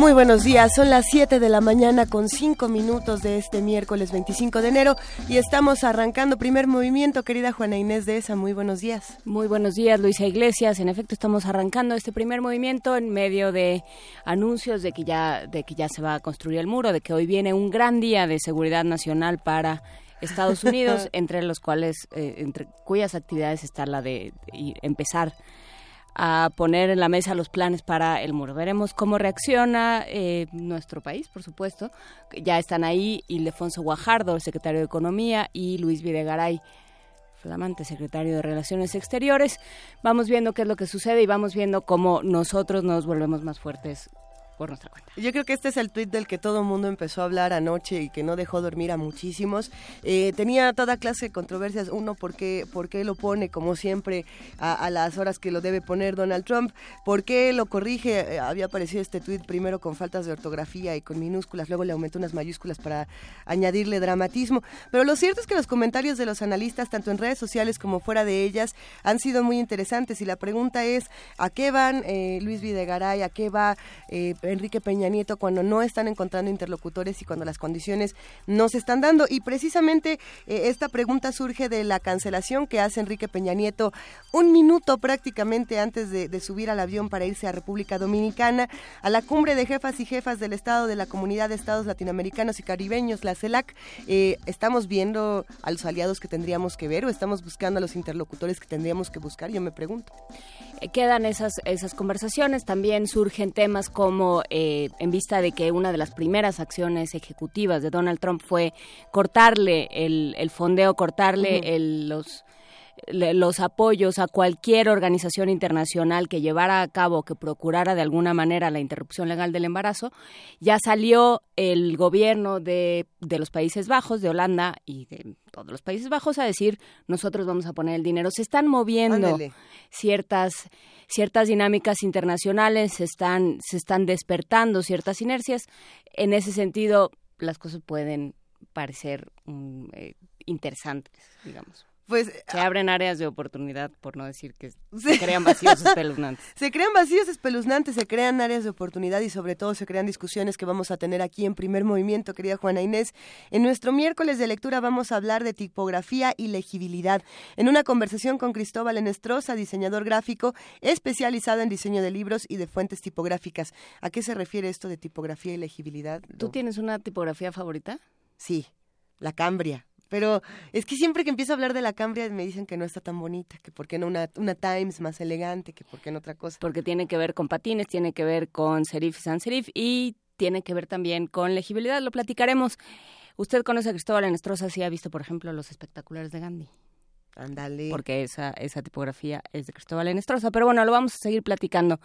Muy buenos días, son las 7 de la mañana con 5 minutos de este miércoles 25 de enero y estamos arrancando primer movimiento, querida Juana Inés de esa, muy buenos días. Muy buenos días, Luisa Iglesias, en efecto estamos arrancando este primer movimiento en medio de anuncios de que ya, de que ya se va a construir el muro, de que hoy viene un gran día de seguridad nacional para Estados Unidos, entre los cuales, eh, entre cuyas actividades está la de, de empezar a poner en la mesa los planes para el muro. Veremos cómo reacciona eh, nuestro país, por supuesto. Ya están ahí Ildefonso Guajardo, el secretario de Economía, y Luis Videgaray, flamante secretario de Relaciones Exteriores. Vamos viendo qué es lo que sucede y vamos viendo cómo nosotros nos volvemos más fuertes por nuestra cuenta. Yo creo que este es el tuit del que todo el mundo empezó a hablar anoche y que no dejó dormir a muchísimos. Eh, tenía toda clase de controversias. Uno, ¿por qué, lo pone como siempre a, las horas que lo debe poner Donald Trump? ¿Por qué lo corrige? Eh, había aparecido este tuit primero con faltas de ortografía y con minúsculas, luego le aumentó unas mayúsculas para añadirle dramatismo. Pero lo cierto es que los comentarios de los analistas, tanto en redes sociales como fuera de ellas, han sido muy interesantes. Y la pregunta es, ¿a qué van eh, Luis Videgaray? ¿A qué va Enrique Peña Nieto cuando no están encontrando interlocutores y cuando las condiciones no se están dando. Y precisamente eh, esta pregunta surge de la cancelación que hace Enrique Peña Nieto un minuto prácticamente antes de, subir al avión para irse a República Dominicana, a la cumbre de jefas y jefas del Estado de la Comunidad de Estados Latinoamericanos y Caribeños, la CELAC. Eh, ¿Estamos viendo a los aliados que tendríamos que ver o estamos buscando a los interlocutores que tendríamos que buscar? Yo me pregunto. Quedan esas, esas conversaciones, también surgen temas como eh, en vista de que una de las primeras acciones ejecutivas de Donald Trump fue cortarle el, el fondeo, cortarle el, los los apoyos a cualquier organización internacional que llevara a cabo, que procurara de alguna manera la interrupción legal del embarazo, ya salió el gobierno de, de los Países Bajos, de Holanda y de todos los Países Bajos a decir nosotros vamos a poner el dinero. Se están moviendo ciertas ciertas dinámicas internacionales, se están se están despertando ciertas inercias. En ese sentido, las cosas pueden parecer mm, eh, interesantes, digamos. Pues, se ah, abren áreas de oportunidad, por no decir que se crean vacíos espeluznantes. se crean vacíos espeluznantes, se crean áreas de oportunidad y sobre todo se crean discusiones que vamos a tener aquí en primer movimiento, querida Juana Inés. En nuestro miércoles de lectura vamos a hablar de tipografía y legibilidad. En una conversación con Cristóbal Enestrosa, diseñador gráfico especializado en diseño de libros y de fuentes tipográficas. ¿A qué se refiere esto de tipografía y legibilidad? ¿Tú tienes una tipografía favorita? Sí, la Cambria. Pero es que siempre que empiezo a hablar de la Cambria me dicen que no está tan bonita, que por qué no una, una Times más elegante, que por qué no otra cosa. Porque tiene que ver con patines, tiene que ver con serif y sans serif y tiene que ver también con legibilidad. Lo platicaremos. Usted conoce a Cristóbal Enestrosa, si ha visto, por ejemplo, los espectaculares de Gandhi. Ándale. Porque esa, esa tipografía es de Cristóbal Enestrosa. Pero bueno, lo vamos a seguir platicando.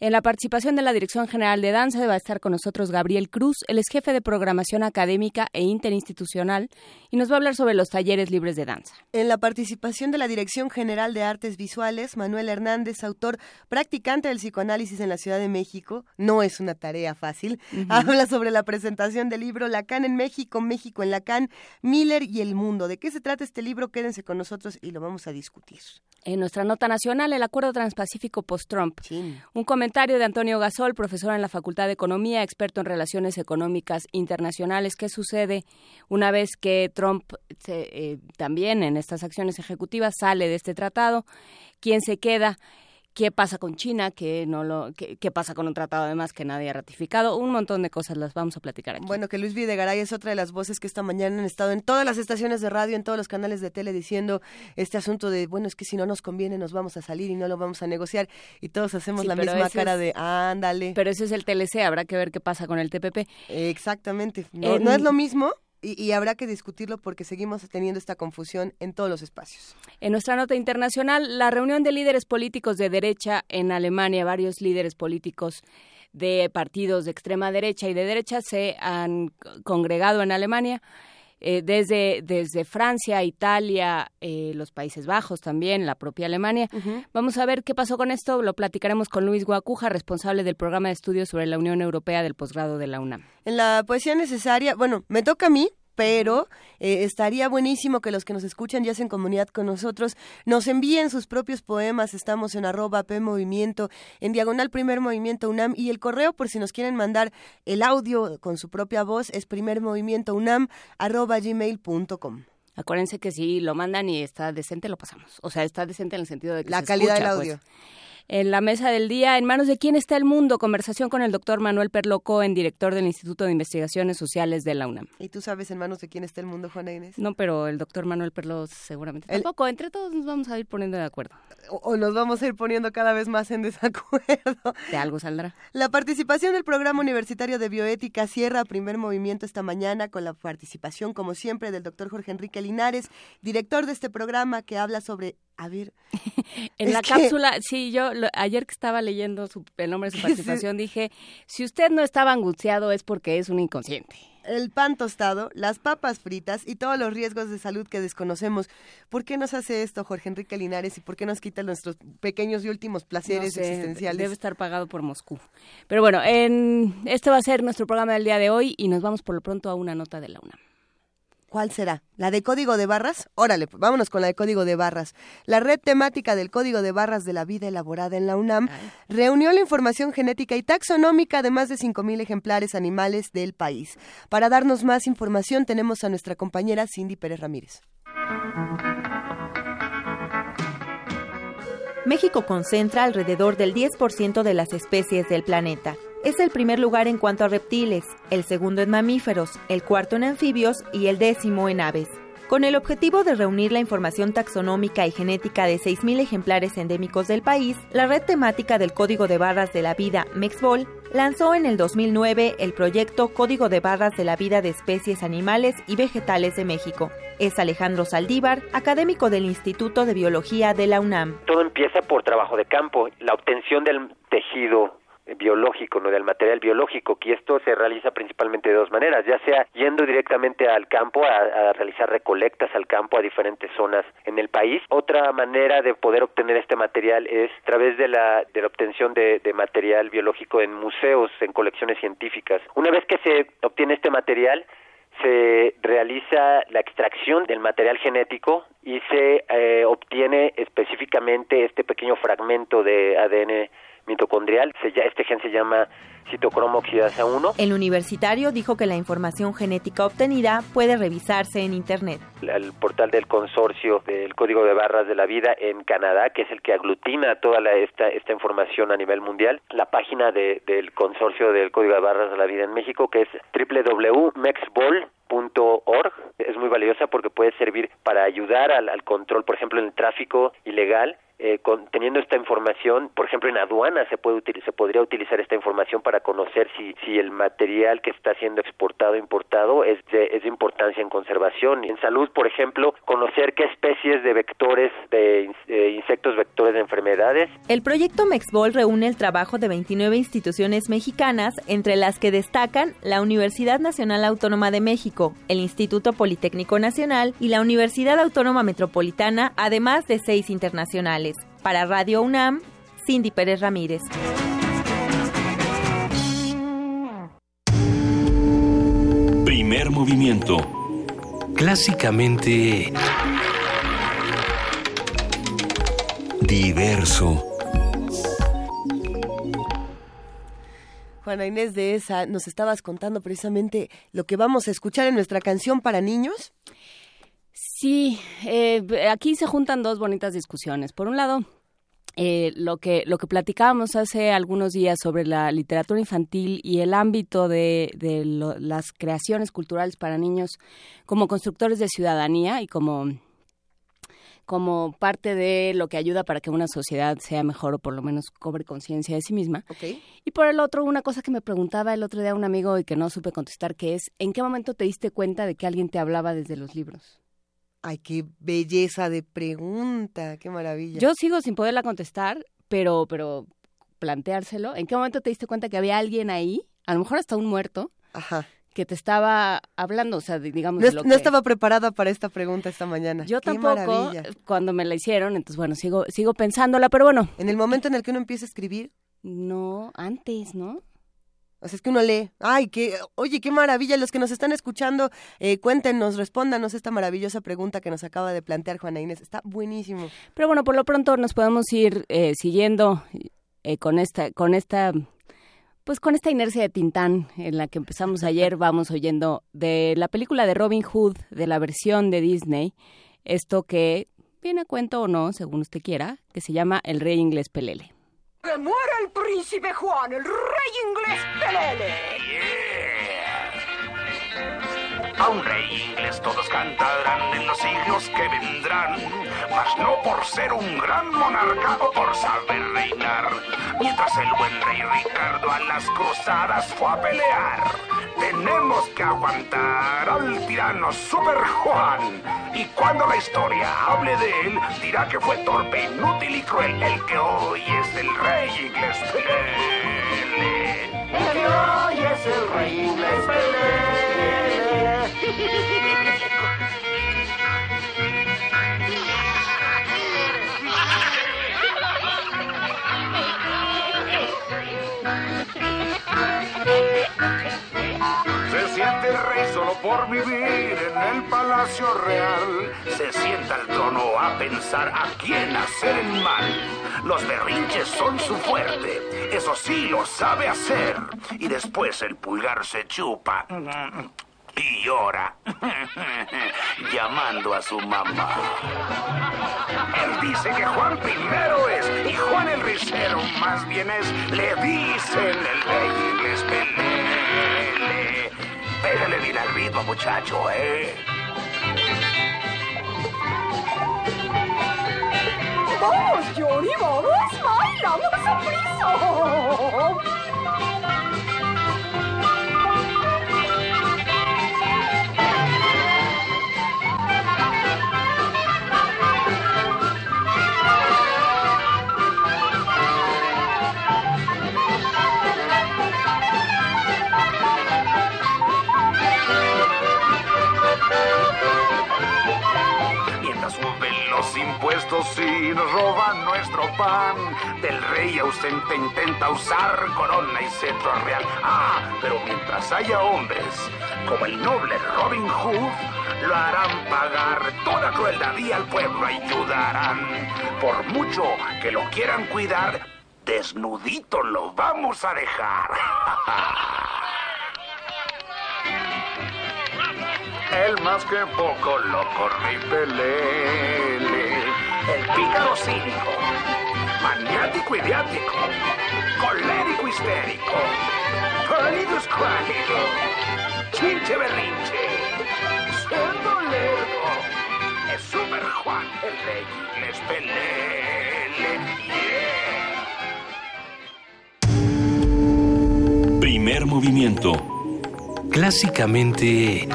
En la participación de la Dirección General de Danza va a estar con nosotros Gabriel Cruz. Él es jefe de programación académica e interinstitucional y nos va a hablar sobre los talleres libres de danza. En la participación de la Dirección General de Artes Visuales, Manuel Hernández, autor practicante del psicoanálisis en la Ciudad de México. No es una tarea fácil. Habla sobre la presentación del libro Lacan en México, México en Lacan, Miller y el mundo. ¿De qué se trata este libro? Quédense con nosotros y lo vamos a discutir. En nuestra nota nacional, el Acuerdo Transpacífico post-Trump. Un comentario de Antonio Gasol, profesor en la Facultad de Economía, experto en relaciones económicas internacionales. ¿Qué sucede una vez que Trump eh, también en estas acciones ejecutivas sale de este tratado? ¿Quién se queda? Qué pasa con China, qué, no lo, qué, pasa con un tratado además que nadie ha ratificado, un montón de cosas las vamos a platicar aquí. Bueno, que Luis Videgaray es otra de las voces que esta mañana han estado en todas las estaciones de radio, en todos los canales de tele diciendo este asunto de, bueno, es que si no nos conviene nos vamos a salir y no lo vamos a negociar y todos hacemos la misma cara de, ándale. Pero ese es el TLC, habrá que ver qué pasa con el TPP. Exactamente, no, no es lo mismo, y, habrá que discutirlo porque seguimos teniendo esta confusión en todos los espacios. En nuestra nota internacional, la reunión de líderes políticos de derecha en Alemania, varios líderes políticos de partidos de extrema derecha y de derecha se han congregado en Alemania eh, desde, desde Francia, Italia, eh, los Países Bajos también, la propia Alemania. Vamos a ver qué pasó con esto. Lo platicaremos con Luis Guacuja, responsable del programa de estudios sobre la Unión Europea del posgrado de la UNAM. En la poesía necesaria, bueno, me toca a mí pero eh, estaría buenísimo que los que nos escuchan y hacen comunidad con nosotros nos envíen sus propios poemas. Estamos en arroba P Movimiento, en diagonal Primer Movimiento UNAM y el correo por si nos quieren mandar el audio con su propia voz es primermovimientounam arroba gmail.com. Acuérdense que si lo mandan y está decente, lo pasamos. O sea, está decente en el sentido de que la se calidad escucha, del pues. En la mesa del día, en manos de quién está el mundo, conversación con el doctor Manuel Perloco, en director del Instituto de Investigaciones Sociales de la UNAM. ¿Y tú sabes en manos de quién está el mundo, Juana Inés? No, pero el doctor Manuel Perlo seguramente El- tampoco. Entre todos nos vamos a ir poniendo de acuerdo. O, o nos vamos a ir poniendo cada vez más en desacuerdo. De algo saldrá. La participación del Programa Universitario de Bioética cierra primer movimiento esta mañana con la participación, como siempre, del doctor Jorge Enrique Linares, director de este programa que habla sobre, a ver, En la que- cápsula, sí, yo lo- ayer que estaba leyendo su- el nombre de su participación dije, si usted no estaba angustiado es porque es un inconsciente. el pan tostado, las papas fritas y todos los riesgos de salud que desconocemos. ¿Por qué nos hace esto Jorge Enrique Linares y por qué nos quita nuestros pequeños y últimos placeres No sé, existenciales? Debe estar pagado por Moscú. Pero bueno, en, este va a ser nuestro programa del día de hoy y nos vamos por lo pronto a una nota de la UNAM. ¿Cuál será? ¿La de código de barras? Órale, pues, vámonos con la de código de barras. La red temática del código de barras de la vida elaborada en la UNAM reunió la información genética y taxonómica de más de 5.000 ejemplares animales del país. Para darnos más información tenemos a nuestra compañera Cindy Pérez Ramírez. México concentra alrededor del 10% de las especies del planeta. Es el primer lugar en cuanto a reptiles, el segundo en mamíferos, el cuarto en anfibios y el décimo en aves. Con el objetivo de reunir la información taxonómica y genética de 6.000 ejemplares endémicos del país, la red temática del Código de Barras de la Vida, MEXBOL, lanzó en el 2009 el proyecto Código de Barras de la Vida de Especies Animales y Vegetales de México. Es Alejandro Saldívar, académico del Instituto de Biología de la UNAM. Todo empieza por trabajo de campo, la obtención del tejido biológico, no del material biológico, y esto se realiza principalmente de dos maneras, ya sea yendo directamente al campo a, realizar recolectas al campo a diferentes zonas en el país. Otra manera de poder obtener este material es a través de la, de la obtención de, de material biológico en museos, en colecciones científicas. Una vez que se obtiene este material, se realiza la extracción del material genético y se eh, obtiene específicamente este pequeño fragmento de ADN mitocondrial. Se, este gen se llama citocromo oxidasa 1. El universitario dijo que la información genética obtenida puede revisarse en Internet. El portal del consorcio del Código de Barras de la Vida en Canadá, que es el que aglutina toda la, esta, esta información a nivel mundial. La página de, del consorcio del Código de Barras de la Vida en México, que es www.mexbol.org. Es muy valiosa porque puede servir para ayudar al, al control, por ejemplo, en el tráfico ilegal eh, teniendo esta información, por ejemplo, en aduana se puede se podría utilizar esta información para conocer si, si el material que está siendo exportado o importado es de, es de importancia en conservación. En salud, por ejemplo, conocer qué especies de vectores, de insectos vectores de enfermedades. El proyecto Mexbol reúne el trabajo de 29 instituciones mexicanas, entre las que destacan la Universidad Nacional Autónoma de México, el Instituto Politécnico Nacional y la Universidad Autónoma Metropolitana, además de seis internacionales. Para Radio UNAM, Cindy Pérez Ramírez. Primer movimiento. Clásicamente... Diverso. Juana Inés de esa, nos estabas contando precisamente lo que vamos a escuchar en nuestra canción para niños. Sí, eh, aquí se juntan dos bonitas discusiones. Por un lado, eh, lo que lo que platicábamos hace algunos días sobre la literatura infantil y el ámbito de, de lo, las creaciones culturales para niños como constructores de ciudadanía y como como parte de lo que ayuda para que una sociedad sea mejor o por lo menos cobre conciencia de sí misma. Okay. Y por el otro, una cosa que me preguntaba el otro día un amigo y que no supe contestar, que es, ¿en qué momento te diste cuenta de que alguien te hablaba desde los libros? Ay, qué belleza de pregunta, qué maravilla. Yo sigo sin poderla contestar, pero, pero planteárselo. ¿En qué momento te diste cuenta que había alguien ahí, a lo mejor hasta un muerto, Ajá. que te estaba hablando? O sea, digamos. No, lo no que... estaba preparada para esta pregunta esta mañana. Yo qué tampoco, maravilla. cuando me la hicieron, entonces bueno, sigo, sigo pensándola, pero bueno. En el momento en el que uno empieza a escribir. No, antes, ¿no? O sea, es que uno lee, ay, qué, oye, qué maravilla, los que nos están escuchando, eh, cuéntenos, respóndanos esta maravillosa pregunta que nos acaba de plantear Juana Inés, está buenísimo. Pero bueno, por lo pronto nos podemos ir eh, siguiendo eh, con esta, con esta pues con esta inercia de Tintán en la que empezamos ayer, vamos oyendo de la película de Robin Hood, de la versión de Disney, esto que viene a cuento o no, según usted quiera, que se llama El Rey Inglés Pelele. ¡Que muera el príncipe Juan, el rey inglés Pelele! A un rey inglés todos cantarán en los siglos que vendrán, mas no por ser un gran monarca o por saber reinar. Mientras el buen rey Ricardo a las cruzadas fue a pelear, tenemos que aguantar al tirano Super Juan. Y cuando la historia hable de él, dirá que fue torpe, inútil y cruel el que hoy es el rey inglés. El que hoy es el rey inglés. Se siente el rey solo por vivir en el palacio real. Se sienta al trono a pensar a quién hacer el mal. Los berrinches son su fuerte, eso sí lo sabe hacer. Y después el pulgar se chupa y llora, llamando a su mamá. Él dice que Juan primero es, y Juan el risero más bien es, le dicen el rey inglés pelele. Pégale bien al ritmo, muchacho, ¿eh? ¡Vamos, Johnny, vamos! ¡Bailamos a prisa! Los impuestos y nos roban nuestro pan, del rey ausente intenta usar corona y cetro real. Ah, pero mientras haya hombres como el noble Robin Hood, lo harán pagar toda crueldad y al pueblo ayudarán. Por mucho que lo quieran cuidar, desnudito lo vamos a dejar. El más que poco loco rey pelele. El pícaro cínico. Maniático idiático. Colérico histérico. Pálido escuálido. Chinche berrinche. Cerdo lerdo. Es Super Juan el rey pelele. Yeah. Primer movimiento. Clásicamente...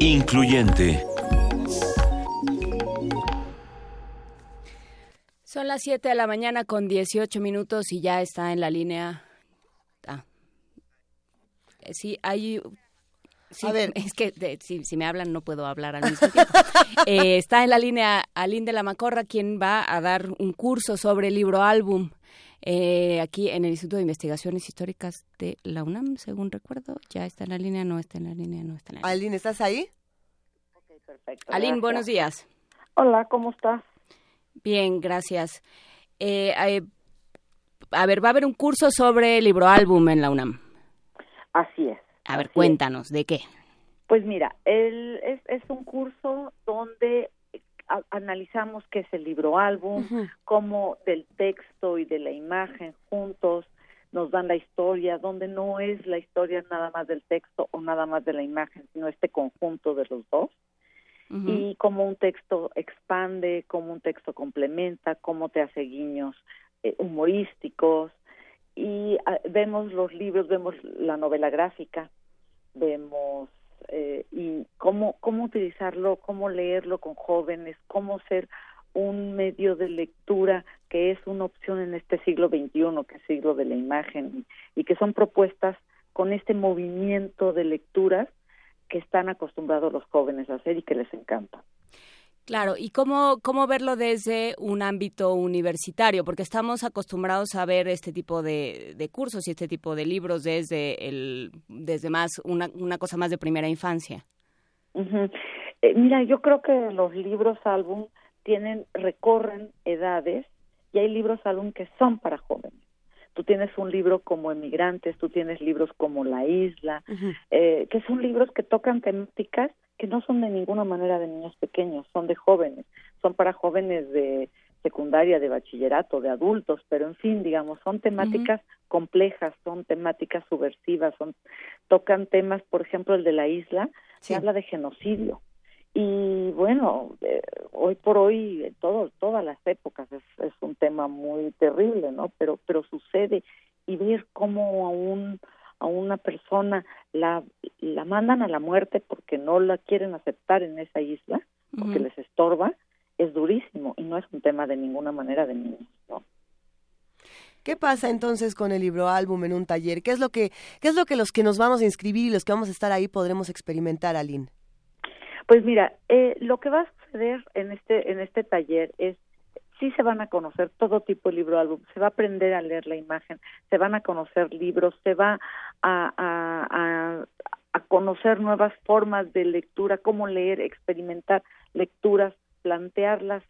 Incluyente. Son las 7 de la mañana con 18 minutos y ya está en la línea. Ah. Eh, Sí, hay. Sí, A ver. es que de- si, si me hablan no puedo hablar al mismo tiempo. Eh, está en la línea Aline de la Macorra, quien va a dar un curso sobre el libro álbum eh, aquí en el Instituto de Investigaciones Históricas de la UNAM, según recuerdo. Ya está en la línea, no está en la línea, no está en la línea. Aline, ¿estás ahí? Perfecto. Aline, gracias. buenos días. Hola, ¿cómo estás? Bien, gracias. Eh, eh, a ver, va a haber un curso sobre libro álbum en la UNAM. Así es. A ver, cuéntanos, ¿de qué? es. Pues mira, el, es, es un curso donde a- analizamos qué es el libro álbum, cómo del texto y de la imagen juntos nos dan la historia, donde no es la historia nada más del texto o nada más de la imagen, sino este conjunto de los dos. Y cómo un texto expande, cómo un texto complementa, cómo te hace guiños eh, humorísticos. Y ah, vemos los libros, vemos la novela gráfica, vemos eh, y cómo cómo utilizarlo, cómo leerlo con jóvenes, cómo ser un medio de lectura que es una opción en este siglo XXI, que es siglo de la imagen, y que son propuestas con este movimiento de lecturas que están acostumbrados los jóvenes a hacer y que les encanta. Claro, y cómo, cómo verlo desde un ámbito universitario, porque estamos acostumbrados a ver este tipo de, cursos y este tipo de libros desde el, desde más una, una cosa más de primera infancia. Eh, mira, yo creo que los libros álbum tienen recorren edades y hay libros álbum que son para jóvenes. Tú tienes un libro como Emigrantes, tú tienes libros como La Isla, eh, que son libros que tocan temáticas que no son de ninguna manera de niños pequeños, son de jóvenes, son para jóvenes de secundaria, de bachillerato, de adultos, pero en fin, digamos, son temáticas complejas, son temáticas subversivas, son tocan temas, por ejemplo, el de la isla, se habla de genocidio. Y bueno, eh, hoy por hoy, en todo, todas las épocas es, es un tema muy terrible, ¿no? Pero, pero sucede y ver cómo a un a una persona la, la mandan a la muerte porque no la quieren aceptar en esa isla, porque les estorba, es durísimo y no es un tema de ninguna manera de niños, ¿no? ¿Qué pasa entonces con el libro álbum en un taller? ¿Qué es lo que qué es lo que los que nos vamos a inscribir y los que vamos a estar ahí podremos experimentar, Aline? Pues mira, eh, lo que va a suceder en este en este taller es sí se van a conocer todo tipo de libro álbum, se va a aprender a leer la imagen, se van a conocer libros, se va a, conocer nuevas formas de lectura, cómo leer, experimentar lecturas, plantearlas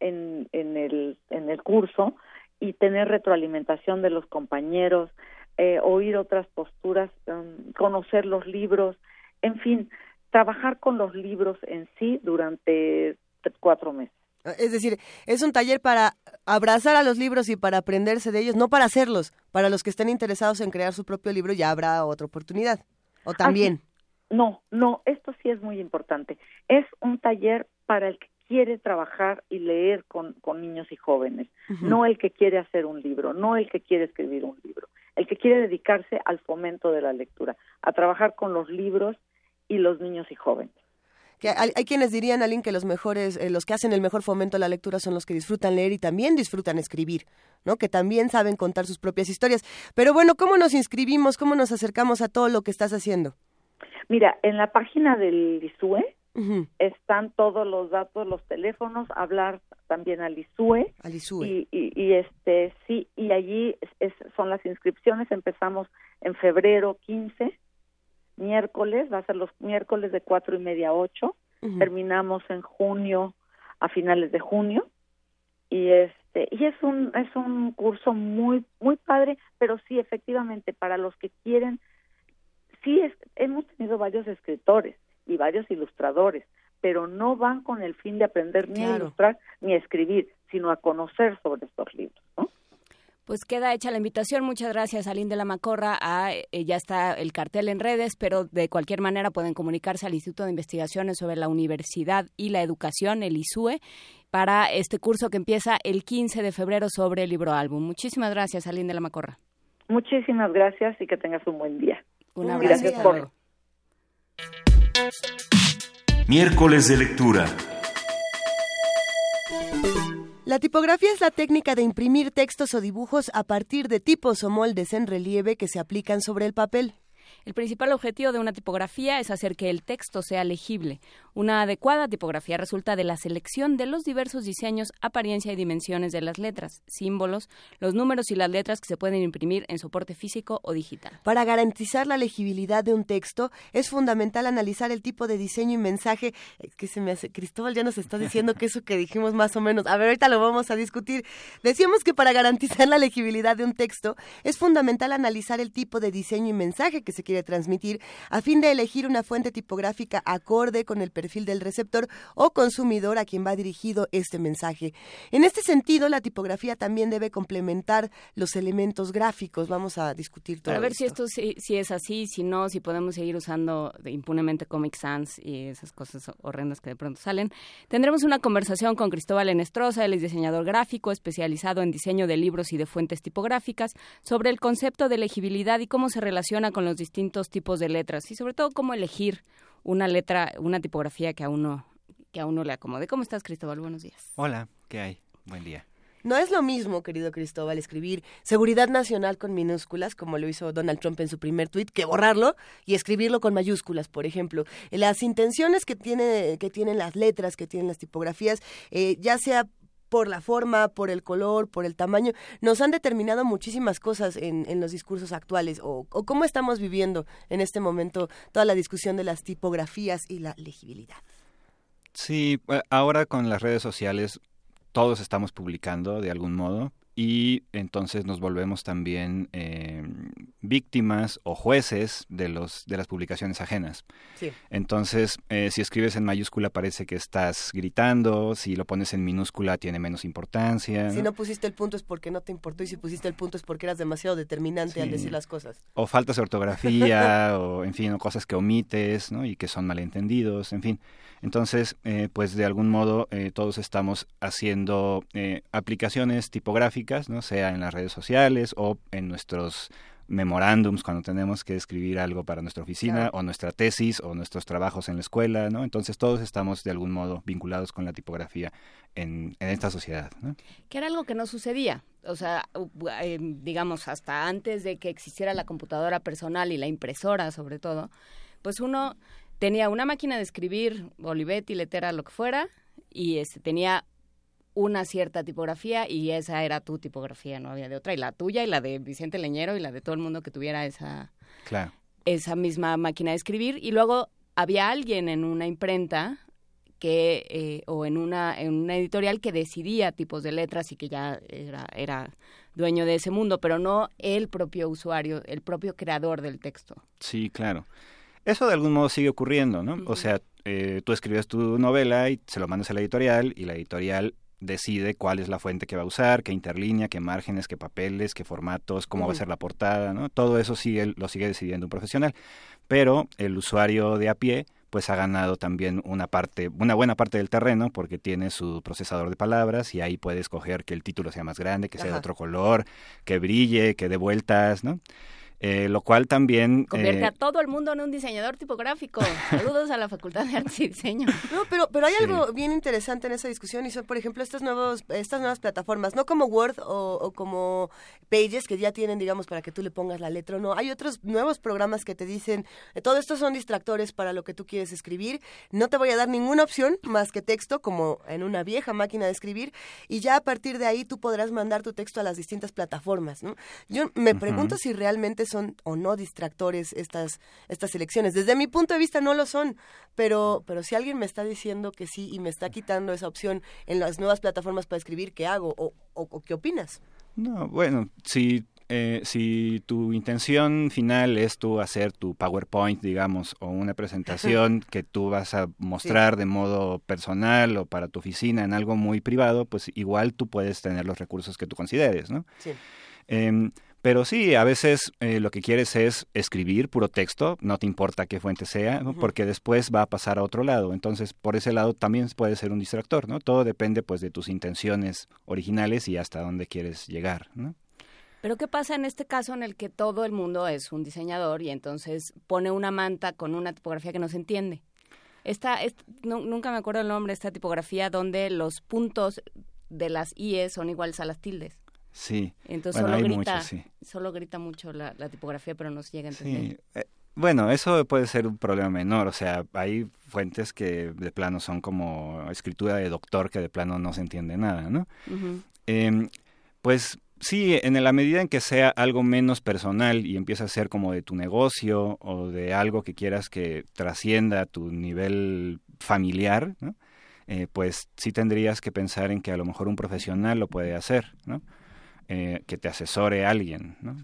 en, en, el, en el curso y tener retroalimentación de los compañeros, eh, oír otras posturas, um, conocer los libros, en fin, trabajar con los libros en sí durante cuatro meses. Es decir, es un taller para abrazar a los libros y para aprenderse de ellos, no para hacerlos. Para los que estén interesados en crear su propio libro ya habrá otra oportunidad. O también. no, no, esto sí es muy importante. Es un taller para el que quiere trabajar y leer con, con niños y jóvenes, no el que quiere hacer un libro, no el que quiere escribir un libro, el que quiere dedicarse al fomento de la lectura, a trabajar con los libros y los niños y jóvenes que hay, quienes dirían, Aline, que los mejores, eh, los que hacen el mejor fomento a la lectura son los que disfrutan leer y también disfrutan escribir, ¿no? Que también saben contar sus propias historias. Pero bueno, ¿cómo nos inscribimos? ¿Cómo nos acercamos a todo lo que estás haciendo? Mira, en la página del ISUE están todos los datos, los teléfonos, hablar también al ISUE. Al ISUE. Y, y, este, sí, y allí son las inscripciones, empezamos en febrero 15 miércoles, va a ser los miércoles de cuatro y media a ocho, terminamos en junio, a finales de junio, y este, y es un, es un curso muy, muy padre, pero sí, efectivamente, para los que quieren, sí, es, hemos tenido varios escritores y varios ilustradores, pero no van con el fin de aprender ni a ilustrar ni a escribir, sino a conocer sobre estos libros, ¿no? Pues queda hecha la invitación. Muchas gracias, Aline de la Macorra. Eh, ya está el cartel en redes, pero de cualquier manera pueden comunicarse al Instituto de Investigaciones sobre la Universidad y la Educación, el ISUE, para este curso que empieza el 15 de febrero sobre el libro álbum. Muchísimas gracias, Aline de la Macorra. Muchísimas gracias y que tengas un buen día. Un abrazo. Gracias por... Miércoles de lectura. La tipografía es la técnica de imprimir textos o dibujos a partir de tipos o moldes en relieve que se aplican sobre el papel. El principal objetivo de una tipografía es hacer que el texto sea legible. Una adecuada tipografía resulta de la selección de los diversos diseños, apariencia y dimensiones de las letras, símbolos, los números y las letras que se pueden imprimir en soporte físico o digital. Para garantizar la legibilidad de un texto, es fundamental analizar el tipo de diseño y mensaje. que se me hace, Cristóbal ya nos está diciendo que eso que dijimos más o menos. A ver, ahorita lo vamos a discutir. Decíamos que para garantizar la legibilidad de un texto, es fundamental analizar el tipo de diseño y mensaje que se quiere transmitir a fin de elegir una fuente tipográfica acorde con el perfil del receptor o consumidor a quien va dirigido este mensaje. En este sentido, la tipografía también debe complementar los elementos gráficos. Vamos a discutir todo. Para ver si esto si, es así, si no, si podemos seguir usando impunemente Comic Sans y esas cosas horrendas que de pronto salen. Tendremos una conversación con Cristóbal Enestrosa, él es diseñador gráfico especializado en diseño de libros y de fuentes tipográficas, sobre el concepto de legibilidad y cómo se relaciona con los distintos distintos tipos de letras y sobre todo cómo elegir una letra, una tipografía que a uno que a uno le acomode. ¿Cómo estás, Cristóbal? Buenos días. Hola, ¿qué hay? Buen día. No es lo mismo, querido Cristóbal, escribir seguridad nacional con minúsculas, como lo hizo Donald Trump en su primer tuit, que borrarlo y escribirlo con mayúsculas, por ejemplo. Las intenciones que, tiene, que tienen las letras, que tienen las tipografías, eh, ya sea por la forma, por el color, por el tamaño, nos han determinado muchísimas cosas en, en los discursos actuales o, o, cómo estamos viviendo en este momento toda la discusión de las tipografías y la legibilidad. Sí, ahora con las redes sociales todos estamos publicando de algún modo y entonces nos volvemos también eh, víctimas o jueces de los de las publicaciones ajenas. Sí. Entonces, eh, si escribes en mayúscula parece que estás gritando, si lo pones en minúscula tiene menos importancia. Si no, no pusiste el punto es porque no te importó y si pusiste el punto es porque eras demasiado determinante sí. al decir las cosas. O faltas de ortografía o en fin, o cosas que omites, ¿no? Y que son malentendidos, en fin. Entonces, eh, pues de algún modo eh, todos estamos haciendo eh, aplicaciones tipográficas, ¿no? sea en las redes sociales o en nuestros memorándums cuando tenemos que escribir algo para nuestra oficina claro. o nuestra tesis o nuestros trabajos en la escuela, ¿no? Entonces todos estamos de algún modo vinculados con la tipografía en, en esta sociedad, ¿no? Que era algo que no sucedía, o sea, eh, digamos hasta antes de que existiera la computadora personal y la impresora sobre todo, pues uno tenía una máquina de escribir, Olivetti, Letera, lo que fuera, y este, tenía una cierta tipografía y esa era tu tipografía, no había de otra, y la tuya y la de Vicente Leñero y la de todo el mundo que tuviera esa, claro. esa misma máquina de escribir. Y luego había alguien en una imprenta que eh, o en una en una editorial que decidía tipos de letras y que ya era era dueño de ese mundo, pero no el propio usuario, el propio creador del texto. Sí, claro. Eso de algún modo sigue ocurriendo, ¿no? Uh -huh. O sea, eh, tú escribes tu novela y se lo mandas a la editorial y la editorial decide cuál es la fuente que va a usar, qué interlínea, qué márgenes, qué papeles, qué formatos, cómo uh -huh. va a ser la portada, ¿no? Todo eso sigue, lo sigue decidiendo un profesional. Pero el usuario de a pie pues ha ganado también una parte, una buena parte del terreno porque tiene su procesador de palabras y ahí puede escoger que el título sea más grande, que sea Ajá. de otro color, que brille, que dé vueltas, ¿no? Eh, lo cual también... Convierte eh, a todo el mundo en un diseñador tipográfico. Saludos a la Facultad de Artes y Diseño. No, pero, pero hay sí. algo bien interesante en esa discusión y son, por ejemplo, estas, nuevos, estas nuevas plataformas, no como Word o, o, como Pages que ya tienen, digamos, para que tú le pongas la letra o no. Hay otros nuevos programas que te dicen, eh, todo esto son distractores para lo que tú quieres escribir, no te voy a dar ninguna opción más que texto, como en una vieja máquina de escribir, y ya a partir de ahí tú podrás mandar tu texto a las distintas plataformas. ¿no? Yo me pregunto uh -huh. si realmente son o no distractores estas estas elecciones. Desde mi punto de vista no lo son, pero pero si alguien me está diciendo que sí y me está quitando esa opción en las nuevas plataformas para escribir, ¿qué hago o, o, o qué opinas? No, bueno, si eh, si tu intención final es tú hacer tu PowerPoint, digamos, o una presentación que tú vas a mostrar sí. de modo personal o para tu oficina en algo muy privado, pues igual tú puedes tener los recursos que tú consideres, ¿no? Sí. Eh, pero sí, a veces eh, lo que quieres es escribir puro texto, no te importa qué fuente sea, porque después va a pasar a otro lado. Entonces, por ese lado también puede ser un distractor, ¿no? Todo depende pues de tus intenciones originales y hasta dónde quieres llegar, ¿no? Pero ¿qué pasa en este caso en el que todo el mundo es un diseñador y entonces pone una manta con una tipografía que no se entiende? Esta, esta no, nunca me acuerdo el nombre de esta tipografía donde los puntos de las IE son iguales a las tildes. Sí. Entonces bueno, solo, grita, mucho, sí. solo grita mucho la, la, tipografía, pero no se llega a entender. Sí. Eh, bueno, eso puede ser un problema menor. O sea, hay fuentes que de plano son como escritura de doctor que de plano no se entiende nada, ¿no? Uh -huh. eh, pues sí, en la medida en que sea algo menos personal y empieza a ser como de tu negocio o de algo que quieras que trascienda tu nivel familiar, ¿no? eh, pues sí tendrías que pensar en que a lo mejor un profesional lo puede hacer, ¿no? Eh, que te asesore alguien, ¿no?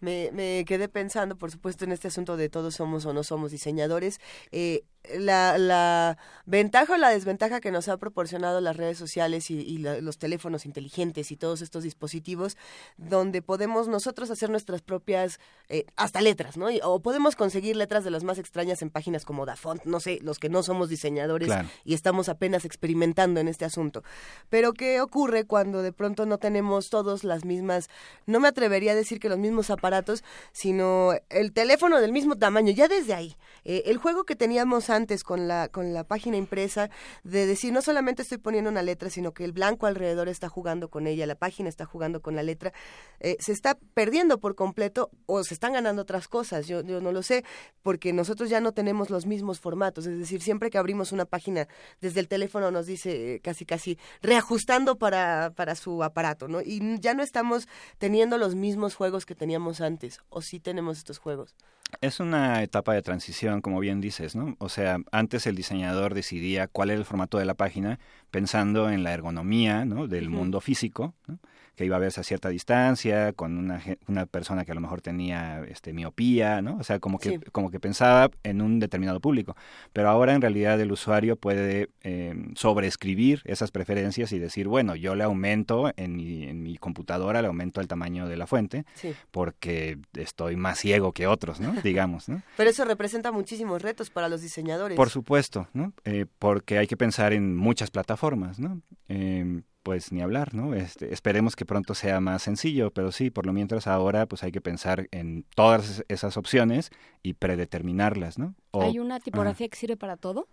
Me, quedé pensando, por supuesto, en este asunto de todos somos o no somos diseñadores. Eh, la, la, ventaja o la desventaja que nos ha proporcionado las redes sociales y, y la, los teléfonos inteligentes y todos estos dispositivos donde podemos nosotros hacer nuestras propias eh, hasta letras, ¿no? Y, o podemos conseguir letras de las más extrañas en páginas como Dafont, no sé, los que no somos diseñadores claro. y estamos apenas experimentando en este asunto. Pero ¿qué ocurre cuando de pronto no tenemos todos las mismas, no me atrevería a decir que los mismos aparatos, sino el teléfono del mismo tamaño, ya desde ahí. Eh, el juego que teníamos antes con la, con la página impresa, de decir, no solamente estoy poniendo una letra, sino que el blanco alrededor está jugando con ella, la página está jugando con la letra, eh, se está perdiendo por completo o se están ganando otras cosas, yo, yo no lo sé, porque nosotros ya no tenemos los mismos formatos, es decir, siempre que abrimos una página desde el teléfono nos dice eh, casi casi reajustando para, para su aparato, ¿no? Y ya no estamos teniendo los mismos juegos que teníamos antes, o sí tenemos estos juegos. Es una etapa de transición, como bien dices, ¿no? O sea, antes el diseñador decidía cuál era el formato de la página pensando en la ergonomía, ¿no? Del mundo físico, ¿no? Que iba a verse a cierta distancia, con una, una persona que a lo mejor tenía este, miopía, ¿no? O sea, como que, como que pensaba en un determinado público. Pero ahora en realidad el usuario puede eh, sobreescribir esas preferencias y decir, bueno, yo le aumento en mi, en mi computadora, le aumento el tamaño de la fuente, porque estoy más ciego que otros, ¿no? Digamos, ¿no? Pero eso representa muchísimos retos para los diseñadores. Por supuesto, ¿no? Eh, porque hay que pensar en muchas plataformas, ¿no? Eh, pues ni hablar, ¿no? Este, esperemos que pronto sea más sencillo, pero sí, por lo mientras ahora pues hay que pensar en todas esas opciones y predeterminarlas, ¿no? ¿Hay una tipografía que sirve para todo?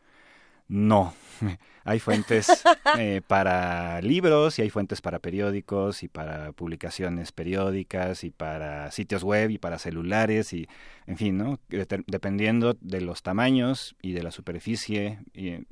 No, hay fuentes eh, para libros y hay fuentes para periódicos y para publicaciones periódicas y para sitios web y para celulares y, en fin, ¿no? Dependiendo de los tamaños y de la superficie y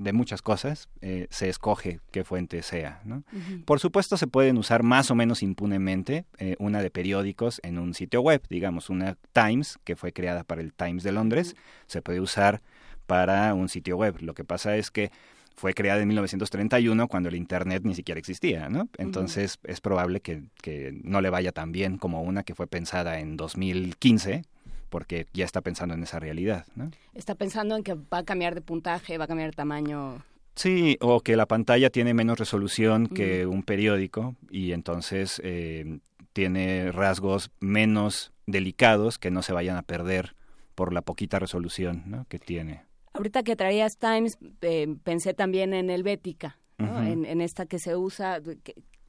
de muchas cosas, eh, se escoge qué fuente sea. ¿no? Por supuesto, se pueden usar más o menos impunemente eh, una de periódicos en un sitio web, digamos, una Times, que fue creada para el Times de Londres, se puede usar para un sitio web. Lo que pasa es que fue creada en 1931 cuando el Internet ni siquiera existía, ¿no? Entonces es probable que, que no le vaya tan bien como una que fue pensada en 2015, porque ya está pensando en esa realidad. ¿no? Está pensando en que va a cambiar de puntaje, va a cambiar de tamaño. Sí, o que la pantalla tiene menos resolución que un periódico y entonces eh, tiene rasgos menos delicados que no se vayan a perder por la poquita resolución ¿no? que tiene. Ahorita que traías Times, eh, pensé también en Helvética, ¿no? en, esta que se usa.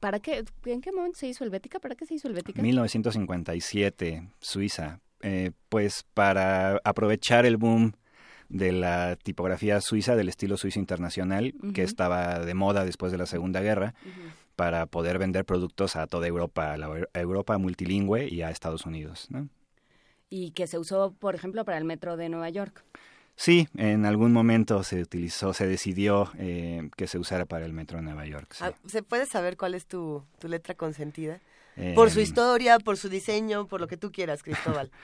¿Para qué? ¿En qué momento se hizo Helvética? ¿Para qué se hizo Helvética? 1957, Suiza. Eh, pues para aprovechar el boom de la tipografía suiza, del estilo suizo internacional, que estaba de moda después de la Segunda Guerra, para poder vender productos a toda Europa, a la Europa multilingüe y a Estados Unidos. Y que se usó, por ejemplo, para el metro de Nueva York. Sí, en algún momento se utilizó, se decidió eh, que se usara para el metro de Nueva York. Ah, ¿Se puede saber cuál es tu, tu letra consentida? Por su em, historia, por su diseño, por lo que tú quieras, Cristóbal.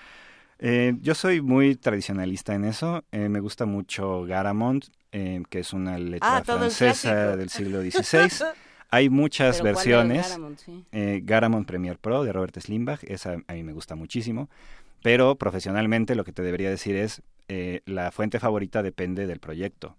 Eh, yo soy muy tradicionalista en eso. Eh, me gusta mucho Garamond, eh, que es una letra ah, francesa del siglo XVI. Hay muchas versiones. Garamond, Premier Pro de Robert Slimbach, esa a mí me gusta muchísimo. Pero profesionalmente lo que te debería decir es, la fuente favorita depende del proyecto.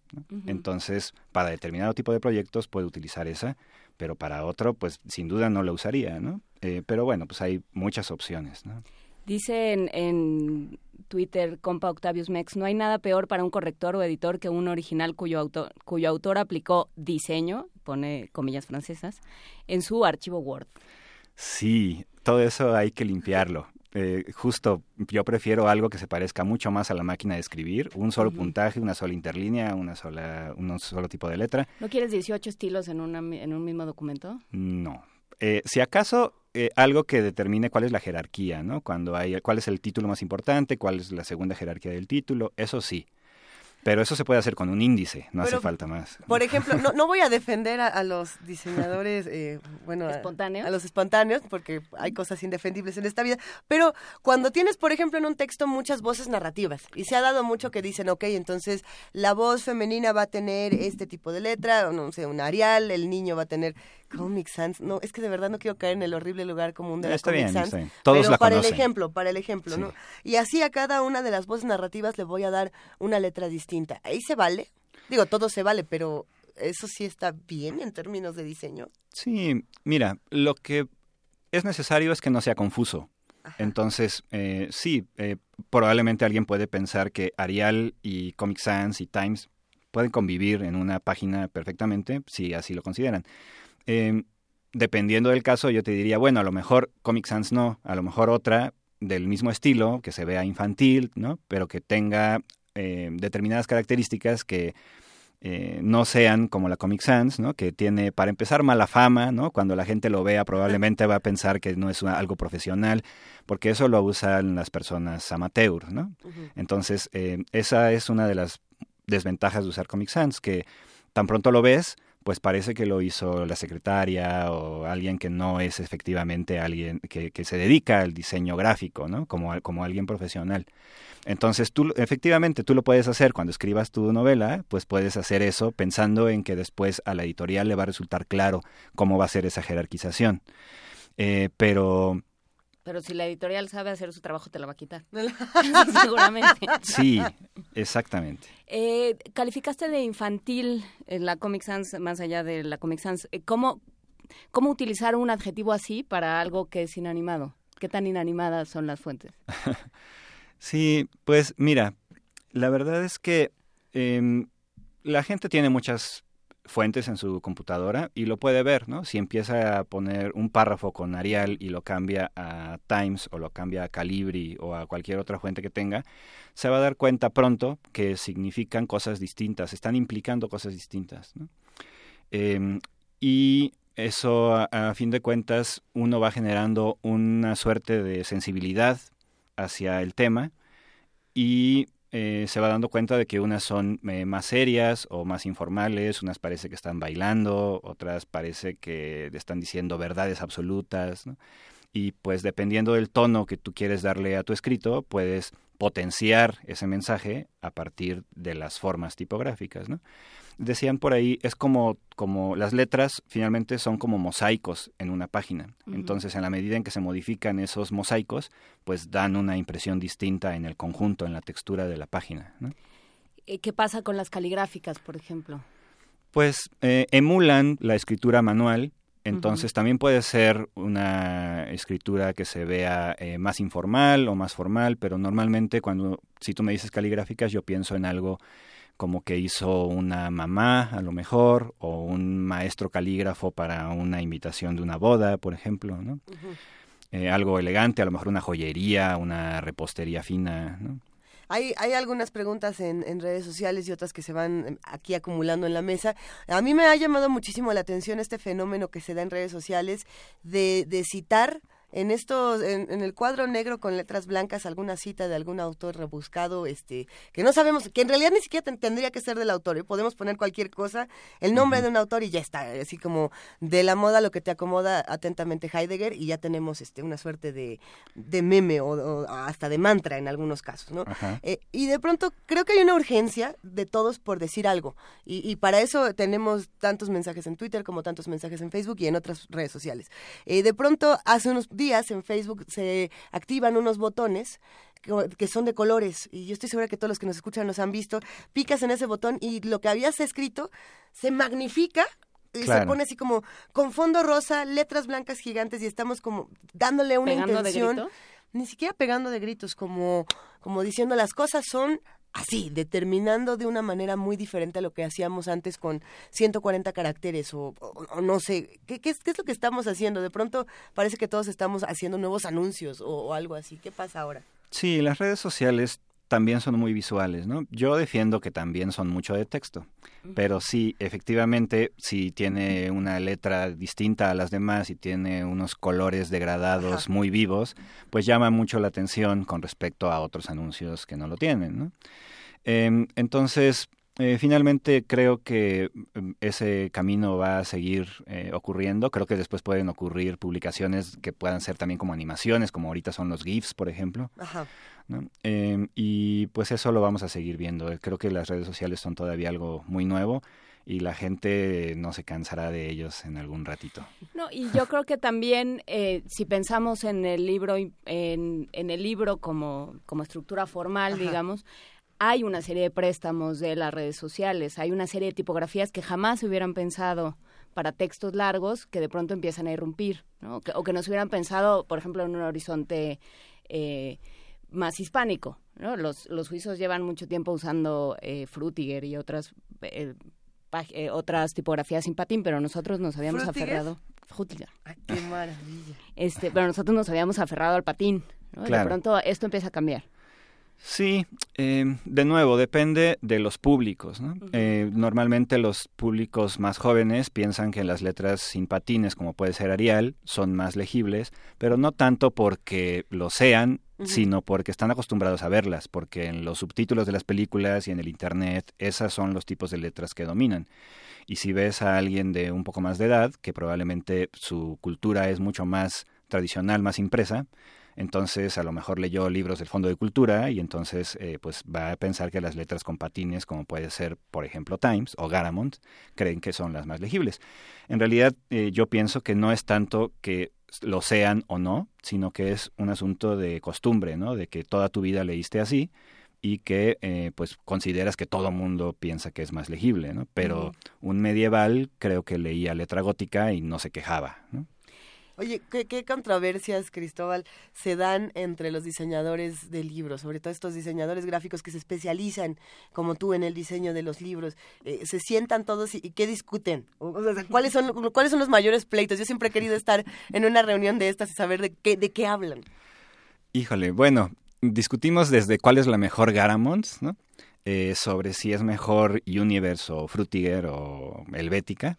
Entonces, para determinado tipo de proyectos puede utilizar esa, pero para otro, pues sin duda no la usaría, ¿no? Pero bueno, pues hay muchas opciones, ¿no? Dice en, Twitter, compa Octavius Mex, no hay nada peor para un corrector o editor que un original cuyo autor, cuyo autor aplicó diseño, pone comillas francesas, en su archivo Word. Sí, todo eso hay que limpiarlo. Eh, justo yo prefiero algo que se parezca mucho más a la máquina de escribir, un solo puntaje, una sola interlínea, una sola, un solo tipo de letra. ¿No quieres 18 estilos en, una, en un mismo documento? No. Eh, si acaso eh, algo que determine cuál es la jerarquía, ¿no? Cuando hay, cuál es el título más importante, cuál es la segunda jerarquía del título, eso sí. Pero eso se puede hacer con un índice, no hace falta más. Por ejemplo, no, no voy a defender a, los diseñadores, eh, bueno, ¿Espontáneos? A, los espontáneos, porque hay cosas indefendibles en esta vida, pero cuando tienes, por ejemplo, en un texto muchas voces narrativas, y se ha dado mucho que dicen, ok, entonces la voz femenina va a tener este tipo de letra, o no sé, un Arial, el niño va a tener Comic Sans, no, es que de verdad no quiero caer en el horrible lugar común de la está Comic Sans. Todos pero para el ejemplo, para el ejemplo, ¿no? Y así a cada una de las voces narrativas le voy a dar una letra distinta. Ahí se vale. Digo, todo se vale, pero eso sí está bien en términos de diseño. Sí, mira, lo que es necesario es que no sea confuso. Entonces, eh, sí, eh, probablemente alguien puede pensar que Arial y Comic Sans y Times pueden convivir en una página perfectamente, si así lo consideran. Eh, dependiendo del caso, yo te diría, bueno, a lo mejor Comic Sans no, a lo mejor otra del mismo estilo, que se vea infantil, ¿no? Pero que tenga eh, determinadas características que eh, no sean como la Comic Sans, ¿no? que tiene para empezar mala fama, ¿no? cuando la gente lo vea probablemente va a pensar que no es algo profesional, porque eso lo usan las personas amateur. ¿no? Entonces, eh, esa es una de las desventajas de usar Comic Sans, que tan pronto lo ves, pues parece que lo hizo la secretaria o alguien que no es efectivamente alguien que, se dedica al diseño gráfico, ¿no? Como, como alguien profesional. Entonces, tú, efectivamente, tú lo puedes hacer cuando escribas tu novela, pues puedes hacer eso pensando en que después a la editorial le va a resultar claro cómo va a ser esa jerarquización. Eh, pero pero si la editorial sabe hacer su trabajo, te la va a quitar. Seguramente. Sí, exactamente. Eh, calificaste de infantil en la Comic Sans, más allá de la Comic Sans. Eh, ¿Cómo, ¿Cómo utilizar un adjetivo así para algo que es inanimado? ¿Qué tan inanimadas son las fuentes? sí, pues mira, la verdad es que em, la gente tiene muchas fuentes en su computadora y lo puede ver, ¿no? Si empieza a poner un párrafo con Arial y lo cambia a Times o lo cambia a Calibri o a cualquier otra fuente que tenga, se va a dar cuenta pronto que significan cosas distintas, están implicando cosas distintas, ¿no? Em, y eso, a, a fin de cuentas, uno va generando una suerte de sensibilidad hacia el tema y eh, se va dando cuenta de que unas son eh, más serias o más informales, unas parece que están bailando, otras parece que están diciendo verdades absolutas, y pues dependiendo del tono que tú quieres darle a tu escrito, puedes potenciar ese mensaje a partir de las formas tipográficas, ¿no? Decían por ahí, es como, como las letras finalmente son como mosaicos en una página. Entonces, en la medida en que se modifican esos mosaicos, pues dan una impresión distinta en el conjunto, en la textura de la página. Eh, ¿Qué pasa con las caligráficas, por ejemplo? Pues eh, emulan la escritura manual, entonces también puede ser una escritura que se vea eh, más informal o más formal, pero normalmente cuando, si tú me dices caligráficas, yo pienso en algo como que hizo una mamá a lo mejor o un maestro calígrafo para una invitación de una boda, por ejemplo, ¿no? Eh, algo elegante, a lo mejor una joyería, una repostería fina, ¿no? Hay, hay algunas preguntas en, en, redes sociales y otras que se van aquí acumulando en la mesa. A mí me ha llamado muchísimo la atención este fenómeno que se da en redes sociales de, de citar en estos en, en, el cuadro negro con letras blancas alguna cita de algún autor rebuscado este que no sabemos que en realidad ni siquiera tendría que ser del autor ¿eh? podemos poner cualquier cosa el nombre de un autor y ya está así como de la moda lo que te acomoda atentamente Heidegger y ya tenemos este una suerte de, de meme o, hasta de mantra en algunos casos no eh, y de pronto creo que hay una urgencia de todos por decir algo y, y, para eso tenemos tantos mensajes en Twitter como tantos mensajes en Facebook y en otras redes sociales. Eh, de pronto hace unos días en Facebook se activan unos botones que son de colores y yo estoy segura que todos los que nos escuchan nos han visto, picas en ese botón y lo que habías escrito se magnifica y se pone así como con fondo rosa, letras blancas gigantes y estamos como dándole una intención, ni siquiera pegando de gritos, como como diciendo las cosas son así, determinando de una manera muy diferente a lo que hacíamos antes con 140 caracteres o, no sé, ¿qué, ¿qué, es, ¿qué, es, lo que estamos haciendo? De pronto parece que todos estamos haciendo nuevos anuncios o, o algo así. ¿Qué pasa ahora? Sí, las redes sociales también son muy visuales, ¿no? Yo defiendo que también son mucho de texto, pero sí, efectivamente, si tiene una letra distinta a las demás y tiene unos colores degradados Ajá. muy vivos, pues llama mucho la atención con respecto a otros anuncios que no lo tienen, ¿no? Eh, entonces, eh, finalmente creo que mm, ese camino va a seguir eh, ocurriendo. Creo que después pueden ocurrir publicaciones que puedan ser también como animaciones, como ahorita son los GIFs, por ejemplo. Ajá. ¿No? Eh, y pues eso lo vamos a seguir viendo. Creo que las redes sociales son todavía algo muy nuevo y la gente no se cansará de ellos en algún ratito. No, y yo creo que también eh, si pensamos en el libro en, en el libro como, como estructura formal, Ajá. digamos, hay una serie de préstamos de las redes sociales, hay una serie de tipografías que jamás se hubieran pensado para textos largos que de pronto empiezan a irrumpir, ¿no? o, que, o que nos hubieran pensado, por ejemplo, en un horizonte eh, más hispánico. ¿no? Los, los suizos llevan mucho tiempo usando eh, Frutiger y otras eh, eh, otras tipografías sin patín, pero nosotros nos habíamos ¿Frutiger? aferrado. Frutiger. Ay, qué maravilla. Este, pero nosotros nos habíamos aferrado al patín. ¿no? Claro. De pronto esto empieza a cambiar. Sí, eh, de nuevo, depende de los públicos. ¿no? Eh, normalmente los públicos más jóvenes piensan que las letras sin patines, como puede ser Arial, son más legibles, pero no tanto porque lo sean, sino porque están acostumbrados a verlas, porque en los subtítulos de las películas y en el Internet, esas son los tipos de letras que dominan. Y si ves a alguien de un poco más de edad, que probablemente su cultura es mucho más tradicional, más impresa, entonces a lo mejor leyó libros del Fondo de Cultura y entonces eh, pues va a pensar que las letras con patines, como puede ser por ejemplo Times o Garamond, creen que son las más legibles. En realidad eh, yo pienso que no es tanto que lo sean o no, sino que es un asunto de costumbre, ¿no? De que toda tu vida leíste así y que eh, pues consideras que todo mundo piensa que es más legible, ¿no? Pero un medieval creo que leía letra gótica y no se quejaba, ¿no? Oye, ¿qué, controversias, Cristóbal, se dan entre los diseñadores de libros, sobre todo estos diseñadores gráficos que se especializan, como tú, en el diseño de los libros? Eh, ¿Se sientan todos y, qué discuten? ¿cuáles, son, ¿Cuáles son los mayores pleitos? Yo siempre he querido estar en una reunión de estas y saber de qué, de qué hablan. Híjole, bueno, discutimos desde cuál es la mejor Garamond, ¿no? Eh, sobre si es mejor Universe o Frutiger o Helvética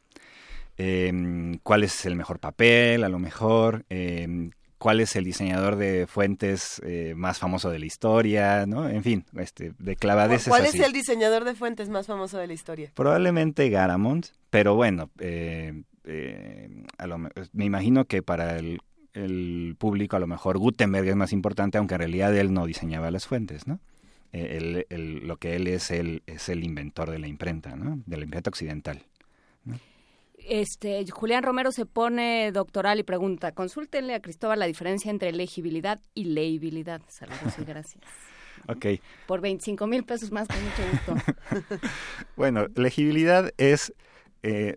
eh, cuál es el mejor papel, a lo mejor, eh, cuál es el diseñador de fuentes eh, más famoso de la historia, ¿no? En fin, este, de clavadeces ¿Cuál es el diseñador de fuentes más famoso de la historia? Probablemente Garamond, pero bueno, eh, a lo, me imagino que para el, el, público a lo mejor Gutenberg es más importante, aunque en realidad él no diseñaba las fuentes, ¿no? El, el, lo que él es, él es el inventor de la imprenta, ¿no? De la imprenta occidental. Este, Julián Romero se pone doctoral y pregunta, consúltenle a Cristóbal la diferencia entre legibilidad y legibilidad. Saludos y gracias. Ok. Por 25 mil pesos más, con mucho gusto. bueno, legibilidad es eh,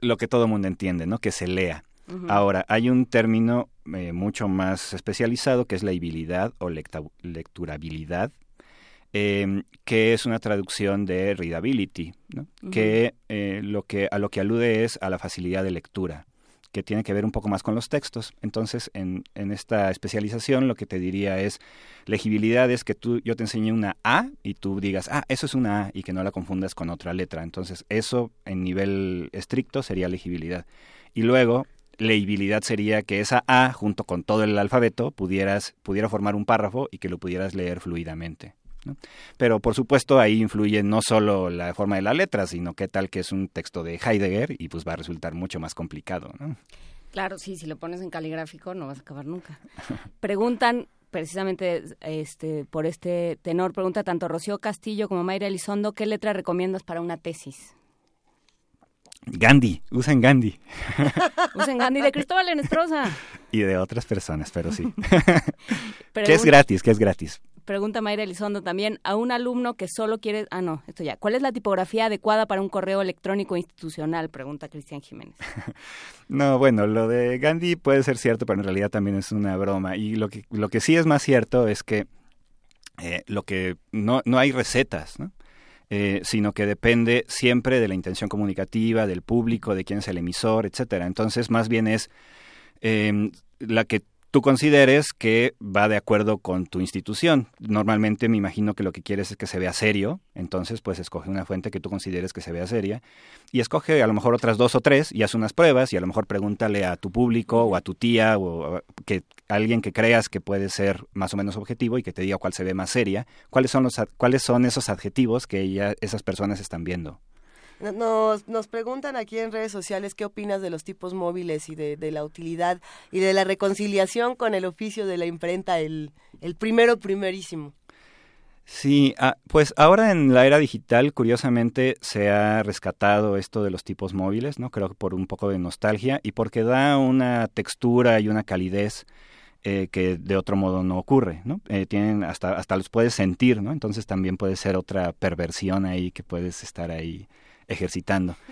lo que todo mundo entiende, ¿no? Que se lea. Ahora, hay un término eh, mucho más especializado que es legibilidad o lecturabilidad, eh, que es una traducción de readability, que, eh, lo que a lo que alude es a la facilidad de lectura que tiene que ver un poco más con los textos. Entonces, en, en esta especialización lo que te diría es, legibilidad es que tú, yo te enseñe una A y tú digas, ah, eso es una A y que no la confundas con otra letra. Entonces, eso en nivel estricto sería legibilidad. Y luego, legibilidad sería que esa A, junto con todo el alfabeto, pudieras, pudiera formar un párrafo y que lo pudieras leer fluidamente. Pero por supuesto ahí influye no solo la forma de la letra, sino qué tal que es un texto de Heidegger y pues va a resultar mucho más complicado. ¿no? Claro, sí, si lo pones en caligráfico no vas a acabar nunca. Preguntan precisamente este por este tenor, pregunta tanto Rocío Castillo como Mayra Elizondo, ¿qué letra recomiendas para una tesis? Gandhi, usen Gandhi. usen Gandhi de Cristóbal Enestrosa. Y de otras personas, pero sí. que es gratis, que es gratis pregunta Mayra Elizondo también, a un alumno que solo quiere... Ah, no, esto ya. ¿Cuál es la tipografía adecuada para un correo electrónico institucional? Pregunta Cristian Jiménez. no, bueno, lo de Gandhi puede ser cierto, pero en realidad también es una broma. Y lo que, lo que sí es más cierto es que eh, lo que no, no hay recetas, ¿no? Eh, sino que depende siempre de la intención comunicativa, del público, de quién es el emisor, etcétera. Entonces, más bien es eh, la que tú consideres que va de acuerdo con tu institución. Normalmente me imagino que lo que quieres es que se vea serio, entonces pues escoge una fuente que tú consideres que se vea seria y escoge a lo mejor otras dos o tres y haz unas pruebas y a lo mejor pregúntale a tu público o a tu tía o que alguien que creas que puede ser más o menos objetivo y que te diga cuál se ve más seria, cuáles son los cuáles son esos adjetivos que ella, esas personas están viendo. Nos, nos preguntan aquí en redes sociales qué opinas de los tipos móviles y de, la utilidad y de la reconciliación con el oficio de la imprenta, el, el primero primerísimo. Sí, ah, pues ahora en la era digital, curiosamente, se ha rescatado esto de los tipos móviles, ¿no? Creo que por un poco de nostalgia y porque da una textura y una calidez eh, que de otro modo no ocurre, ¿no? Eh, tienen hasta hasta los puedes sentir, ¿no? Entonces también puede ser otra perversión ahí que puedes estar ahí ejercitando.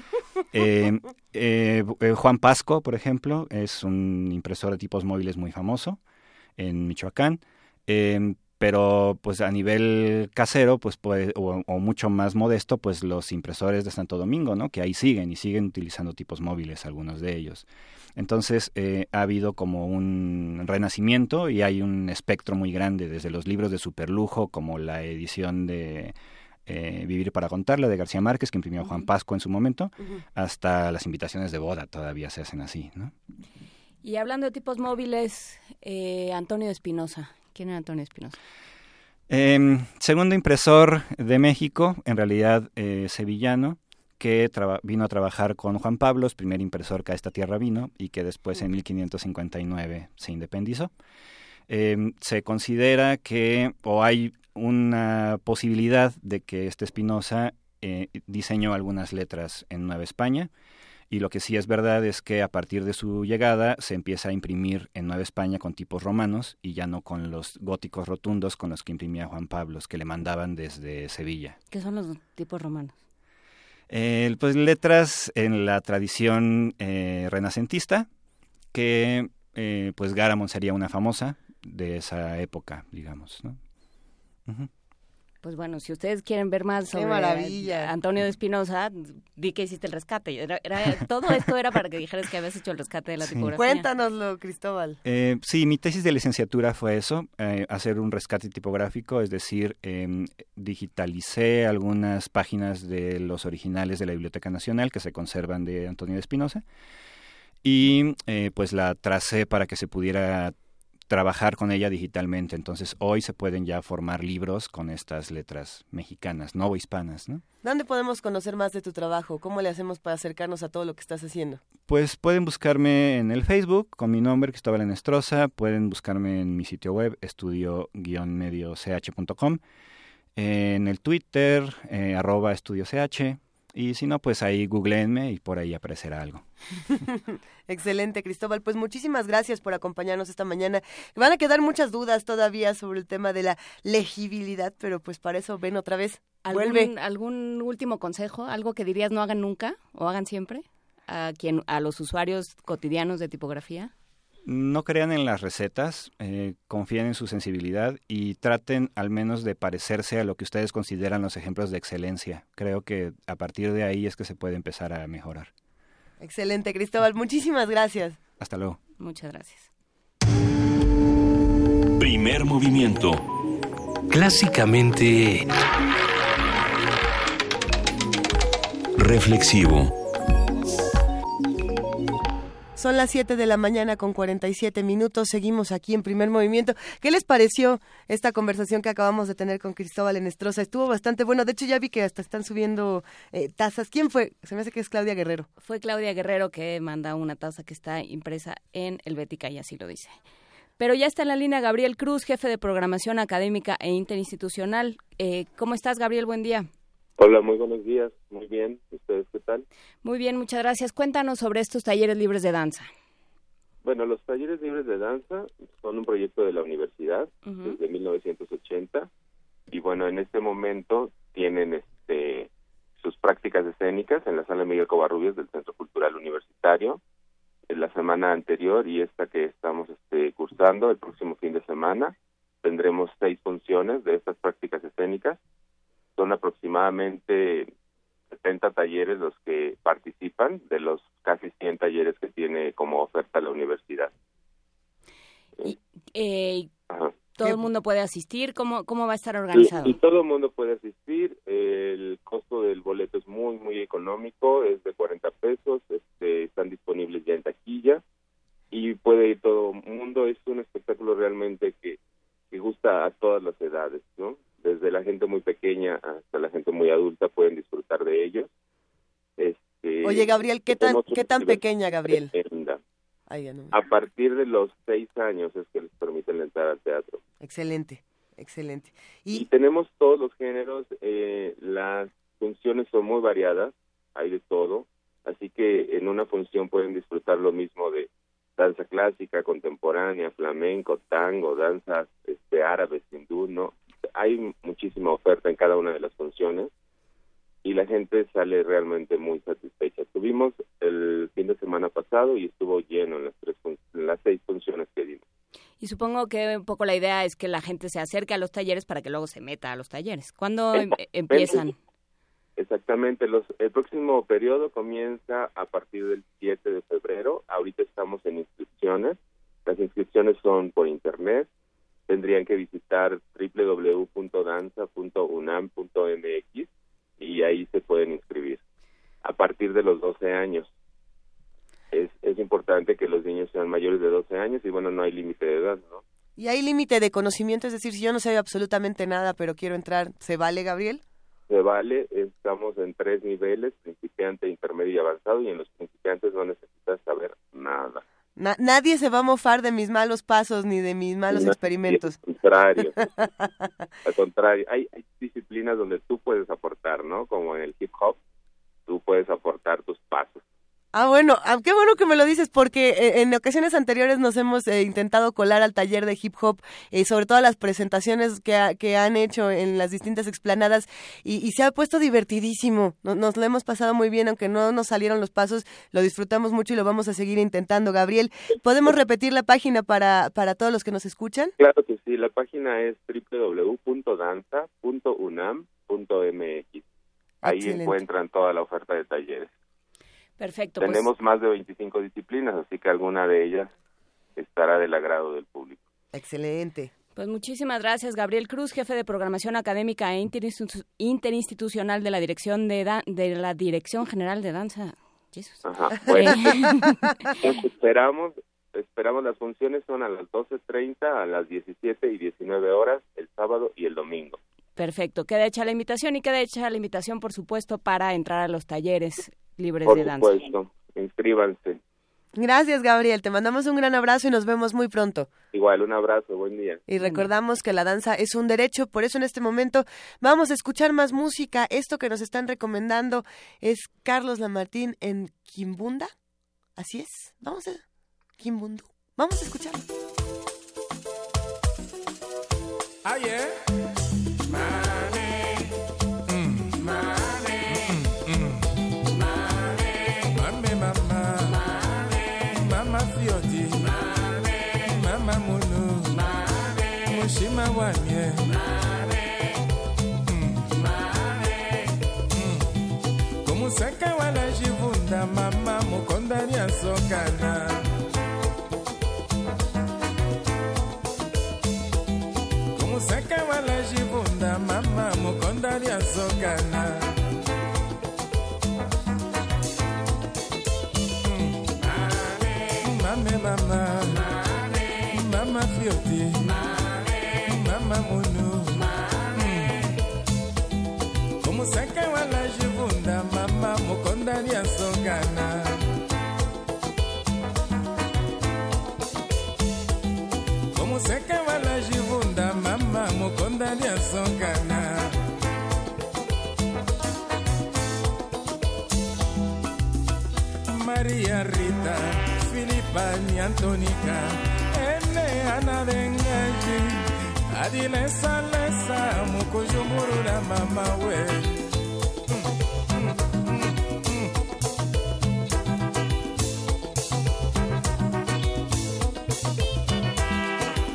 Eh, eh, eh, Juan Pasco, por ejemplo, es un impresor de tipos móviles muy famoso en Michoacán. pero pues a nivel casero pues o, o, mucho más modesto pues los impresores de Santo Domingo no que ahí siguen y siguen utilizando tipos móviles algunos de ellos entonces ha habido como un renacimiento y hay un espectro muy grande desde los libros de superlujo como la edición de eh, Vivir para contarla de García Márquez que imprimió Juan Pasco en su momento hasta las invitaciones de boda todavía se hacen así no y hablando de tipos móviles eh, Antonio Espinosa. ¿Quién era Antonio Espinosa? Eh, segundo impresor de México, en realidad eh, sevillano, que vino a trabajar con Juan Pablo, primer impresor que a esta tierra vino y que después en 1559 se independizó. Eh, se considera que, o hay una posibilidad de que este Espinosa eh, diseñó algunas letras en Nueva España, y lo que sí es verdad es que a partir de su llegada se empieza a imprimir en Nueva España con tipos romanos y ya no con los góticos rotundos con los que imprimía Juan Pablo, que le mandaban desde Sevilla. ¿Qué son los tipos romanos? Eh, pues letras en la tradición eh, renacentista, que eh, pues Garamond sería una famosa de esa época, digamos. ¿no? Uh pues bueno, si ustedes quieren ver más sobre maravilla. Antonio de Espinosa, di que hiciste el rescate. Era, todo esto era para que dijeras que habías hecho el rescate de la tipografía. Cuéntanoslo, Cristóbal. Eh, sí, mi tesis de licenciatura fue eso, eh, hacer un rescate tipográfico, es decir, eh, digitalicé algunas páginas de los originales de la Biblioteca Nacional que se conservan de Antonio de Espinosa y eh, pues la tracé para que se pudiera trabajar con ella digitalmente. Entonces hoy se pueden ya formar libros con estas letras mexicanas, no hispanas, ¿no? ¿Dónde podemos conocer más de tu trabajo? ¿Cómo le hacemos para acercarnos a todo lo que estás haciendo? Pues pueden buscarme en el Facebook con mi nombre, Cristóbal Enestrosa. Pueden buscarme en mi sitio web, estudio-medioch.com. En el Twitter, eh, arroba estudio.ch y si no, pues ahí googleenme y por ahí aparecerá algo. Excelente, Cristóbal. Pues muchísimas gracias por acompañarnos esta mañana. Van a quedar muchas dudas todavía sobre el tema de la legibilidad, pero pues para eso ven otra vez. ¿Algún, ¿Algún último consejo? ¿Algo que dirías no hagan nunca o hagan siempre? ¿A, quien, a los usuarios cotidianos de tipografía? No crean en las recetas, eh, confíen en su sensibilidad y traten al menos de parecerse a lo que ustedes consideran los ejemplos de excelencia. Creo que a partir de ahí es que se puede empezar a mejorar. Excelente, Cristóbal. Muchísimas gracias. Hasta luego. Muchas gracias. Primer movimiento. Clásicamente... Reflexivo. Son las 7 de la mañana con 47 minutos. Seguimos aquí en primer movimiento. ¿Qué les pareció esta conversación que acabamos de tener con Cristóbal Enestrosa? Estuvo bastante bueno. De hecho, ya vi que hasta están subiendo eh, tazas. ¿Quién fue? Se me hace que es Claudia Guerrero. Fue Claudia Guerrero que manda una taza que está impresa en el Bética y así lo dice. Pero ya está en la línea Gabriel Cruz, jefe de programación académica e interinstitucional. Eh, ¿Cómo estás, Gabriel? Buen día. Hola, muy buenos días. Muy bien. ¿Ustedes qué tal? Muy bien, muchas gracias. Cuéntanos sobre estos talleres libres de danza. Bueno, los talleres libres de danza son un proyecto de la universidad desde 1980 y bueno, en este momento tienen este sus prácticas escénicas en la sala Miguel Covarrubias del Centro Cultural Universitario. En la semana anterior y esta que estamos este, cursando, el próximo fin de semana, tendremos seis funciones de estas prácticas escénicas son aproximadamente 70 talleres los que participan de los casi 100 talleres que tiene como oferta la universidad. Y, eh, ¿Todo el mundo puede asistir? ¿Cómo, cómo va a estar organizado? Y, todo el mundo puede asistir. El costo del boleto es muy, muy económico, es de 40 pesos, este, están disponibles ya en taquilla y puede ir todo el mundo. Es un espectáculo realmente que, que gusta a todas las edades, ¿no? Desde la gente muy pequeña hasta la gente muy adulta pueden disfrutar de ellos. Este, Oye, Gabriel, ¿qué tan, ¿qué tan pequeña, Gabriel? A partir de los seis años es que les permiten entrar al teatro. Excelente, excelente. Y, tenemos todos los géneros, eh, las funciones son muy variadas, hay de todo, así que en una función pueden disfrutar lo mismo de danza clásica, contemporánea, flamenco, tango, danzas este, árabes, hindú, ¿no? Hay muchísima oferta en cada una de las funciones y la gente sale realmente muy satisfecha. Tuvimos el fin de semana pasado y estuvo lleno en las tres las seis funciones que dimos. Y supongo que un poco la idea es que la gente se acerque a los talleres para que luego se meta a los talleres. ¿Cuándo em empiezan? Exactamente, los, el próximo periodo comienza a partir del 7 de febrero. Ahorita estamos en inscripciones. Las inscripciones son por internet. Tendrían que visitar www.danza.unam.mx y ahí se pueden inscribir a partir de los 12 años. Es, es importante que los niños sean mayores de 12 años y bueno, no hay límite de edad, ¿no? ¿Y hay límite de conocimiento? Es decir, si yo no sé absolutamente nada, pero quiero entrar, ¿se vale, Gabriel? Se vale, estamos en tres niveles, principiante, intermedio y avanzado, y en los principiantes no necesitas saber nada. Nadie se va a mofar de mis malos pasos ni de mis malos experimentos. Al contrario. al contrario, hay, hay disciplinas donde tú puedes aportar, ¿no? Como en el hip hop, tú puedes aportar tus pasos. Ah, bueno, ah, qué bueno que me lo dices porque eh, en ocasiones anteriores nos hemos eh, intentado colar al taller de hip hop, eh, sobre todo las presentaciones que, que, han hecho en las distintas explanadas y, se ha puesto divertidísimo. Nos, lo hemos pasado muy bien, aunque no nos salieron los pasos, lo disfrutamos mucho y lo vamos a seguir intentando. Gabriel, ¿podemos repetir la página para, para todos los que nos escuchan? Claro que sí, la página es www.danza.unam.mx. Ahí encuentran toda la oferta de talleres. Perfecto. Pues. Tenemos más de 25 disciplinas, así que alguna de ellas estará del agrado del público. Excelente. Pues muchísimas gracias, Gabriel Cruz, jefe de programación académica e interinstitucional de la Dirección de, de la Dirección General de Danza. Ajá, pues, esperamos, esperamos las funciones son a las 12.30, a las 17 y 19 horas, el sábado y el domingo. Perfecto, queda hecha la invitación y queda hecha la invitación, por supuesto, para entrar a los talleres libres Por de danza. Por supuesto, inscríbanse. Gracias, Gabriel. Te mandamos un gran abrazo y nos vemos muy pronto. Igual, un abrazo, buen día. Y recordamos que la danza es un derecho, por eso en este momento vamos a escuchar más música. Esto que nos están recomendando es Carlos Lamartín en Kimbunda. Así es. Vamos a Kimbundu. Vamos a escucharlo. Ah, mushima Antonica, ene Ana Bengaji, adilesa lesa mukujumurura mama we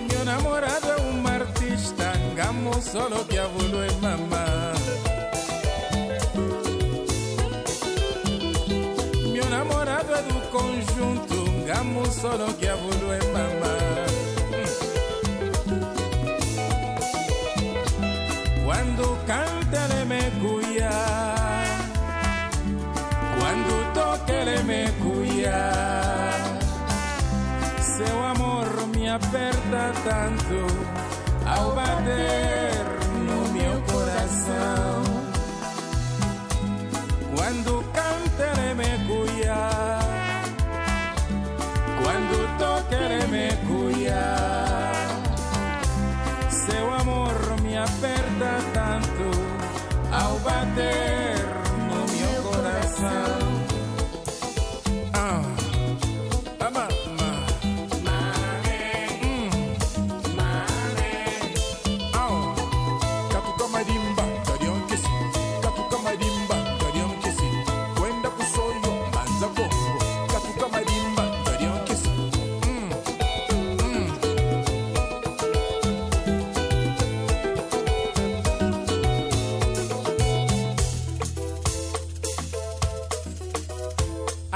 Meu namorado é um artista, gamo solo que abuelo é mamá. Meu namorado é do conjunto, gamo solo que abuelo é mamá. Quando canta le me cuya, quando toca le me cuya, seu amor me aperta tanto ao bater no meu coração. Ao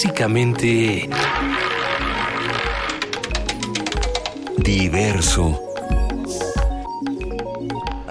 Clásicamente diverso.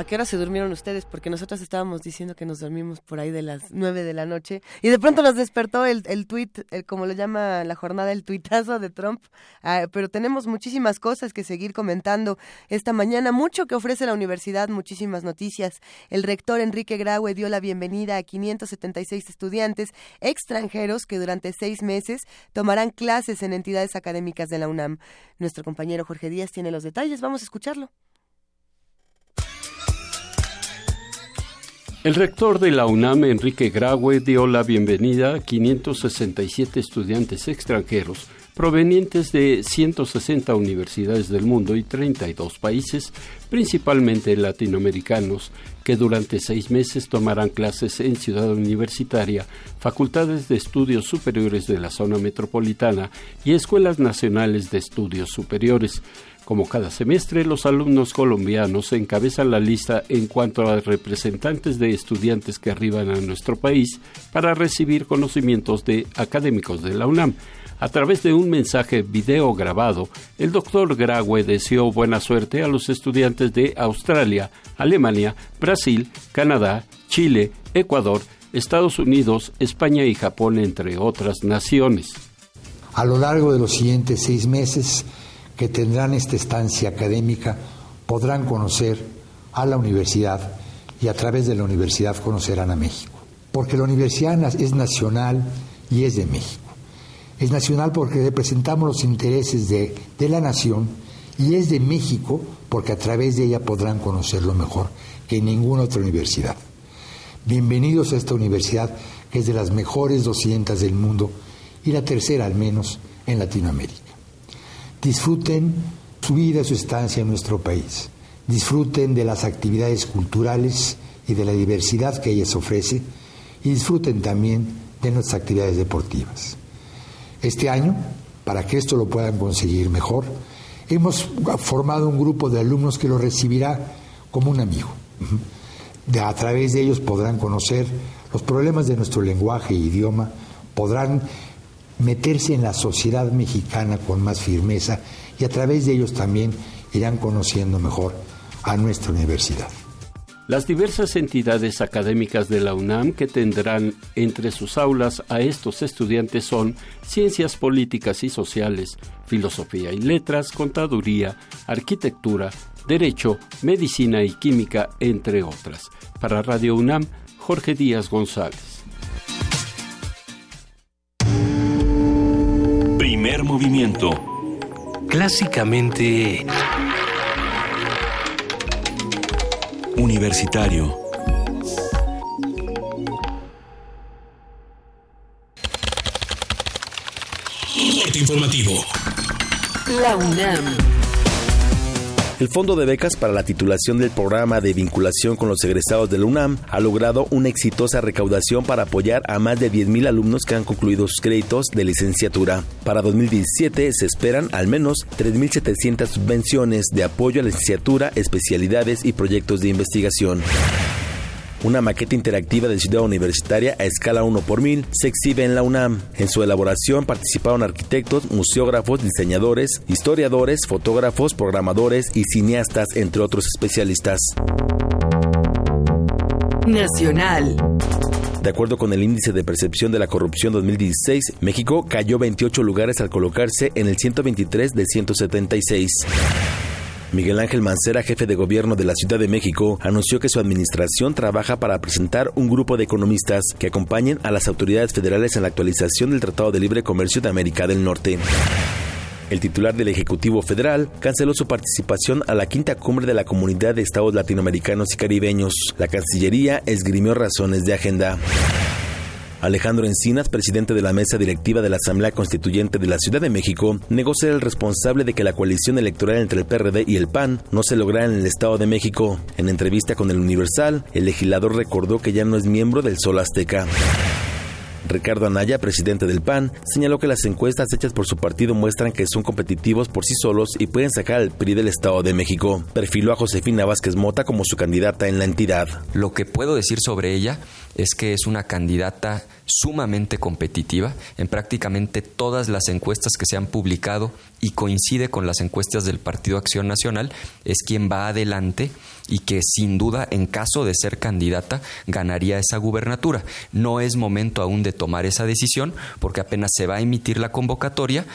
¿A qué hora se durmieron ustedes? Porque nosotros estábamos diciendo que nos dormimos por ahí de las nueve de la noche y de pronto nos despertó el, el tweet, el, como lo llama la jornada, el tuitazo de Trump. Ah, pero tenemos muchísimas cosas que seguir comentando esta mañana, mucho que ofrece la universidad, muchísimas noticias. El rector Enrique Graue dio la bienvenida a 576 estudiantes extranjeros que durante seis meses tomarán clases en entidades académicas de la UNAM. Nuestro compañero Jorge Díaz tiene los detalles, vamos a escucharlo. El rector de la UNAM, Enrique Graue, dio la bienvenida a 567 estudiantes extranjeros provenientes de 160 universidades del mundo y 32 países, principalmente latinoamericanos, que durante seis meses tomarán clases en Ciudad Universitaria, facultades de estudios superiores de la zona metropolitana y escuelas nacionales de estudios superiores. Como cada semestre, los alumnos colombianos encabezan la lista en cuanto a representantes de estudiantes que arriban a nuestro país para recibir conocimientos de académicos de la UNAM. A través de un mensaje video grabado, el doctor Graue deseó buena suerte a los estudiantes de Australia, Alemania, Brasil, Canadá, Chile, Ecuador, Estados Unidos, España y Japón, entre otras naciones. A lo largo de los siguientes seis meses, que tendrán esta estancia académica podrán conocer a la universidad y a través de la universidad conocerán a México. Porque la universidad es nacional y es de México. Es nacional porque representamos los intereses de, de la nación y es de México porque a través de ella podrán conocerlo mejor que ninguna otra universidad. Bienvenidos a esta universidad que es de las mejores 200 del mundo y la tercera al menos en Latinoamérica disfruten su vida, su estancia en nuestro país, disfruten de las actividades culturales y de la diversidad que ellas ofrece y disfruten también de nuestras actividades deportivas. Este año, para que esto lo puedan conseguir mejor, hemos formado un grupo de alumnos que lo recibirá como un amigo. A través de ellos podrán conocer los problemas de nuestro lenguaje e idioma, podrán meterse en la sociedad mexicana con más firmeza y a través de ellos también irán conociendo mejor a nuestra universidad. Las diversas entidades académicas de la UNAM que tendrán entre sus aulas a estos estudiantes son Ciencias Políticas y Sociales, Filosofía y Letras, Contaduría, Arquitectura, Derecho, Medicina y Química, entre otras. Para Radio UNAM, Jorge Díaz González. Movimiento. Clásicamente... Universitario. informativo. La UNAM. El Fondo de Becas para la titulación del programa de vinculación con los egresados de la UNAM ha logrado una exitosa recaudación para apoyar a más de 10.000 alumnos que han concluido sus créditos de licenciatura. Para 2017 se esperan al menos 3.700 subvenciones de apoyo a la licenciatura, especialidades y proyectos de investigación. Una maqueta interactiva de ciudad universitaria a escala 1 por 1000 se exhibe en la UNAM. En su elaboración participaron arquitectos, museógrafos, diseñadores, historiadores, fotógrafos, programadores y cineastas, entre otros especialistas. Nacional. De acuerdo con el índice de percepción de la corrupción 2016, México cayó 28 lugares al colocarse en el 123 de 176. Miguel Ángel Mancera, jefe de gobierno de la Ciudad de México, anunció que su administración trabaja para presentar un grupo de economistas que acompañen a las autoridades federales en la actualización del Tratado de Libre Comercio de América del Norte. El titular del Ejecutivo Federal canceló su participación a la quinta cumbre de la Comunidad de Estados Latinoamericanos y Caribeños. La Cancillería esgrimió razones de agenda. Alejandro Encinas, presidente de la mesa directiva de la Asamblea Constituyente de la Ciudad de México, negó ser el responsable de que la coalición electoral entre el PRD y el PAN no se lograra en el Estado de México. En entrevista con el Universal, el legislador recordó que ya no es miembro del Sol Azteca. Ricardo Anaya, presidente del PAN, señaló que las encuestas hechas por su partido muestran que son competitivos por sí solos y pueden sacar al PRI del Estado de México. Perfiló a Josefina Vázquez Mota como su candidata en la entidad. Lo que puedo decir sobre ella es que es una candidata sumamente competitiva en prácticamente todas las encuestas que se han publicado y coincide con las encuestas del Partido Acción Nacional, es quien va adelante y que sin duda en caso de ser candidata ganaría esa gubernatura. No es momento aún de tomar esa decisión porque apenas se va a emitir la convocatoria.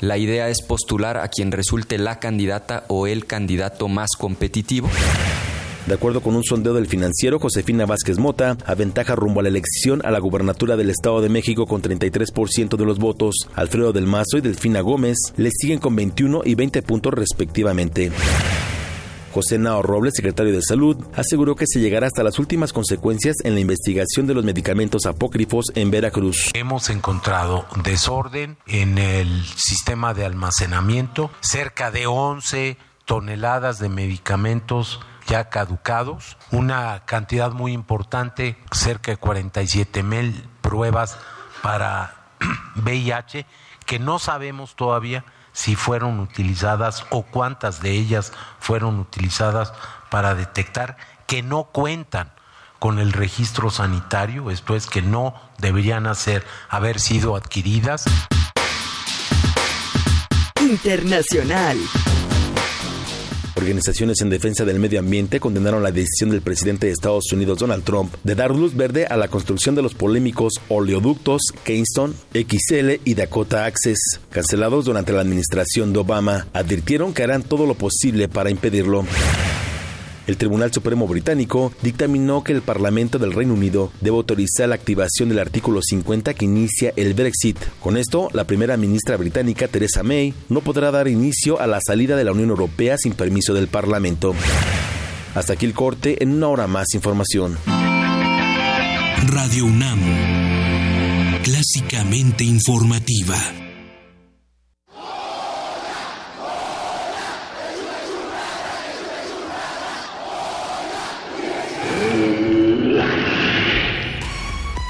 La idea es postular a quien resulte la candidata o el candidato más competitivo. De acuerdo con un sondeo del financiero, Josefina Vázquez Mota aventaja rumbo a la elección a la gubernatura del Estado de México con 33% de los votos. Alfredo del Mazo y Delfina Gómez le siguen con 21 y 20 puntos respectivamente. José Nao Robles, secretario de Salud, aseguró que se llegará hasta las últimas consecuencias en la investigación de los medicamentos apócrifos en Veracruz. Hemos encontrado desorden en el sistema de almacenamiento, cerca de 11 toneladas de medicamentos ya caducados, una cantidad muy importante, cerca de 47 mil pruebas para VIH, que no sabemos todavía si fueron utilizadas o cuántas de ellas fueron utilizadas para detectar que no cuentan con el registro sanitario, esto es que no deberían hacer, haber sido adquiridas. Internacional. Organizaciones en defensa del medio ambiente condenaron la decisión del presidente de Estados Unidos Donald Trump de dar luz verde a la construcción de los polémicos oleoductos Keystone, XL y Dakota Access, cancelados durante la administración de Obama. Advirtieron que harán todo lo posible para impedirlo. El Tribunal Supremo Británico dictaminó que el Parlamento del Reino Unido debe autorizar la activación del artículo 50 que inicia el Brexit. Con esto, la primera ministra británica, Theresa May, no podrá dar inicio a la salida de la Unión Europea sin permiso del Parlamento. Hasta aquí el corte, en una hora más información. Radio UNAM, clásicamente informativa.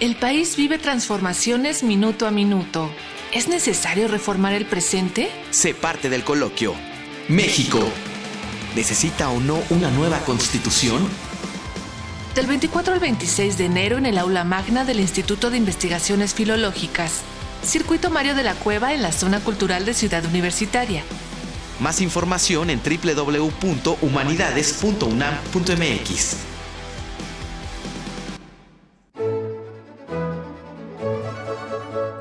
El país vive transformaciones minuto a minuto. ¿Es necesario reformar el presente? Sé parte del coloquio. México. ¿Necesita o no una nueva constitución? Del 24 al 26 de enero en el aula magna del Instituto de Investigaciones Filológicas. Circuito Mario de la Cueva en la zona cultural de Ciudad Universitaria. Más información en www.humanidades.unam.mx.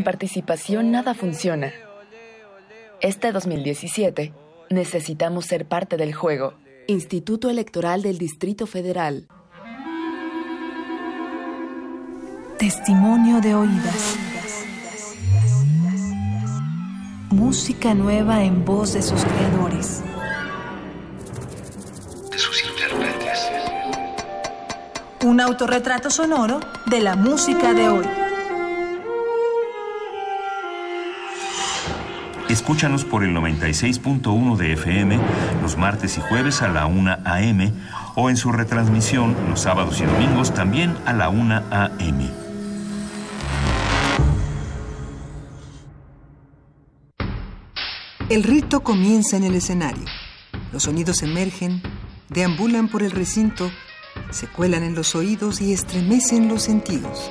Sin participación nada funciona. Este 2017 necesitamos ser parte del juego. Instituto Electoral del Distrito Federal. Testimonio de oídas. Música nueva en voz de sus creadores. De sus intérpretes. Un autorretrato sonoro de la música de hoy. Escúchanos por el 96.1 de FM los martes y jueves a la 1 a.m. o en su retransmisión los sábados y domingos también a la 1 a.m. El rito comienza en el escenario. Los sonidos emergen, deambulan por el recinto, se cuelan en los oídos y estremecen los sentidos.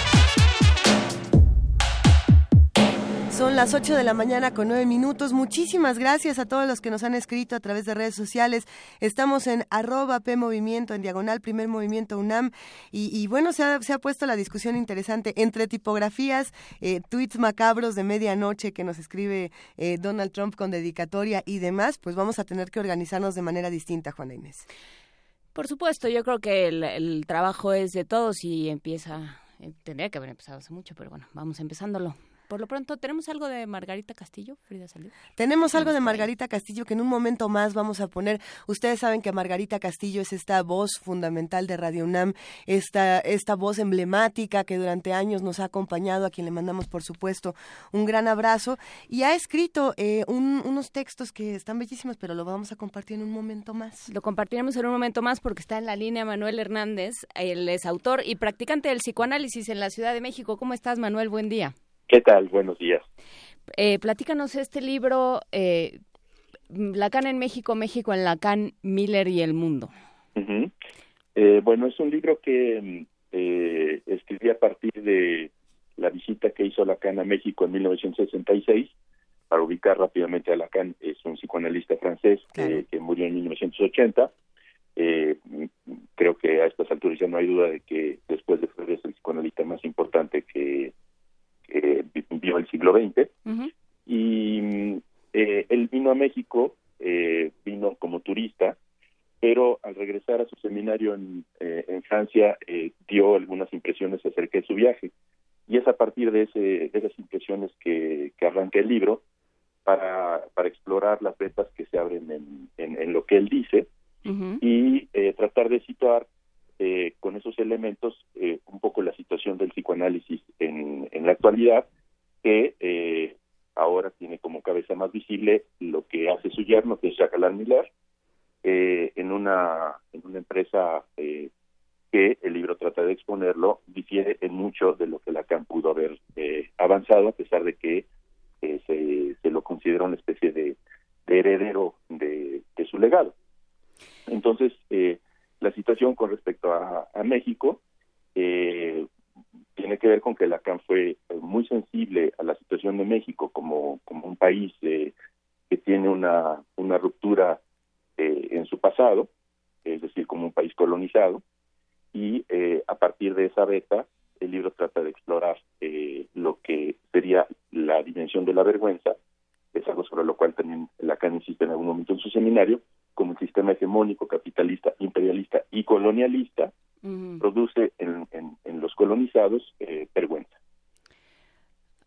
Son las 8 de la mañana con 9 minutos. Muchísimas gracias a todos los que nos han escrito a través de redes sociales. Estamos en arroba P en diagonal Primer Movimiento UNAM. Y, bueno, se ha, puesto la discusión interesante entre tipografías, eh, tweets macabros de medianoche que nos escribe eh, Donald Trump con dedicatoria y demás. Pues vamos a tener que organizarnos de manera distinta, Juana Inés. Por supuesto, yo creo que el trabajo es de todos y empieza eh, tendría que haber empezado hace mucho, pero bueno, vamos empezándolo. Por lo pronto, ¿tenemos algo de Margarita Castillo, Frida Salud? Tenemos algo de Margarita Castillo que en un momento más vamos a poner. Ustedes saben que Margarita Castillo es esta voz fundamental de Radio UNAM, esta, esta voz emblemática que durante años nos ha acompañado, a quien le mandamos, por supuesto, un gran abrazo. Y ha escrito eh, unos textos que están bellísimos, pero lo vamos a compartir en un momento más. Lo compartiremos en un momento más porque está en la línea Manuel Hernández. Él es autor y practicante del psicoanálisis en la Ciudad de México. ¿Cómo estás, Manuel? Buen día. ¿Qué tal? Buenos días. Eh, platícanos este libro, eh, Lacan en México, México en Lacan, Miller y el Mundo. eh, bueno, es un libro que eh, escribí a partir de la visita que hizo Lacan a México en 1966. Para ubicar rápidamente a Lacan, es un psicoanalista francés que, murió en 1980. Eh, creo que a estas alturas ya no hay duda de que después de Freud es el psicoanalista más importante que eh, vivió el siglo XX. Y eh, él vino a México, eh, vino como turista, pero al regresar a su seminario en, eh, en Francia dio algunas impresiones acerca de su viaje. Y es a partir de, ese, de esas impresiones que, que arranca el libro para, para explorar las vetas que se abren en, en, lo que él dice y tratar de situar eh, con esos elementos eh, un poco la situación del psicoanálisis en, en la actualidad, que eh, ahora tiene como cabeza más visible lo que hace su yerno, que es Jacques Alain Miller, en, una, en una empresa que el libro trata de exponerlo, difiere en mucho de lo que Lacan pudo haber avanzado, a pesar de que se, se, lo considera una especie de, heredero de, de, su legado. Entonces, eh, la situación con respecto a, México eh, tiene que ver con que Lacan fue muy sensible a la situación de México como, un país eh, que tiene una, una ruptura eh, en su pasado, es decir, como un país colonizado, y a partir de esa beta el libro trata de explorar lo que sería la dimensión de la vergüenza, es algo sobre lo cual también Lacan insiste en algún momento en su seminario, como un sistema hegemónico, capitalista, imperialista y colonialista produce en, en, los colonizados eh, vergüenza.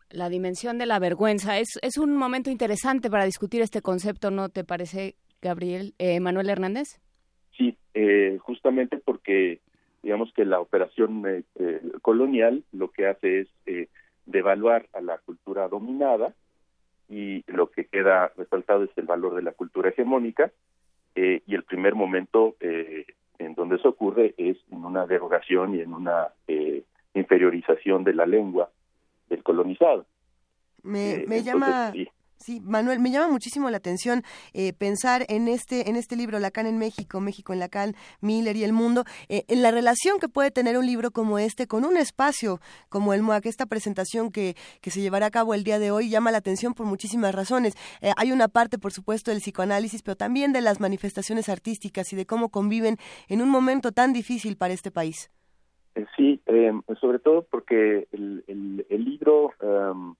La dimensión de la vergüenza es, es un momento interesante para discutir este concepto, ¿no te parece, Gabriel eh, Manuel Hernández? Sí, eh, justamente porque digamos que la operación colonial lo que hace es devaluar a la cultura dominada y lo que queda resaltado es el valor de la cultura hegemónica eh, y el primer momento eh, en donde eso ocurre es en una derogación y en una eh, inferiorización de la lengua del colonizado. Me, me llama... Sí, Manuel, me llama muchísimo la atención eh, pensar en este en este libro Lacan en México, México en Lacan, Miller y el mundo, eh, en la relación que puede tener un libro como este con un espacio como el MOAC. Esta presentación que, que se llevará a cabo el día de hoy llama la atención por muchísimas razones. Eh, hay una parte, por supuesto, del psicoanálisis, pero también de las manifestaciones artísticas y de cómo conviven en un momento tan difícil para este país. Sí, sobre todo porque el, el, libro... Em,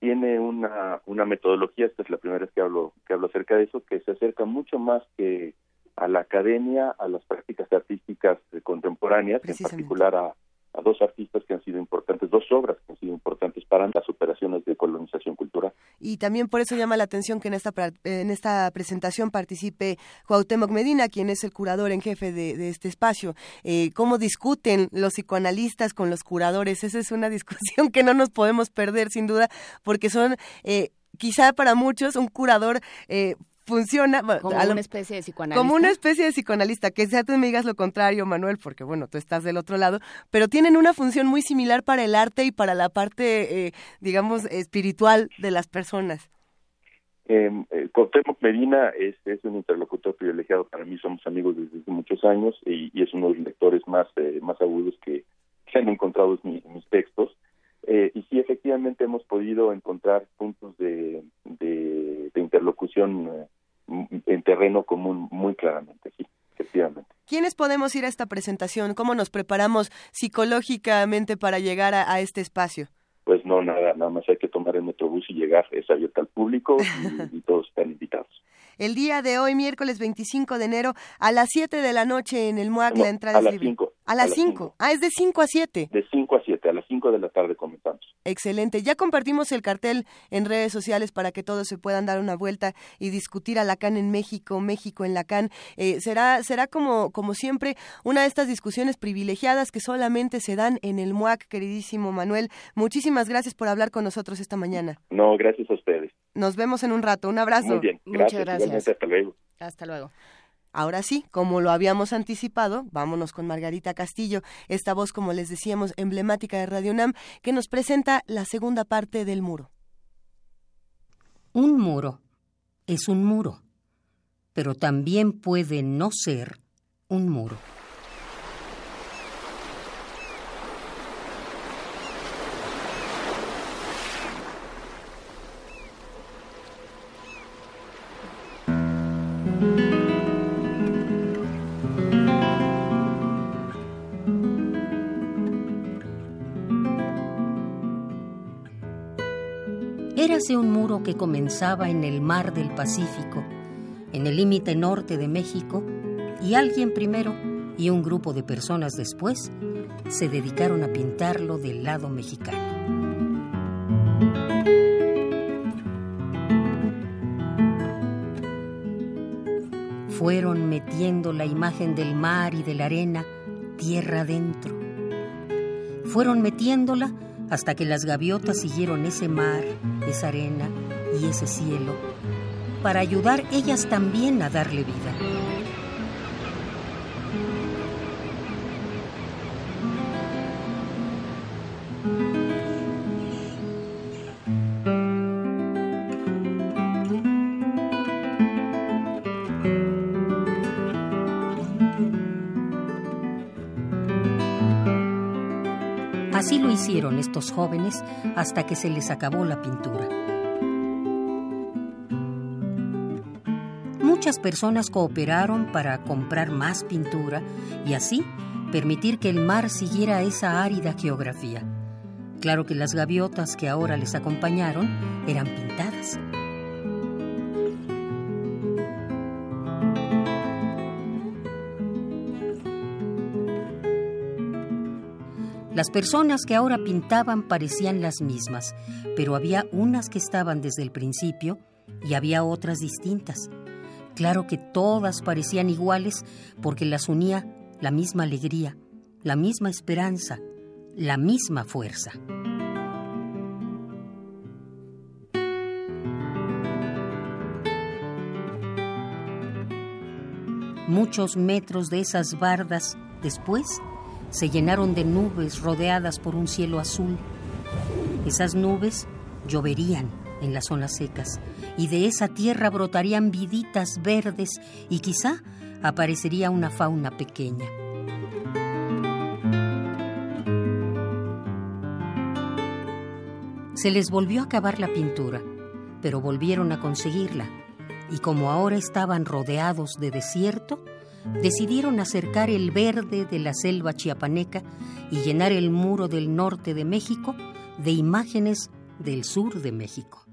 tiene una, una metodología, esta es la primera vez que hablo, que hablo acerca de eso, que se acerca mucho más que a la academia, a las prácticas artísticas contemporáneas, en particular a, a dos artistas que han sido importantes, dos obras que han sido importantes para las operaciones de colonización cultural. Y también por eso llama la atención que en esta, en esta presentación participe Cuauhtémoc Medina, quien es el curador en jefe de, este espacio. Eh, ¿Cómo discuten los psicoanalistas con los curadores? Esa es una discusión que no nos podemos perder, sin duda, porque son... Eh, quizá para muchos un curador eh, funciona como una especie de psicoanalista. Como una especie de psicoanalista, que sea tú me digas lo contrario, Manuel, porque bueno, tú estás del otro lado, pero tienen una función muy similar para el arte y para la parte, eh, digamos, espiritual de las personas. Eh, Medina es, es, un interlocutor privilegiado para mí, somos amigos desde hace muchos años y, es uno de los lectores más, eh, más agudos que, se han encontrado en mis, textos. Eh, y sí, efectivamente hemos podido encontrar puntos de, de, interlocución eh, en terreno común muy claramente, sí, efectivamente. ¿Quiénes podemos ir a esta presentación? ¿Cómo nos preparamos psicológicamente para llegar a, este espacio? Pues no, nada, nada más hay que tomar el metrobús y llegar, es abierto al público y todos están invitados el día de hoy, miércoles 25 de enero, a las 7 de la noche en el MUAC, la entrada a es libre. Cinco, a las 5. Ah, es de 5 a 7. De 5 a 7, a las 5 de la tarde comenzamos. Excelente. Ya compartimos el cartel en redes sociales para que todos se puedan dar una vuelta y discutir a Lacan en México, México en Lacan. Eh, será será como, como siempre una de estas discusiones privilegiadas que solamente se dan en el MUAC, queridísimo Manuel. Muchísimas gracias por hablar con nosotros esta mañana. No, gracias a ustedes. Nos vemos en un rato. Un abrazo. Muy bien. Muchas gracias. Hasta luego. Hasta luego. Ahora sí, como lo habíamos anticipado, vámonos con Margarita Castillo, esta voz, como les decíamos, emblemática de Radio UNAM, que nos presenta la segunda parte del muro. Un muro es un muro, pero también puede no ser un muro. Un muro que comenzaba en el mar del Pacífico, en el límite norte de México, y alguien primero y un grupo de personas después se dedicaron a pintarlo del lado mexicano. Fueron metiendo la imagen del mar y de la arena tierra adentro. Fueron metiéndola hasta que las gaviotas siguieron ese mar, esa arena y ese cielo, para ayudar ellas también a darle vida. Estos jóvenes hasta que se les acabó la pintura. Muchas personas cooperaron para comprar más pintura y así permitir que el mar siguiera esa árida geografía. Claro que las gaviotas que ahora les acompañaron eran pintadas. Las personas que ahora pintaban parecían las mismas, pero había unas que estaban desde el principio y había otras distintas. Claro que todas parecían iguales porque las unía la misma alegría, la misma esperanza, la misma fuerza. Muchos metros de esas bardas después se llenaron de nubes rodeadas por un cielo azul. Esas nubes lloverían en las zonas secas y de esa tierra brotarían viditas verdes y quizá aparecería una fauna pequeña. Se les volvió a acabar la pintura, pero volvieron a conseguirla, y como ahora estaban rodeados de desierto, decidieron acercar el verde de la selva chiapaneca y llenar el muro del norte de México de imágenes del sur de México.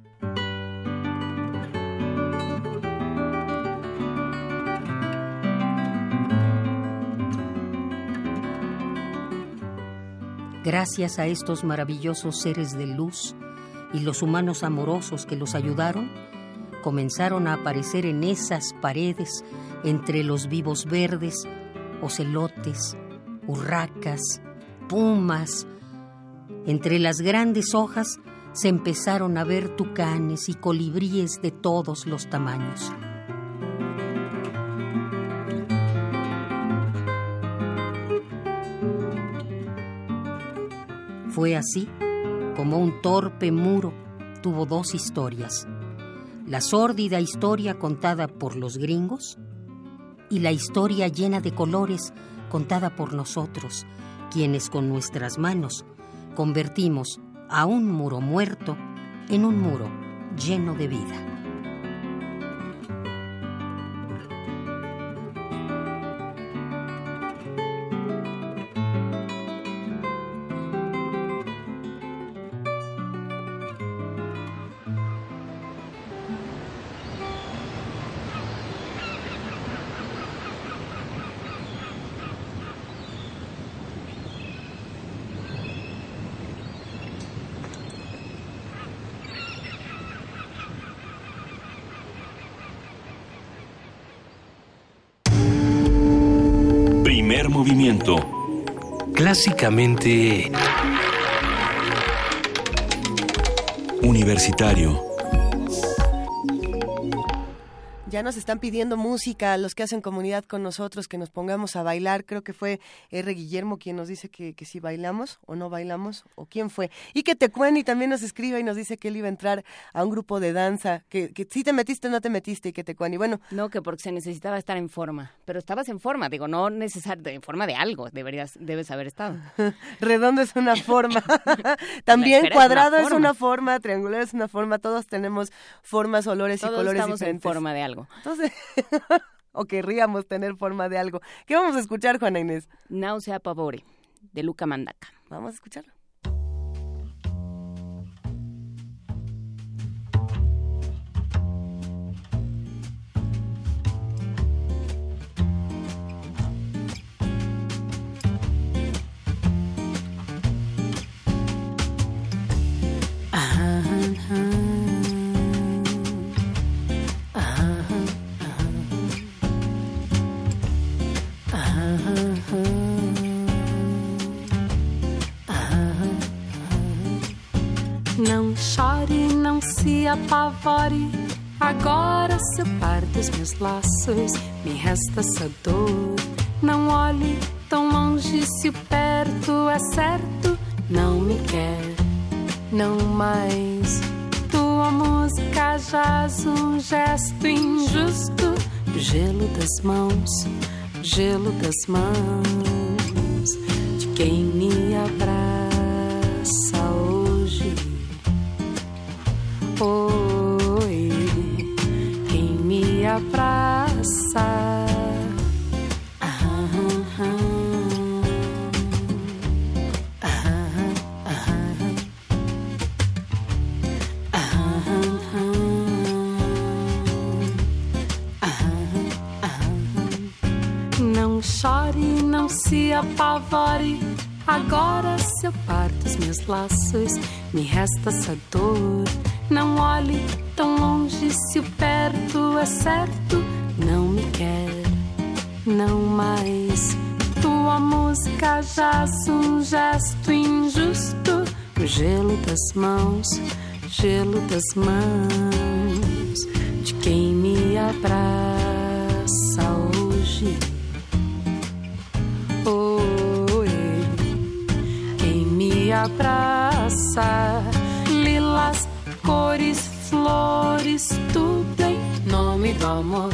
Gracias a estos maravillosos seres de luz y los humanos amorosos que los ayudaron, comenzaron a aparecer en esas paredes entre los vivos verdes, ocelotes, urracas, pumas. Entre las grandes hojas se empezaron a ver tucanes y colibríes de todos los tamaños. Fue así como un torpe muro tuvo dos historias la sórdida historia contada por los gringos y la historia llena de colores contada por nosotros, quienes con nuestras manos convertimos a un muro muerto en un muro lleno de vida. Clásicamente... Universitario. Ya nos están pidiendo música a los que hacen comunidad con nosotros, que nos pongamos a bailar. Creo que fue R. Guillermo quien nos dice que, que si bailamos o no bailamos, o quién fue. Y que Tecuani también nos escribe y nos dice que él iba a entrar a un grupo de danza, que, que si te metiste o no te metiste, y que Tecuani, bueno. No, que porque se necesitaba estar en forma. Pero estabas en forma, digo, no necesariamente en forma de algo, deberías, debes haber estado. Redondo es una forma. también cuadrado es una, forma, triangular es una forma, todos tenemos formas, olores todos y colores estamos diferentes. en forma de algo. Entonces, o querríamos tener forma de algo. ¿Qué vamos a escuchar, Juana Inés? Náusea Pavore, de Luca Mandaca. Vamos a escucharlo. Não chore, não se apavore. Agora seu par dos meus laços me resta essa dor. Não olhe tão longe se perto é certo. Não me quer, não mais. Tua música jaz um gesto injusto. Gelo das mãos, gelo das mãos de quem me abraça não se apavore. Agora seu par dos meus laços me resta essa dor. Não olhe tão longe se o perto é certo. Não me quer, não mais. Tua música jaz um gesto injusto. O gelo das mãos, gelo das mãos de quem me abraça hoje. Me abraça, lilas, cores, flores, tudo em nome do amor,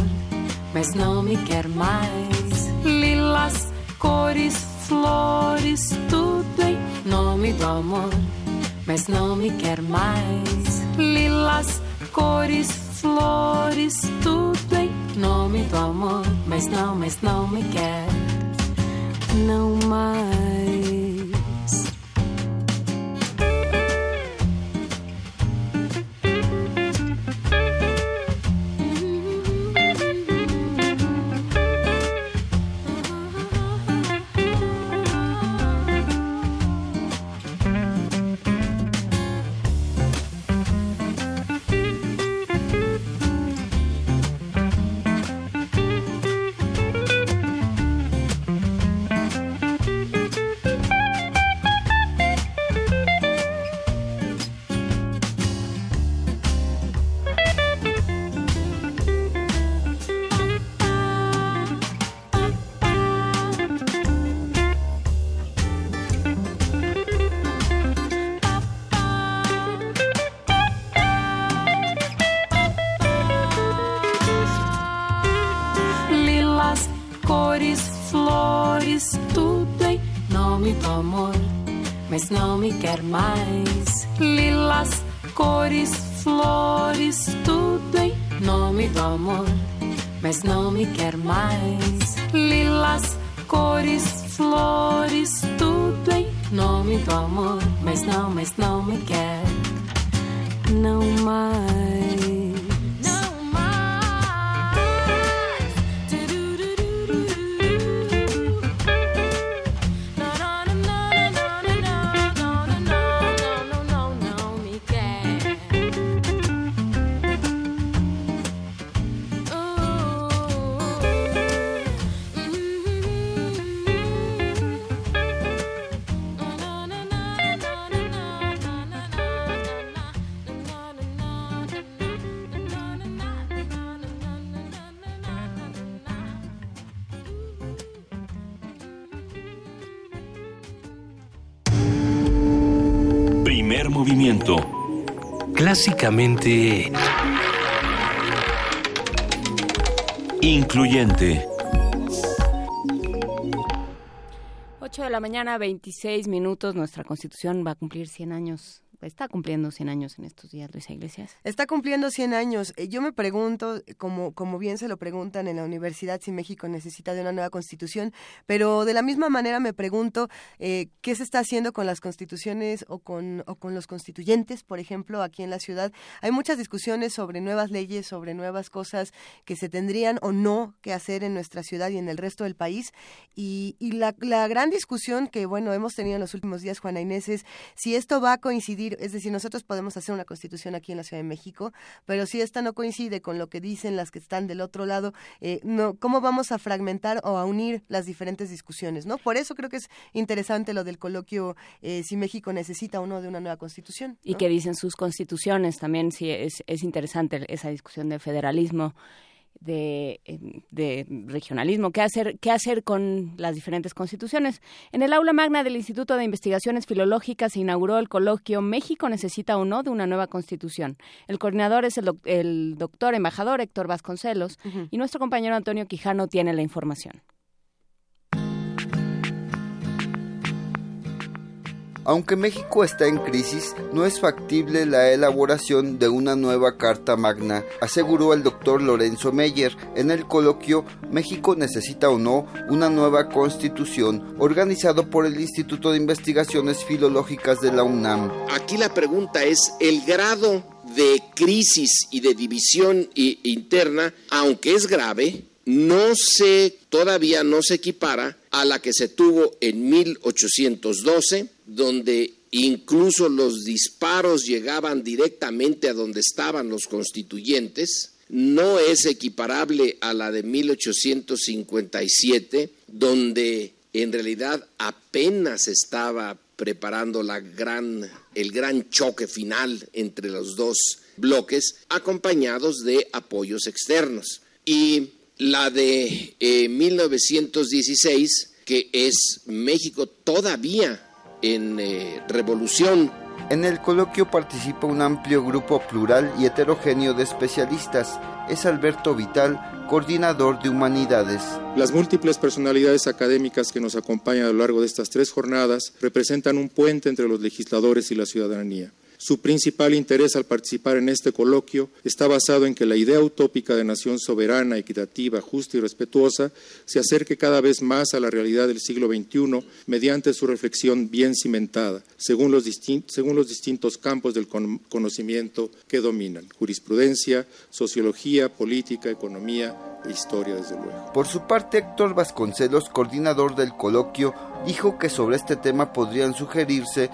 mas não me quer mais. Lilas, cores, flores, tudo em nome do amor, mas não me quer mais. Lilas, cores, flores, tudo em nome do amor, mas não, mas não me quer, não mais. Clásicamente... Incluyente. 8 de la mañana, 26 minutos. Nuestra constitución va a cumplir 100 años está cumpliendo 100 años en estos días, Luisa Iglesias. Está cumpliendo 100 años. Eh, yo me pregunto, como, como bien se lo preguntan en la universidad, si México necesita de una nueva constitución, pero de la misma manera me pregunto eh, qué se está haciendo con las constituciones o con, o con los constituyentes, por ejemplo, aquí en la ciudad. Hay muchas discusiones sobre nuevas leyes, sobre nuevas cosas que se tendrían o no que hacer en nuestra ciudad y en el resto del país. Y, y la, la gran discusión que, bueno, hemos tenido en los últimos días, Juana Inés, es si esto va a coincidir es decir, nosotros podemos hacer una constitución aquí en la Ciudad de México, pero si esta no coincide con lo que dicen las que están del otro lado, eh, no, ¿cómo vamos a fragmentar o a unir las diferentes discusiones? ¿no? Por eso creo que es interesante lo del coloquio eh, si México necesita o no de una nueva constitución. Y que dicen sus constituciones también, sí, es, es interesante esa discusión de federalismo de, de, regionalismo, qué hacer, qué hacer con las diferentes constituciones. En el aula magna del Instituto de Investigaciones Filológicas se inauguró el coloquio México necesita o no de una nueva constitución. El coordinador es el, doctor embajador Héctor Vasconcelos y nuestro compañero Antonio Quijano tiene la información. Aunque México está en crisis, no es factible la elaboración de una nueva Carta Magna, aseguró el doctor Lorenzo Meyer en el coloquio México necesita o no una nueva constitución, organizado por el Instituto de Investigaciones Filológicas de la UNAM. Aquí la pregunta es el grado de crisis y de división interna, aunque es grave, no se todavía no se equipara a la que se tuvo en 1812 donde incluso los disparos llegaban directamente a donde estaban los constituyentes, no es equiparable a la de 1857, donde en realidad apenas estaba preparando el gran choque final entre los dos bloques, acompañados de apoyos externos. Y la de 1916, eh, que es México todavía en eh, revolución. En el coloquio participa un amplio grupo plural y heterogéneo de especialistas. Es Alberto Vital, coordinador de humanidades. Las múltiples personalidades académicas que nos acompañan a lo largo de estas tres jornadas representan un puente entre los legisladores y la ciudadanía. Su principal interés al participar en este coloquio está basado en que la idea utópica de nación soberana, equitativa, justa y respetuosa se acerque cada vez más a la realidad del siglo XXI mediante su reflexión bien cimentada, según los, distintos campos del conocimiento que dominan, jurisprudencia, sociología, política, economía e historia, desde luego. Por su parte, Héctor Vasconcelos, coordinador del coloquio, dijo que sobre este tema podrían sugerirse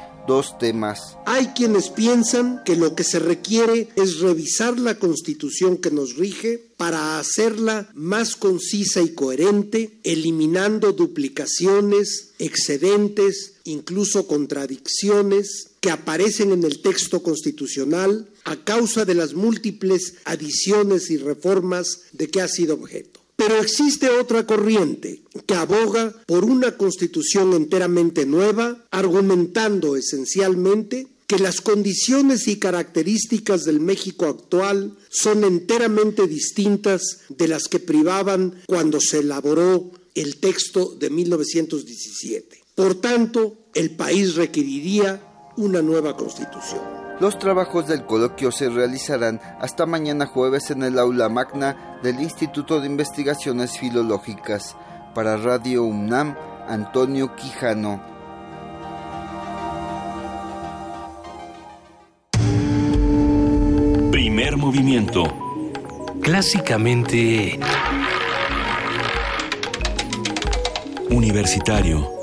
Hay quienes piensan que lo que se requiere es revisar la constitución que nos rige para hacerla más concisa y coherente, eliminando duplicaciones, excedentes, incluso contradicciones que aparecen en el texto constitucional a causa de las múltiples adiciones y reformas de que ha sido objeto. Pero existe otra corriente que aboga por una constitución enteramente nueva, argumentando esencialmente que las condiciones y características del México actual son enteramente distintas de las que privaban cuando se elaboró el texto de 1917. Por tanto, el país requeriría una nueva constitución. Los trabajos del coloquio se realizarán hasta mañana jueves en el aula magna del Instituto de Investigaciones Filológicas. Para Radio UNAM, Antonio Quijano. Primer movimiento. Clásicamente... Universitario.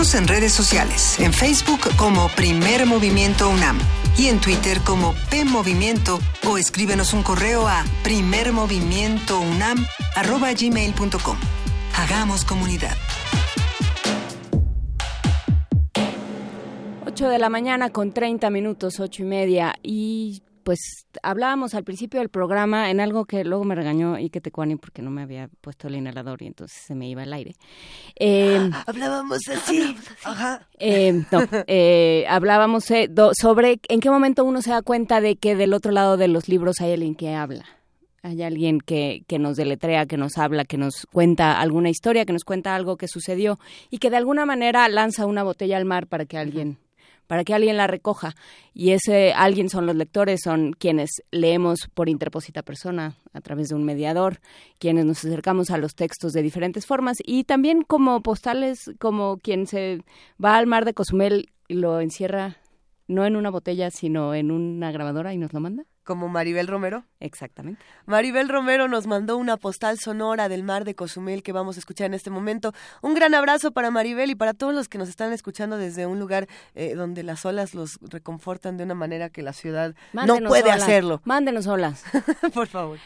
En redes sociales, en Facebook como Primer Movimiento UNAM y en Twitter como P Movimiento o escríbenos un correo a primermovimientounam@gmail.com. Hagamos comunidad. 8 de la mañana con 30 minutos, ocho y media. Y pues hablábamos al principio del programa en algo que luego me regañó y que te cuani porque no me había puesto el inhalador y entonces se me iba el aire. Eh, Hablábamos así. Ajá. eh, no, eh, hablábamos eh, do- sobre en qué momento uno se da cuenta de que del otro lado de los libros hay alguien que habla. Hay alguien que, que nos deletrea, que nos habla, que nos cuenta alguna historia, que nos cuenta algo que sucedió y que de alguna manera lanza una botella al mar para que alguien para que alguien la recoja. Y ese alguien son los lectores, son quienes leemos por interpósita persona a través de un mediador, quienes nos acercamos a los textos de diferentes formas y también como postales, como quien se va al mar de Cozumel y lo encierra no en una botella, sino en una grabadora y nos lo manda. Como Maribel Romero. Exactamente. Maribel Romero nos mandó una postal sonora del mar de Cozumel que vamos a escuchar en este momento. Un gran abrazo para Maribel y para todos los que nos están escuchando desde un lugar eh, donde las olas los reconfortan de una manera que la ciudad no puede olas, hacerlo. Mándenos olas. Por favor.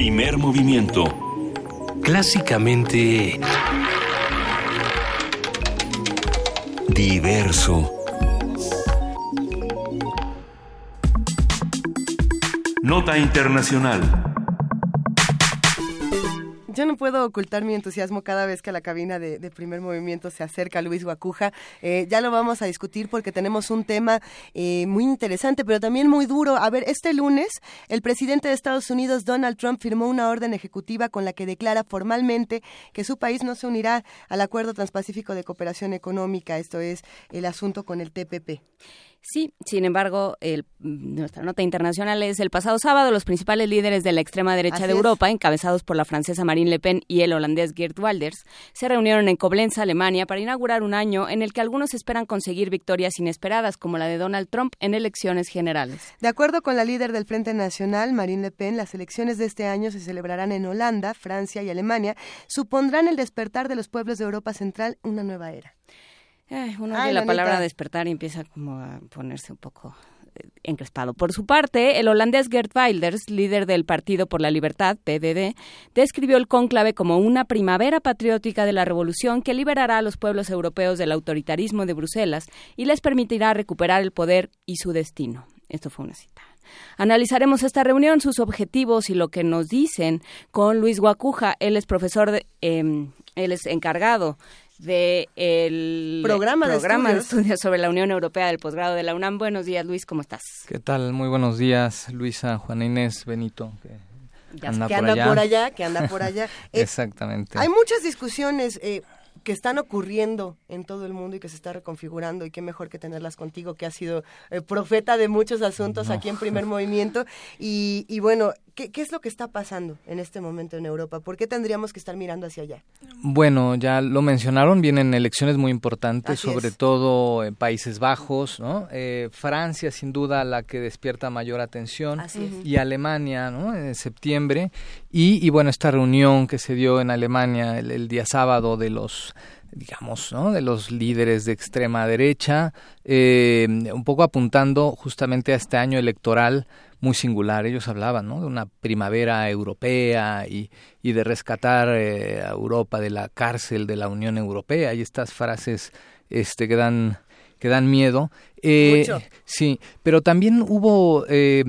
Primer Clásicamente... Diverso. Nota Internacional. Yo no puedo ocultar mi entusiasmo cada vez que a la cabina de, primer movimiento se acerca Luis Guacuja. Eh, ya lo vamos a discutir porque tenemos un tema eh, muy interesante, pero también muy duro. A ver, este lunes el presidente de Estados Unidos, Donald Trump, firmó una orden ejecutiva con la que declara formalmente que su país no se unirá al Acuerdo Transpacífico de Cooperación Económica, esto es el asunto con el TPP. Sí, sin embargo, el- nuestra nota internacional es el pasado sábado los principales líderes de la extrema derecha Así de es. Europa, encabezados por la francesa Marine Le Pen y el holandés Geert Wilders, se reunieron en Koblenz, Alemania, para inaugurar un año en el que algunos esperan conseguir victorias inesperadas, como la de Donald Trump en elecciones generales. De acuerdo con la líder del Frente Nacional, Marine Le Pen, las elecciones de este año se celebrarán en Holanda, Francia y Alemania. Supondrán el despertar de los pueblos de Europa Central una nueva era. Ay, uno Ay, oye la palabra despertar y empieza como a ponerse un poco eh, encrespado. Por su parte, el holandés Geert Wilders, líder del Partido por la Libertad, PVD, describió el cónclave como una primavera patriótica de la revolución que liberará a los pueblos europeos del autoritarismo de Bruselas y les permitirá recuperar el poder y su destino. Esto fue una cita. Analizaremos esta reunión, sus objetivos y lo que nos dicen con Luis Guacuja. Él es profesor, de, eh, él es encargado de el Programa de estudios. estudios sobre la Unión Europea del posgrado de la UNAM. Buenos días, Luis, ¿cómo estás? ¿Qué tal? Muy buenos días, Luisa, Juana Inés, Benito. Que Ya anda que por anda allá. por allá, que anda por allá. Eh, Exactamente. Hay muchas discusiones eh, que están ocurriendo en todo el mundo y que se está reconfigurando y qué mejor que tenerlas contigo, que has sido eh, profeta de muchos asuntos No. aquí en Primer Movimiento. Y, y bueno, ¿qué, ¿qué es lo que está pasando en este momento en Europa? ¿Por qué tendríamos que estar mirando hacia allá? Bueno, ya lo mencionaron, vienen elecciones muy importantes, Así sobre es. todo en Países Bajos, ¿no? Eh, Francia, sin duda, la que despierta mayor atención, Así es. y Alemania, ¿no? En septiembre, y, y bueno, esta reunión que se dio en Alemania el, el día sábado de los digamos, ¿no? de los líderes de extrema derecha, eh, un poco apuntando justamente a este año electoral muy singular. Ellos hablaban ¿no? de una primavera europea y, y de rescatar eh, a Europa de la cárcel de la Unión Europea y estas frases este, que dan que dan miedo. Eh, sí, pero también hubo, eh,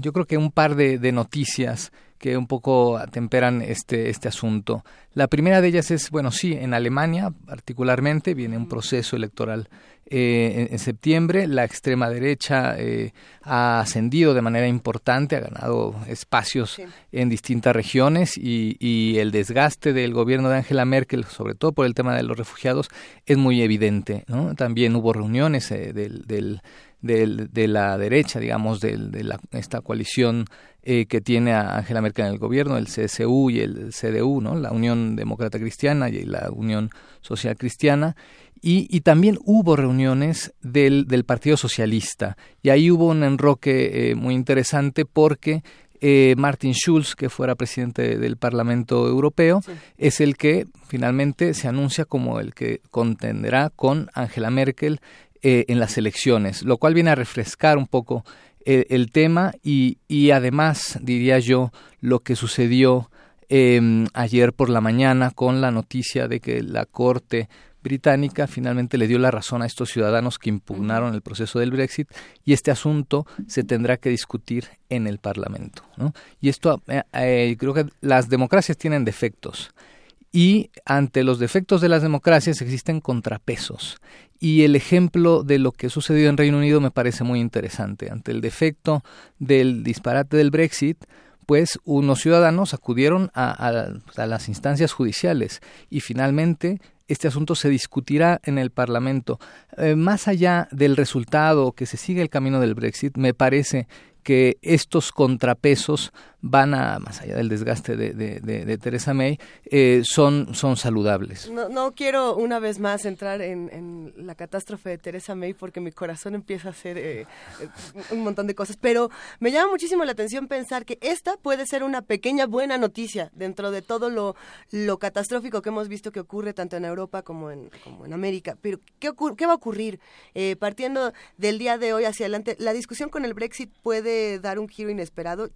yo creo que un par de, de noticias que un poco atemperan este, este asunto. La primera de ellas es, bueno, sí, en Alemania particularmente viene un proceso electoral eh, en, septiembre. La extrema derecha eh, ha ascendido de manera importante, ha ganado espacios en distintas regiones y, y, el desgaste del gobierno de Angela Merkel, sobre todo por el tema de los refugiados, es muy evidente. ¿no? También hubo reuniones eh, del, del de la derecha, digamos, de, la, esta coalición eh, que tiene a Angela Merkel en el gobierno, el CSU y el CDU, ¿no? la Unión Demócrata Cristiana y la Unión Social Cristiana. Y, y también hubo reuniones del, del, Partido Socialista. Y ahí hubo un enroque eh, muy interesante porque eh, Martin Schulz, que fuera presidente del Parlamento Europeo, sí. es el que finalmente se anuncia como el que contenderá con Angela Merkel eh, en las elecciones, lo cual viene a refrescar un poco el, el tema y, y, además, diría yo, lo que sucedió eh, ayer por la mañana con la noticia de que la Corte británica finalmente le dio la razón a estos ciudadanos que impugnaron el proceso del Brexit y este asunto se tendrá que discutir en el Parlamento. ¿no? Y esto, eh, eh, creo que las democracias tienen defectos y ante los defectos de las democracias existen contrapesos. Y el ejemplo de lo que sucedió en Reino Unido me parece muy interesante. Ante el defecto del disparate del Brexit, pues unos ciudadanos acudieron a, las instancias judiciales y finalmente este asunto se discutirá en el Parlamento. Eh, más allá del resultado que se sigue el camino del Brexit, me parece que estos contrapesos van a, más allá del desgaste de, de, de, de Teresa May, eh, son, son saludables. No, no, quiero una vez más entrar en, en, la catástrofe de Teresa May porque mi corazón empieza a hacer eh, un montón de cosas, pero me llama muchísimo la atención pensar que esta puede ser una pequeña buena noticia dentro de todo lo, lo catastrófico que hemos visto que ocurre tanto en Europa como en, como en América. Pero, ¿qué, qué va a ocurrir? Eh, partiendo del día de hoy hacia adelante, la discusión con el Brexit puede dar un giro inesperado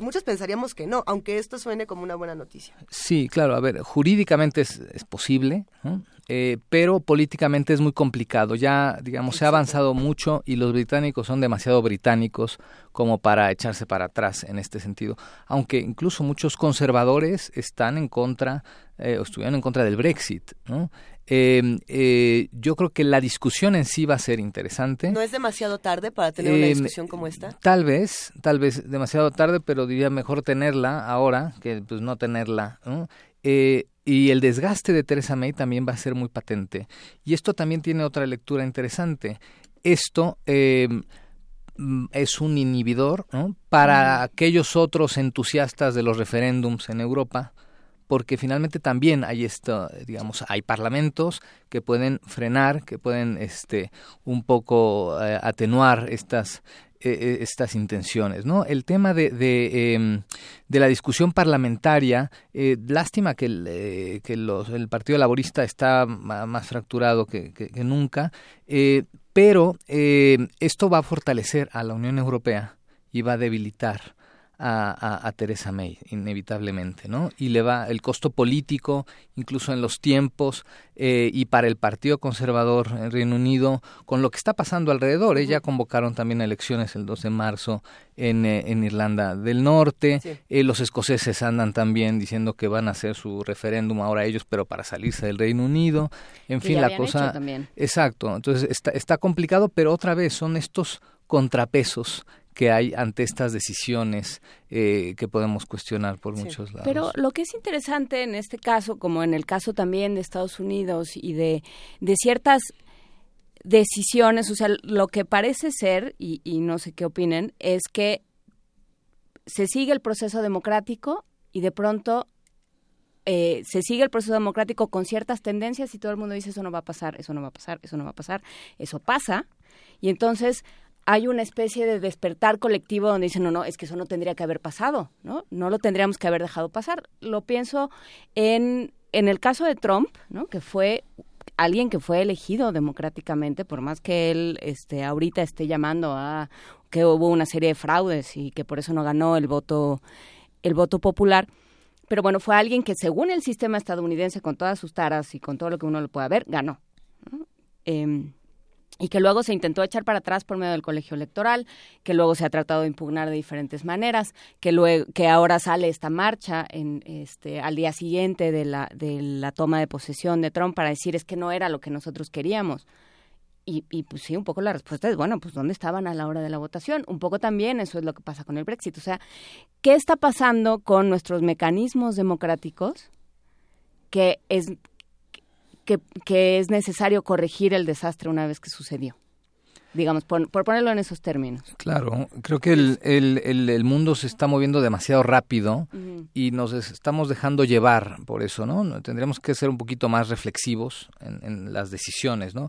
muchos pensaríamos que no, aunque esto suene como una buena noticia. Sí, claro, a ver, jurídicamente es, es posible, eh, pero políticamente es muy complicado. Ya, digamos, se ha avanzado mucho y los británicos son demasiado británicos como para echarse para atrás en este sentido. Aunque incluso muchos conservadores están en contra, eh, o estuvieron en contra del Brexit, ¿no? Eh, eh, yo creo que la discusión en sí va a ser interesante. ¿No es demasiado tarde para tener eh, una discusión como esta? Tal vez, tal vez demasiado tarde, pero diría mejor tenerla ahora que pues no tenerla. ¿no? Eh, y el desgaste de Teresa May también va a ser muy patente. Y esto también tiene otra lectura interesante. Esto eh, es un inhibidor ¿no? para mm. aquellos otros entusiastas de los referéndums en Europa porque finalmente también hay esto, digamos, hay parlamentos que pueden frenar, que pueden este un poco eh, atenuar estas eh, estas intenciones, ¿no? El tema de, de, eh, de la discusión parlamentaria, eh, lástima que, el, eh, que los, el Partido Laborista está más fracturado que, que, que nunca, pero esto va a fortalecer a la Unión Europea y va a debilitar a, a, a, Teresa May, inevitablemente, ¿no? Y le va el costo político, incluso en los tiempos, eh, y para el Partido Conservador en Reino Unido, con lo que está pasando alrededor. ¿eh? Ya convocaron también elecciones el 2 de marzo en, eh, en Irlanda del Norte. Sí. Eh, los escoceses andan también diciendo que van a hacer su referéndum ahora ellos, pero para salirse del Reino Unido. En fin, la cosa. Exacto. Entonces está, está complicado, pero otra vez son estos contrapesos que hay ante estas decisiones eh, que podemos cuestionar por sí. muchos lados. Pero lo que es interesante en este caso, como en el caso también de Estados Unidos y de, de ciertas decisiones, o sea, lo que parece ser, y, y no sé qué opinen, es que se sigue el proceso democrático y de pronto eh, se sigue el proceso democrático con ciertas tendencias y todo el mundo dice eso no va a pasar, eso no va a pasar, eso no va a pasar, eso pasa y entonces hay una especie de despertar colectivo donde dicen, no, no, es que eso no tendría que haber pasado, ¿no? No lo tendríamos que haber dejado pasar. Lo pienso en, en el caso de Trump, ¿no? Que fue alguien que fue elegido democráticamente, por más que él este, ahorita esté llamando a que hubo una serie de fraudes y que por eso no ganó el voto, el voto popular. Pero bueno, fue alguien que según el sistema estadounidense, con todas sus taras y con todo lo que uno lo pueda ver, ganó. Em, y que luego se intentó echar para atrás por medio del colegio electoral, que luego se ha tratado de impugnar de diferentes maneras, que luego que ahora sale esta marcha en este al día siguiente de la de la toma de posesión de Trump para decir es que no era lo que nosotros queríamos. Y, y pues sí, un poco la respuesta es, bueno, pues ¿dónde estaban a la hora de la votación? Un poco también eso es lo que pasa con el Brexit. O sea, ¿qué está pasando con nuestros mecanismos democráticos? Que es que, es necesario corregir el desastre una vez que sucedió digamos, por, ponerlo en esos términos. Claro, creo que el, el, el, mundo se está moviendo demasiado rápido y nos estamos dejando llevar por eso, ¿no? Tendríamos que ser un poquito más reflexivos en, las decisiones, ¿no?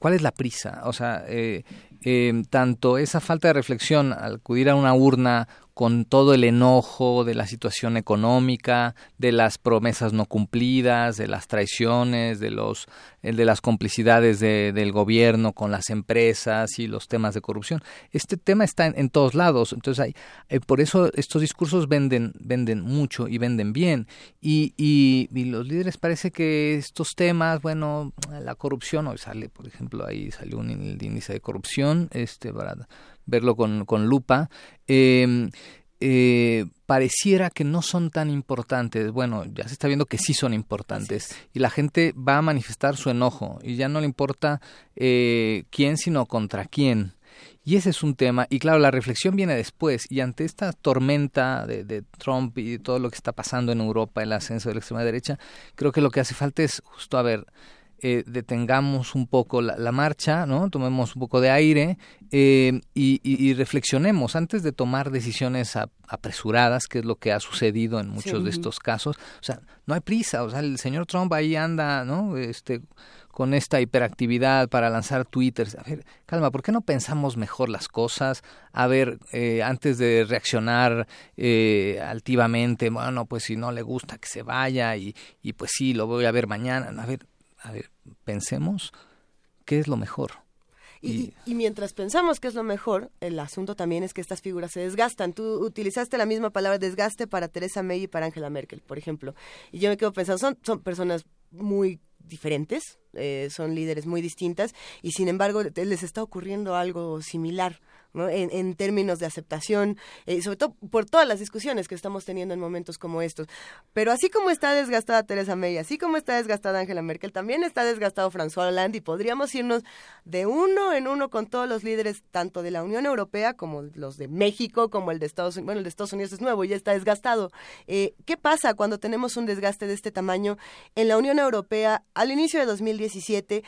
¿Cuál es la prisa? O sea, eh, eh, tanto esa falta de reflexión al acudir a una urna con todo el enojo de la situación económica, de las promesas no cumplidas, de las traiciones, de los de las complicidades del gobierno con las empresas y los temas de corrupción. Este tema está en, todos lados, entonces hay, eh, por eso estos discursos venden venden mucho y venden bien y, y, los líderes parece que estos temas, bueno, la corrupción hoy sale, por ejemplo, ahí salió un índice de corrupción, este para verlo con, con lupa, em, eh, pareciera que no son tan importantes. Bueno, ya se está viendo que sí son importantes y la gente va a manifestar su enojo y ya no le importa eh, quién, sino contra quién. Y ese es un tema, y claro, la reflexión viene después, y ante esta tormenta de, de, Trump y todo lo que está pasando en Europa, el ascenso de la extrema derecha, creo que lo que hace falta es justo a ver, eh, detengamos un poco la, marcha, ¿no? tomemos un poco de aire eh, y, reflexionemos antes de tomar decisiones apresuradas, que es lo que ha sucedido en muchos de estos casos. O sea, no hay prisa, o sea, el señor Trump ahí anda, ¿no? Este, con esta hiperactividad para lanzar Twitter. A ver, calma, ¿por qué no pensamos mejor las cosas? A ver, eh, antes de reaccionar eh, altivamente, bueno, pues si no le gusta que se vaya y, y pues sí, lo voy a ver mañana. A ver, a ver, pensemos qué es lo mejor. Y, mientras pensamos que es lo mejor, el asunto también es que estas figuras se desgastan. Tú utilizaste la misma palabra desgaste para Teresa May y para Angela Merkel, por ejemplo. Y yo me quedo pensando, son, son personas muy diferentes, eh, son líderes muy distintas, y sin embargo les está ocurriendo algo similar en, términos de aceptación, eh, sobre todo por todas las discusiones que estamos teniendo en momentos como estos. Pero así como está desgastada Teresa May, así como está desgastada Angela Merkel, también está desgastado François Hollande y podríamos irnos de uno en uno con todos los líderes, tanto de la Unión Europea como los de México, como el de Estados Unidos. Bueno, el de Estados Unidos es nuevo y ya está desgastado. Eh, ¿Qué pasa cuando tenemos un desgaste de este tamaño en la Unión Europea al inicio de 2017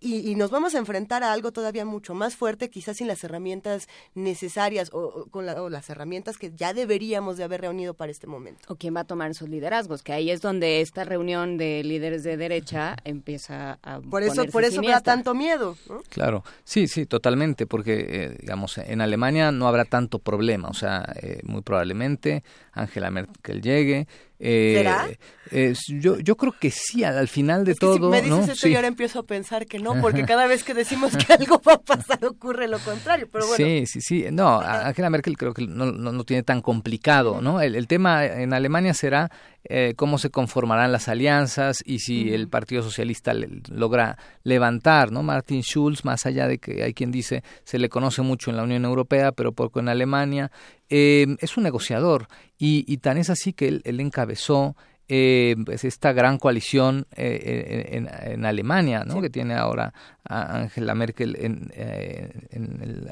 y, nos vamos a enfrentar a algo todavía mucho más fuerte, quizás sin las herramientas necesarias o, con las herramientas que ya deberíamos de haber reunido para este momento. O quién va a tomar sus liderazgos, que ahí es donde esta reunión de líderes de derecha empieza a por eso por eso da tanto miedo. Claro, sí, sí, totalmente, porque eh, digamos en Alemania no habrá tanto problema, o sea, eh, muy probablemente Angela Merkel llegue eh, ¿Será? yo, yo creo que sí, al, final de todo. me dices esto y ahora empiezo a pensar que no, porque cada vez que decimos que algo va a pasar ocurre lo contrario. Pero bueno. Sí, sí, sí. No, Angela Merkel creo que no, no, tiene tan complicado, ¿no? El, el, tema en Alemania será eh, cómo se conformarán las alianzas y si el Partido Socialista logra levantar, ¿no? Martin Schulz, más allá de que hay quien dice se le conoce mucho en la Unión Europea, pero poco en Alemania, eh, es un negociador y, tan es así que él, encabezó eh, pues esta gran coalición en, en, Alemania, ¿no? que tiene ahora a Angela Merkel en, en, el,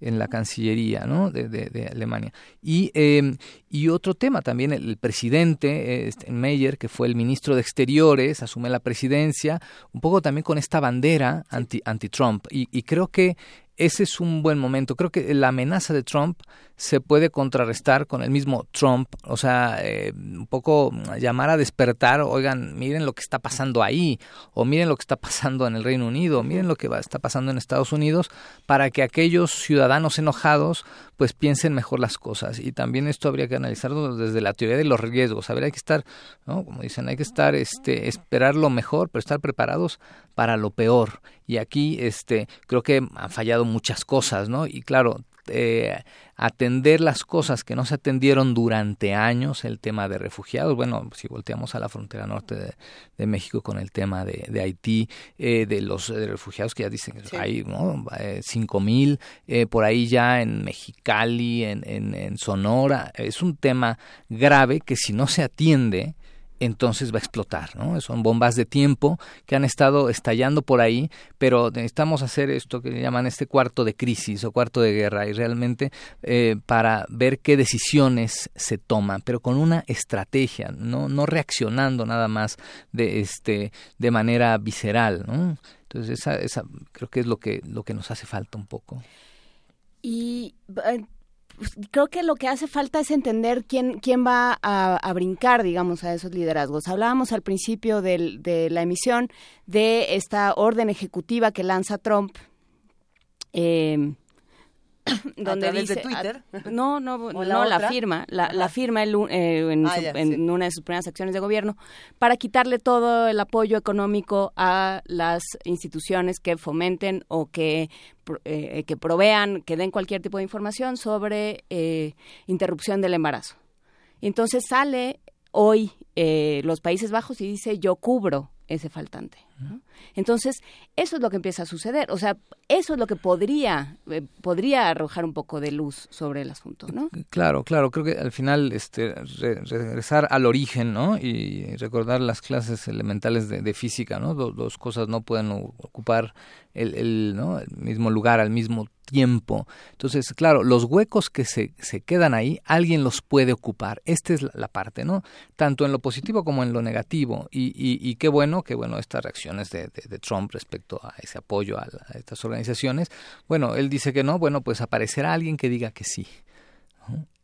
en la Cancillería ¿no? de, de, Alemania. Y, em, y otro tema también, el, presidente Meyer, que fue el ministro de Exteriores, asume la presidencia, un poco también con esta bandera anti-Trump. y, y creo que ese es un buen momento. Creo que la amenaza de Trump se puede contrarrestar con el mismo Trump, o sea, eh, un poco llamar a despertar, oigan, miren lo que está pasando ahí, o miren lo que está pasando en el Reino Unido, miren lo que va, está pasando en Estados Unidos, para que aquellos ciudadanos enojados pues piensen mejor las cosas. Y también esto habría que analizarlo desde la teoría de los riesgos. A ver, hay que estar, ¿no? como dicen, hay que estar, este, esperar lo mejor, pero estar preparados para lo peor. Y aquí, este, creo que han fallado muchas cosas, ¿no? Y claro, eh, atender las cosas que no se atendieron durante años, el tema de refugiados, bueno, si volteamos a la frontera norte de, México con el tema de, Haití, eh, de los refugiados que ya dicen que hay ¿no? Eh, cinco mil, por ahí ya en Mexicali, en, en Sonora, es un tema grave que si no se atiende, entonces va a explotar, ¿no? Son bombas de tiempo que han estado estallando por ahí, pero necesitamos hacer esto que llaman este cuarto de crisis o cuarto de guerra y realmente eh, para ver qué decisiones se toman, pero con una estrategia, no, no reaccionando nada más de este de manera visceral, ¿no? Entonces esa, esa creo que es lo que lo que nos hace falta un poco. Y eh, creo que lo que hace falta es entender quién, quién va a, brincar, digamos, a esos liderazgos. Hablábamos al principio de la emisión de esta orden ejecutiva que lanza Trump. Eh, donde dice Twitter. no no no la firma la, firma eh, en, ah, en una de sus primeras acciones de gobierno para quitarle todo el apoyo económico a las instituciones que fomenten o que eh, que provean que den cualquier tipo de información sobre eh, interrupción del embarazo. Entonces sale hoy los Países Bajos y dice yo cubro ese faltante. Entonces, eso es lo que empieza a suceder. O sea, eso es lo que podría, eh, podría arrojar un poco de luz sobre el asunto, ¿no? Claro, claro. Creo que al final este, regresar al origen, ¿no? Y recordar las clases elementales de, física, ¿no? dos cosas no pueden ocupar el, el, ¿no? el mismo lugar al mismo tiempo. Entonces, claro, los huecos que se, se quedan ahí, alguien los puede ocupar. Esta es la, parte, ¿no? Tanto en lo positivo como en lo negativo. Y, y, y qué bueno, qué bueno estas de, de, Trump respecto a ese apoyo a, estas organizaciones. Bueno, él dice que no, bueno, pues aparecerá alguien que diga que sí.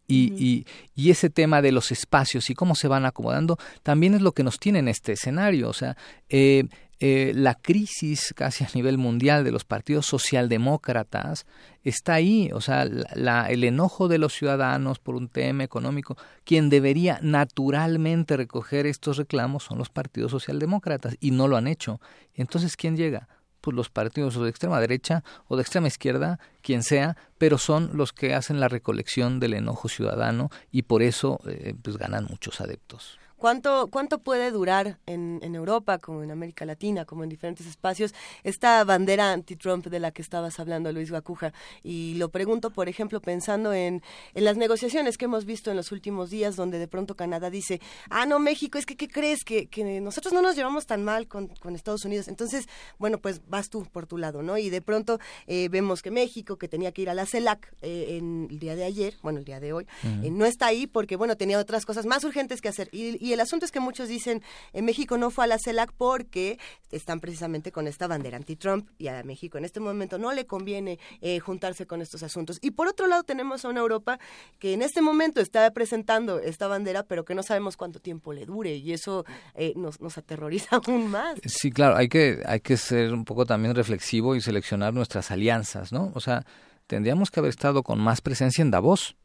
Y, y, y, ese tema de los espacios y cómo se van acomodando también es lo que nos tiene en este escenario. O sea, eh, eh, la crisis casi a nivel mundial de los partidos socialdemócratas está ahí, o sea, la, el enojo de los ciudadanos por un tema económico, quien debería naturalmente recoger estos reclamos son los partidos socialdemócratas y no lo han hecho. Entonces, ¿quién llega? Pues los partidos de extrema derecha o de extrema izquierda, quien sea, pero son los que hacen la recolección del enojo ciudadano y por eso eh, pues ganan muchos adeptos. ¿Cuánto, cuánto puede durar en, en, Europa, como en América Latina, como en diferentes espacios, esta bandera anti-Trump de la que estabas hablando, Luis Guacuja? Y lo pregunto, por ejemplo, pensando en, en las negociaciones que hemos visto en los últimos días, donde de pronto Canadá dice, ah, no, México, es que, ¿qué crees? Que, que nosotros no nos llevamos tan mal con, con, Estados Unidos. Entonces, bueno, pues vas tú por tu lado, ¿no? Y de pronto eh, vemos que México, que tenía que ir a la CELAC eh, en el día de ayer, bueno, el día de hoy, eh, no está ahí porque, bueno, tenía otras cosas más urgentes que hacer. Y, y el asunto es que muchos dicen, en México no fue a la CELAC porque están precisamente con esta bandera anti-Trump y a México en este momento no le conviene eh, juntarse con estos asuntos. Y por otro lado tenemos a una Europa que en este momento está presentando esta bandera, pero que no sabemos cuánto tiempo le dure y eso eh, nos, nos aterroriza aún más. Sí, claro, hay que, hay que ser un poco también reflexivo y seleccionar nuestras alianzas, ¿no? O sea, tendríamos que haber estado con más presencia en Davos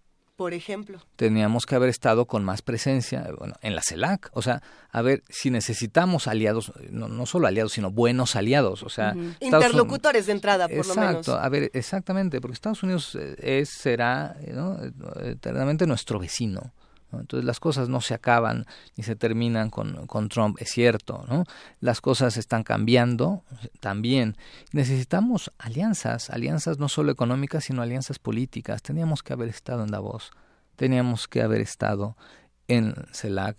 por ejemplo. Teníamos que haber estado con más presencia bueno, en la CELAC. O sea, a ver, si necesitamos aliados, no, no solo aliados, sino buenos aliados. O sea, interlocutores de entrada, por lo menos. Exacto, a ver, exactamente, porque Estados Unidos eh, es, será ¿no? eternamente nuestro vecino. Entonces las cosas no se acaban ni se terminan con, con Trump, es cierto, ¿no? Las cosas están cambiando también. Necesitamos alianzas, alianzas no solo económicas, sino alianzas políticas. Teníamos que haber estado en Davos, teníamos que haber estado en CELAC,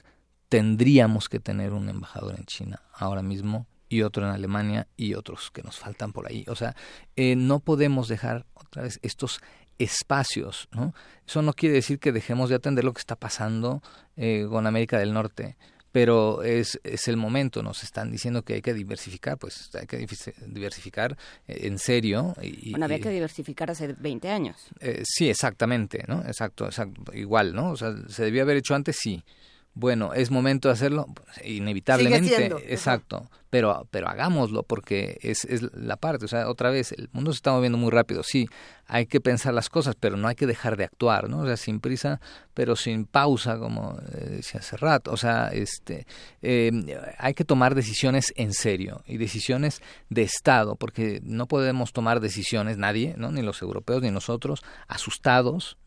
tendríamos que tener un embajador en China ahora mismo y otro en Alemania y otros que nos faltan por ahí. O sea, eh, no podemos dejar otra vez estos espacios. ¿no? Eso no quiere decir que dejemos de atender lo que está pasando eh, con América del Norte, pero es, es el momento, nos están diciendo que hay que diversificar, pues hay que diversificar en serio. Y, bueno, había que diversificar hace 20 años. Eh, sí, exactamente, ¿no? Exacto, exacto, igual, ¿no? O sea, se debía haber hecho antes, sí, bueno, es momento de hacerlo, pues, inevitablemente, exacto, pero, pero hagámoslo porque es, es la parte, o sea, otra vez, el mundo se está moviendo muy rápido, sí, hay que pensar las cosas, pero no hay que dejar de actuar, ¿no? O sea, sin prisa, pero sin pausa, como eh, decía hace rato, o sea, este, em, hay que tomar decisiones en serio y decisiones de Estado, porque no podemos tomar decisiones, nadie, ¿no? Ni los europeos ni nosotros, asustados,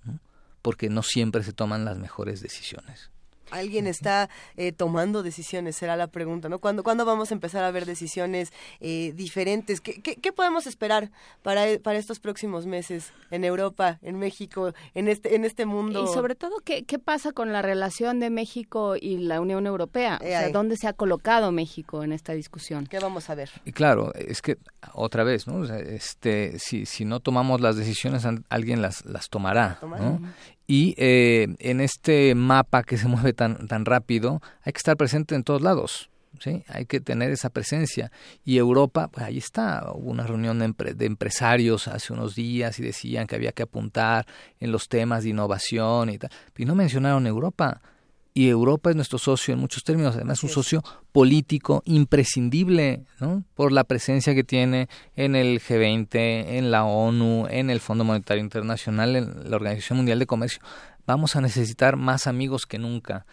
porque no siempre se toman las mejores decisiones alguien está eh, tomando decisiones, será la pregunta, ¿no? ¿Cuándo, ¿cuándo vamos a empezar a ver decisiones eh, diferentes? ¿Qué, ¿Qué, podemos esperar para, para estos próximos meses en Europa, en México, en este, en este mundo? Y sobre todo, ¿qué, qué pasa con la relación de México y la Unión Europea? o sea, ¿dónde se ha colocado México en esta discusión? ¿Qué vamos a ver? Y claro, es que otra vez, ¿no? este, si, si no tomamos las decisiones, alguien las, las tomará, ¿no? Y eh, en este mapa que se mueve tan, tan rápido, hay que estar presente en todos lados. ¿sí? Hay que tener esa presencia. Y Europa, pues ahí está. Hubo una reunión de, de, empresarios hace unos días y decían que había que apuntar en los temas de innovación y tal. Y no mencionaron Europa y Europa es nuestro socio en muchos términos, además un socio político imprescindible, ¿no? Por la presencia que tiene en el G20, en la ONU, en el Fondo Monetario Internacional, en la Organización Mundial de Comercio. Vamos a necesitar más amigos que nunca,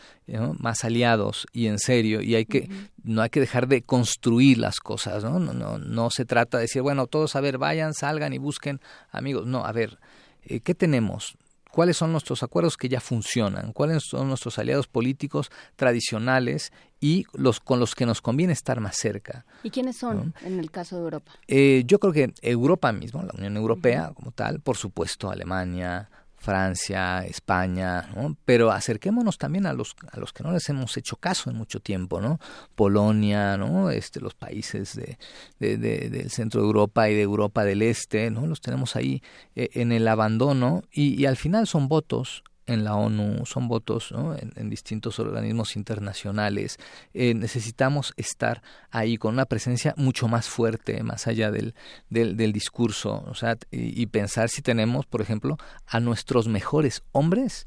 más aliados y en serio, y hay que no hay que dejar de construir las cosas, ¿no? No, no, no se trata de decir, bueno, todos a ver, vayan, salgan y busquen amigos. No, a ver, eh, ¿qué tenemos? Cuáles son nuestros acuerdos que ya funcionan, cuáles son nuestros aliados políticos tradicionales y los con los que nos conviene estar más cerca. ¿Y quiénes son en el caso de Europa? Eh, yo creo que Europa mismo, la Unión Europea como tal, por supuesto Alemania, Francia, España, ¿no? pero acerquémonos también a los a los que no les hemos hecho caso en mucho tiempo, ¿no? Polonia, ¿no? Este, los países de, de, del centro de Europa y de Europa del Este, ¿no? Los tenemos ahí eh, en el abandono y, y al final son votos en la ONU, son votos en, distintos organismos internacionales. Eh, necesitamos estar ahí con una presencia mucho más fuerte, más allá del, del, del discurso, o sea, y, y, pensar si tenemos, por ejemplo, a nuestros mejores hombres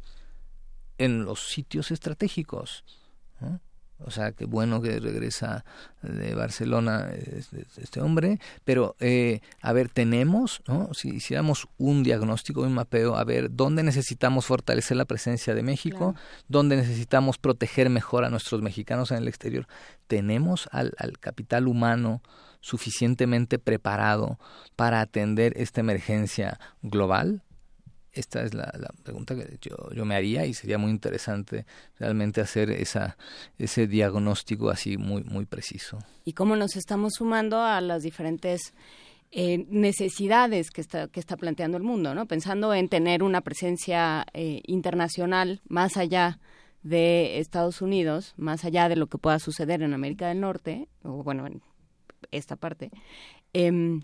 en los sitios estratégicos. O sea, qué bueno que regresa de Barcelona este, este hombre, pero eh, a ver, tenemos, ¿no? Si hiciéramos un diagnóstico, un mapeo, a ver, ¿dónde necesitamos fortalecer la presencia de México? ¿Dónde necesitamos proteger mejor a nuestros mexicanos en el exterior? ¿Tenemos al, al capital humano suficientemente preparado para atender esta emergencia global? Esta es la, pregunta que yo, yo, me haría y sería muy interesante realmente hacer esa, ese diagnóstico así muy, muy preciso. ¿Y cómo nos estamos sumando a las diferentes eh, necesidades que está, que está planteando el mundo? ¿no? Pensando en tener una presencia eh, internacional más allá de Estados Unidos, más allá de lo que pueda suceder en América del Norte, o bueno, en esta parte. Eh,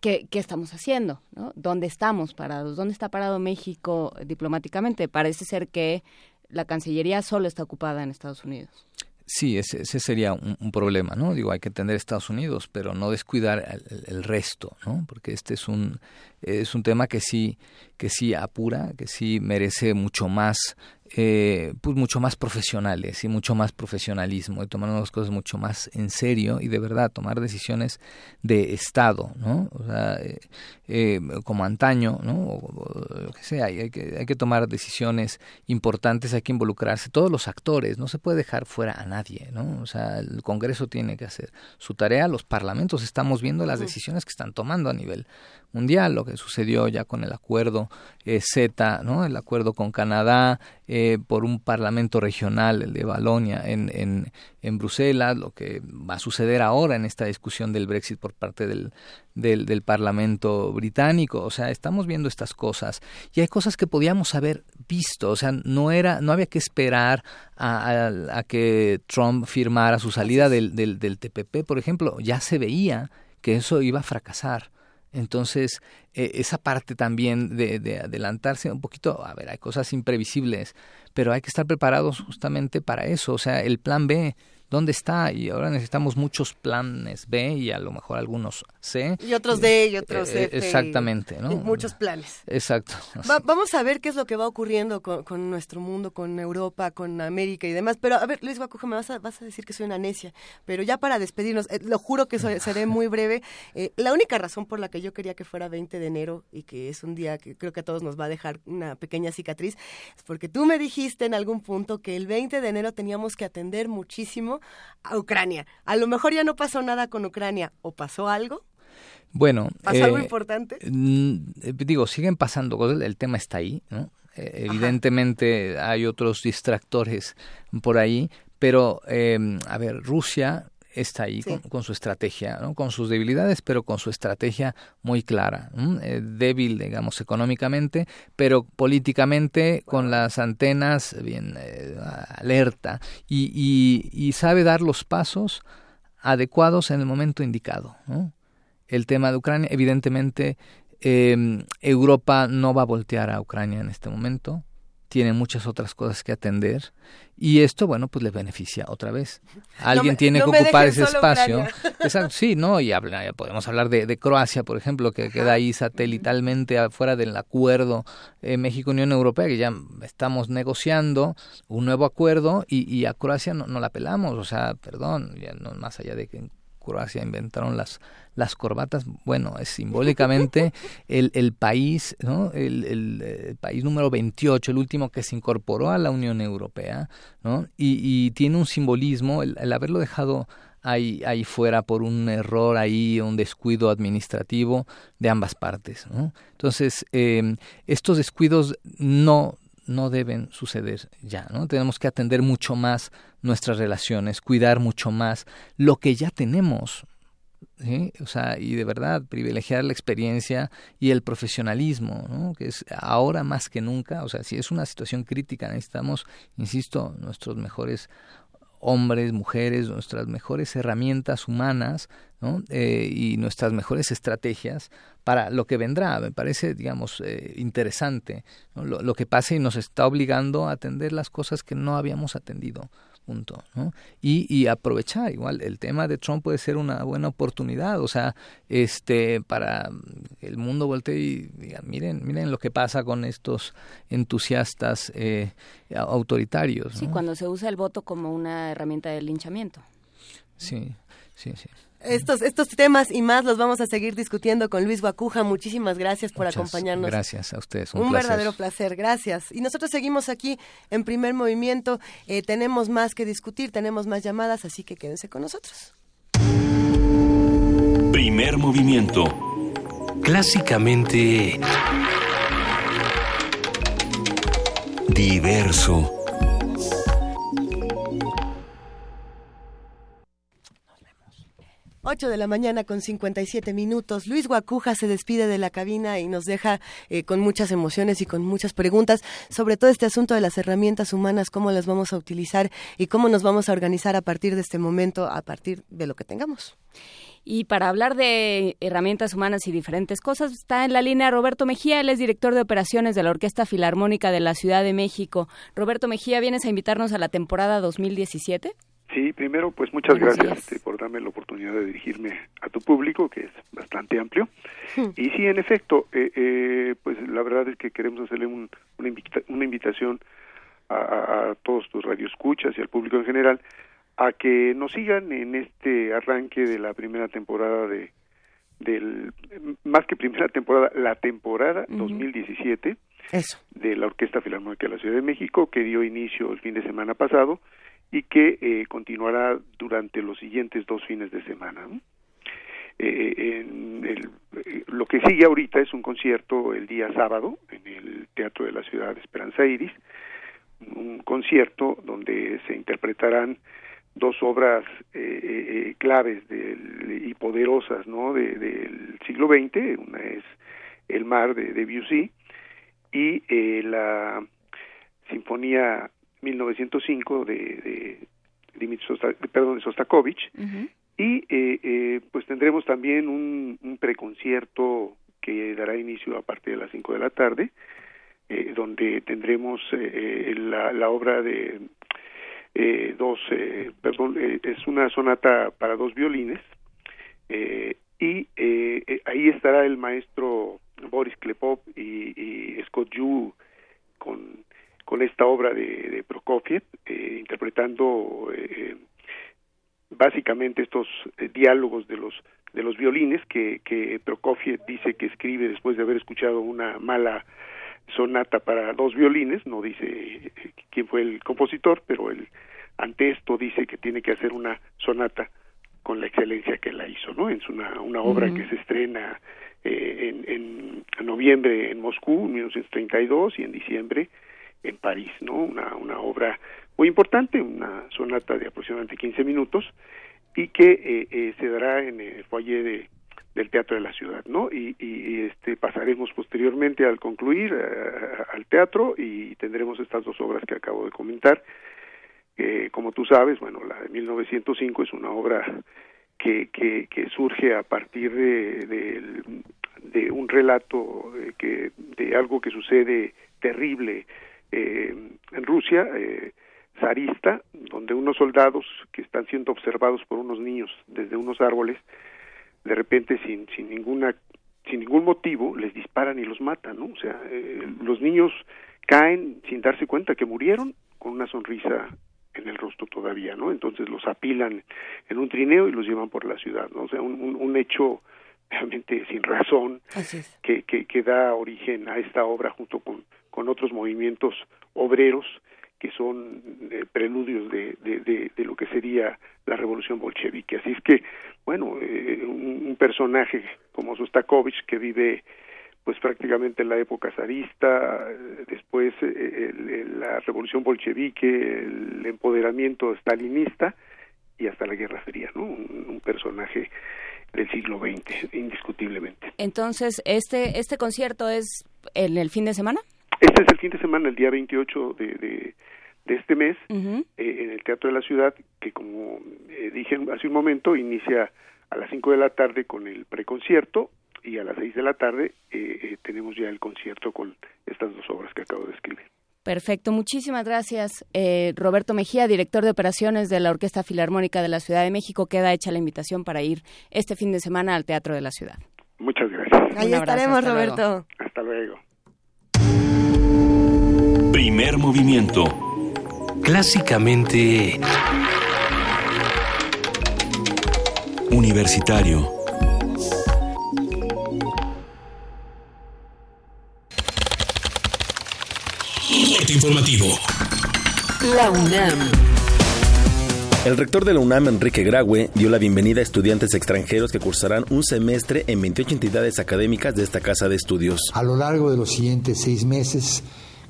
¿qué, estamos haciendo? ¿no? ¿Dónde estamos parados? ¿Dónde está parado México diplomáticamente? Parece ser que la Cancillería solo está ocupada en Estados Unidos. Sí, ese, sería un, problema, ¿no? Digo, hay que atender Estados Unidos, pero no descuidar el, resto, ¿no? Porque este es un es un tema que sí que sí apura, que sí merece mucho más eh, pues mucho más profesionales y mucho más profesionalismo y tomar las cosas mucho más en serio y de verdad tomar decisiones de Estado, ¿no? O sea, eh, eh, como antaño, ¿no? O, lo que sea, hay que, hay que tomar decisiones importantes, hay que involucrarse, todos los actores, no se puede dejar fuera a nadie, ¿no? O sea, el Congreso tiene que hacer su tarea, los parlamentos estamos viendo las decisiones que están tomando a nivel mundial, lo que sucedió ya con el acuerdo eh, Z, ¿no? el acuerdo con Canadá, eh, por un parlamento regional, el de Balonia, en, en, en, Bruselas, lo que va a suceder ahora en esta discusión del Brexit por parte del, del, del, Parlamento británico. O sea, estamos viendo estas cosas y hay cosas que podíamos haber visto. O sea, no, era, no había que esperar a, a, a que Trump firmara su salida del, del, del TPP, por ejemplo. Ya se veía que eso iba a fracasar Entonces, eh, esa parte también de, de, adelantarse un poquito, a ver, hay cosas imprevisibles, pero hay que estar preparados justamente para eso. O sea, el plan B, dónde está y ahora necesitamos muchos planes B y a lo mejor algunos C. Y otros D y otros eh, F. Exactamente, ¿no? muchos planes. Exacto. vamos a ver qué es lo que va ocurriendo con, nuestro mundo, con Europa, con América y demás. Pero a ver, Luis Guacuja, me vas a, vas a decir que soy una necia, pero ya para despedirnos, eh, lo juro que seré muy breve. Eh, la única razón por la que yo quería que fuera 20 de enero y que es un día que creo que a todos nos va a dejar una pequeña cicatriz, es porque tú me dijiste en algún punto que el 20 de enero teníamos que atender muchísimo a Ucrania. A lo mejor ya no pasó nada con Ucrania o pasó algo. Bueno, ¿pasó algo eh, importante? Eh, digo, siguen pasando cosas, el tema está ahí, ¿no? Eh, evidentemente hay otros distractores por ahí, pero a ver, Rusia está ahí con, su estrategia, ¿no? con sus debilidades, pero con su estrategia muy clara. Eh, débil, digamos, económicamente, pero políticamente con las antenas bien eh, alerta y, sabe dar los pasos adecuados en el momento indicado. El tema de Ucrania, evidentemente, em, Europa no va a voltear a Ucrania en este momento tiene muchas otras cosas que atender y esto, bueno, pues le beneficia otra vez. Alguien tiene que ocupar ese espacio. sí, ¿no? Y habla, podemos hablar de, Croacia, por ejemplo, que queda ahí satelitalmente afuera del acuerdo eh, México-Unión Europea, que ya estamos negociando un nuevo acuerdo y, a Croacia no, no la pelamos, o sea, perdón, ya no más allá de que Croacia inventaron las, las corbatas, bueno, es simbólicamente el, el país, ¿no? El, el, país número 28, el último que se incorporó a la Unión Europea, ¿no? Y, tiene un simbolismo, el, haberlo dejado ahí, ahí fuera por un error ahí, un descuido administrativo de ambas partes, ¿no? Entonces, eh, estos descuidos no no deben suceder ya, ¿no? Tenemos que atender mucho más nuestras relaciones, cuidar mucho más lo que ya tenemos, ¿sí? O sea, y de verdad privilegiar la experiencia y el profesionalismo, ¿no? Que es ahora más que nunca, o sea, si es una situación crítica, necesitamos, insisto, nuestros mejores hombres, mujeres, nuestras mejores herramientas humanas ¿no? Eh, y nuestras mejores estrategias para lo que vendrá. Me parece, digamos, eh, interesante lo, lo, que pasa y nos está obligando a atender las cosas que no habíamos atendido punto, ¿no? Y, y aprovechar, igual, el tema de Trump puede ser una buena oportunidad, o sea, este, para el mundo voltee y diga, miren, miren lo que pasa con estos entusiastas eh, autoritarios. Sí, cuando se usa el voto como una herramienta de linchamiento. Sí, sí, sí. Estos, estos temas y más los vamos a seguir discutiendo con Luis Guacuja. Muchísimas gracias por acompañarnos. Gracias a ustedes. Un, verdadero placer. Gracias. Y nosotros seguimos aquí en primer movimiento. Eh, tenemos más que discutir, tenemos más llamadas, así que quédense con nosotros. Primer movimiento. Clásicamente... Diverso. 8 de la mañana con 57 minutos. Luis Guacuja se despide de la cabina y nos deja eh, con muchas emociones y con muchas preguntas sobre todo este asunto de las herramientas humanas, cómo las vamos a utilizar y cómo nos vamos a organizar a partir de este momento, a partir de lo que tengamos. Y para hablar de herramientas humanas y diferentes cosas, está en la línea Roberto Mejía, él es director de operaciones de la Orquesta Filarmónica de la Ciudad de México. Roberto Mejía, ¿vienes a invitarnos a la temporada 2017? Sí, primero, pues muchas gracias este, por darme la oportunidad de dirigirme a tu público, que es bastante amplio. Hmm. Y sí, en efecto, eh, eh, pues la verdad es que queremos hacerle una, una invitación a, todos tus radioescuchas y al público en general a que nos sigan en este arranque de la primera temporada de del más que primera temporada, la temporada 2017 de la Orquesta Filarmónica de la Ciudad de México que dio inicio el fin de semana pasado y que eh, continuará durante los siguientes dos fines de semana. Eh, eh, lo que sigue ahorita es un concierto el día sábado en el Teatro de la Ciudad de Esperanza Iris, un concierto donde se interpretarán dos obras claves del, y poderosas ¿no? del siglo XX, una es El mar de Debussy y la Sinfonía 1905 de, de, perdón, de Sostakovich Y pues tendremos también un, un preconcierto que dará inicio a partir de las 5 de la tarde, donde tendremos la, la, obra de eh, dos, eh, perdón, eh, es una sonata para dos violines eh, y eh, ahí estará el maestro Boris Klepop y, y Scott Yu con, con esta obra de, de Prokofiev, interpretando básicamente estos diálogos de los de los violines que, que Prokofiev dice que escribe después de haber escuchado una mala sonata para dos violines, no dice quién fue el compositor, pero el ante esto dice que tiene que hacer una sonata con la excelencia que la hizo, ¿no? Es una, una obra que se estrena eh, en, en, noviembre en Moscú, en 1932, y en diciembre en París, ¿no? Una, una obra muy importante, una sonata de aproximadamente 15 minutos, y que eh, eh, se dará en el foyer de, del Teatro de la Ciudad, ¿no? Y, este pasaremos posteriormente al concluir al teatro y tendremos estas dos obras que acabo de comentar que como tú sabes, bueno, la de 1905 es una obra que, que, que surge a partir de, de, de un relato de, que, de algo que sucede terrible eh, en Rusia, eh, zarista, donde unos soldados que están siendo observados por unos niños desde unos árboles, de repente sin, sin ninguna sin ningún motivo les disparan y los matan, ¿no? O sea, eh, los niños caen sin darse cuenta que murieron con una sonrisa en el rostro todavía, ¿no? Entonces los apilan en un trineo y los llevan por la ciudad, ¿no? O sea, un, un, hecho realmente sin razón que, que, que, da origen a esta obra junto con, con otros movimientos obreros que son eh, preludios de, de, de, lo que sería la revolución bolchevique. Así es que, bueno, eh, un, un, personaje como Sostakovich que vive pues prácticamente en la época zarista, después eh, la revolución bolchevique, el empoderamiento stalinista y hasta la Guerra Fría, ¿no? Un, personaje del siglo XX, indiscutiblemente. Entonces, ¿este, este concierto es en el fin de semana? Este es el fin de semana, el día 28 de, de, de este mes, eh, en el Teatro de la Ciudad, que como eh, dije hace un momento, inicia a las 5 de la tarde con el preconcierto y a las seis de la tarde eh, eh, tenemos ya el concierto con estas dos obras que acabo de escribir. Perfecto, muchísimas gracias. Eh, Roberto Mejía, director de operaciones de la Orquesta Filarmónica de la Ciudad de México, queda hecha la invitación para ir este fin de semana al Teatro de la Ciudad. Muchas gracias. Ahí estaremos, Roberto. Hasta luego. Primer movimiento. Clásicamente... Universitario. informativo. La UNAM. El rector de la UNAM, Enrique Graue, dio la bienvenida a estudiantes extranjeros que cursarán un semestre en 28 entidades académicas de esta casa de estudios. A lo largo de los siguientes seis meses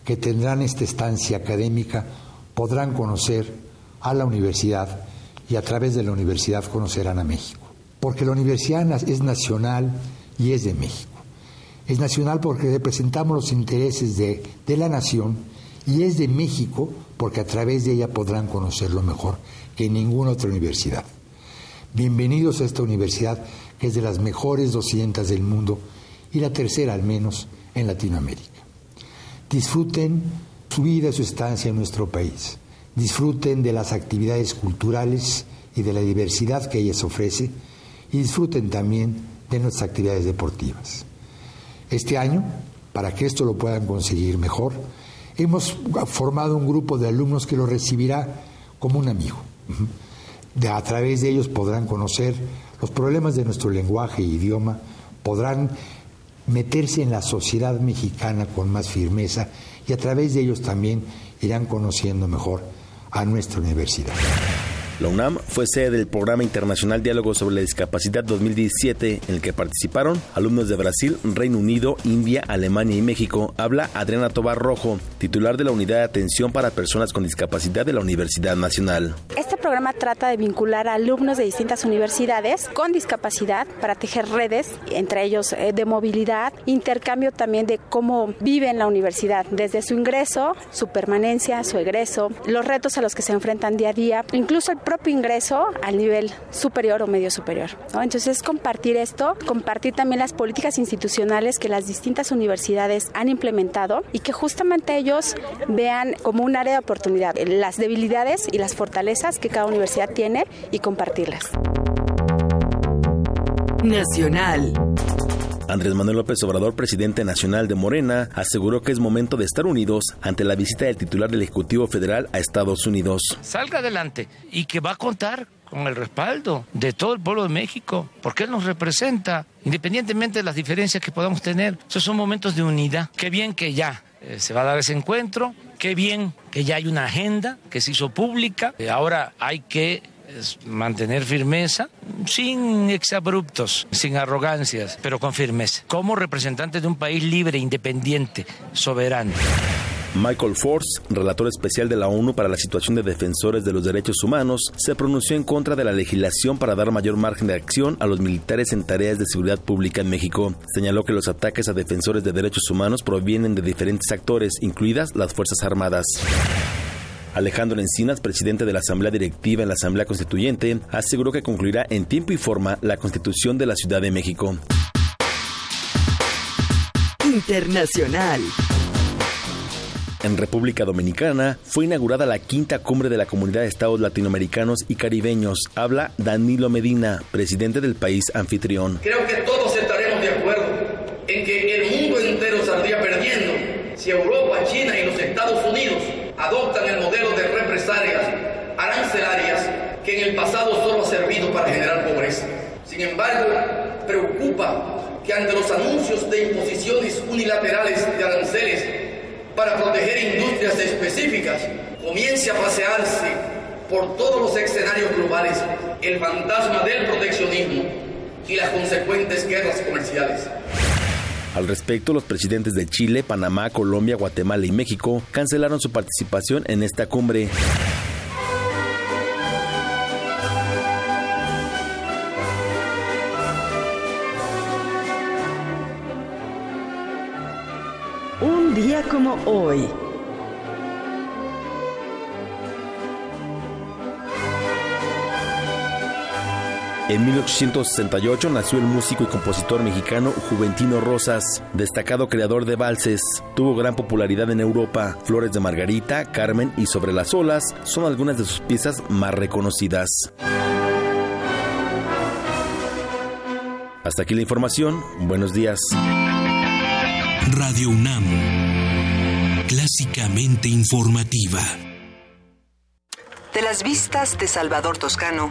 que tendrán esta estancia académica, podrán conocer a la universidad y a través de la universidad conocerán a México. Porque la universidad es nacional y es de México. Es nacional porque representamos los intereses de, de la nación y es de México porque a través de ella podrán conocerlo mejor que ninguna otra universidad. Bienvenidos a esta universidad que es de las mejores 200 del mundo y la tercera al menos en Latinoamérica. Disfruten su vida, su estancia en nuestro país. Disfruten de las actividades culturales y de la diversidad que ellas ofrece y disfruten también de nuestras actividades deportivas. Este año, para que esto lo puedan conseguir mejor, hemos formado un grupo de alumnos que lo recibirá como un amigo. De, a través de ellos podrán conocer los problemas de nuestro lenguaje e idioma, podrán meterse en la sociedad mexicana con más firmeza y a través de ellos también irán conociendo mejor a nuestra universidad. La UNAM fue sede del Programa Internacional Diálogo sobre la Discapacidad 2017, en el que participaron alumnos de Brasil, Reino Unido, India, Alemania y México. Habla Adriana Tobar Rojo, titular de la Unidad de Atención para Personas con Discapacidad de la Universidad Nacional. Este programa trata de vincular a alumnos de distintas universidades con discapacidad para tejer redes, entre ellos eh, de movilidad, intercambio también de cómo vive en la universidad, desde su ingreso, su permanencia, su egreso, los retos a los que se enfrentan día a día, incluso el propio ingreso al nivel superior o medio superior. Entonces es compartir esto, compartir también las políticas institucionales que las distintas universidades han implementado y que justamente ellos vean como un área de oportunidad las debilidades y las fortalezas que cada universidad tiene y compartirlas. Nacional. Andrés Manuel López Obrador, presidente nacional de Morena, aseguró que es momento de estar unidos ante la visita del titular del Ejecutivo Federal a Estados Unidos. Salga adelante y que va a contar con el respaldo de todo el pueblo de México, porque Él nos representa, independientemente de las diferencias que podamos tener. Esos son momentos de unidad. Qué bien que ya eh, se va a dar ese encuentro, qué bien que ya hay una agenda que se hizo pública, ahora hay que mantener firmeza, sin exabruptos, sin arrogancias, pero con firmeza, como representante de un país libre, independiente, soberano. Michael Force, relator especial de la ONU para la situación de defensores de los derechos humanos, se pronunció en contra de la legislación para dar mayor margen de acción a los militares en tareas de seguridad pública en México. Señaló que los ataques a defensores de derechos humanos provienen de diferentes actores, incluidas las Fuerzas Armadas. Alejandro Encinas, presidente de la Asamblea Directiva en la Asamblea Constituyente, aseguró que concluirá en tiempo y forma la Constitución de la Ciudad de México. Internacional. En República Dominicana fue inaugurada la quinta cumbre de la Comunidad de Estados Latinoamericanos y Caribeños. Habla Danilo Medina, presidente del país anfitrión. Creo que todos estaremos de acuerdo en que el mundo entero saldría perdiendo si Europa, China y los Estados Unidos adoptan el modelo de represalias arancelarias que en el pasado solo ha servido para generar pobreza. Sin embargo, preocupa que ante los anuncios de imposiciones unilaterales de aranceles para proteger industrias específicas, comience a pasearse por todos los escenarios globales el fantasma del proteccionismo y las consecuentes guerras comerciales. Al respecto, los presidentes de Chile, Panamá, Colombia, Guatemala y México cancelaron su participación en esta cumbre. Un día como hoy. En 1868 nació el músico y compositor mexicano Juventino Rosas, destacado creador de valses. Tuvo gran popularidad en Europa. Flores de Margarita, Carmen y Sobre las olas son algunas de sus piezas más reconocidas. Hasta aquí la información. Buenos días. Radio UNAM. Clásicamente informativa. De las vistas de Salvador Toscano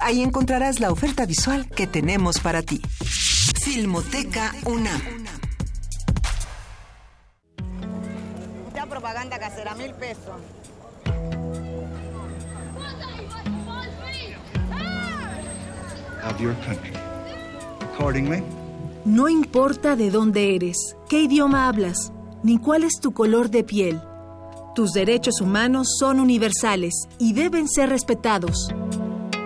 Ahí encontrarás la oferta visual que tenemos para ti. Filmoteca UNAM. Ya propaganda casera, mil pesos. Of your country. Accordingly, No importa de dónde eres, qué idioma hablas, ni cuál es tu color de piel. Tus derechos humanos son universales y deben ser respetados.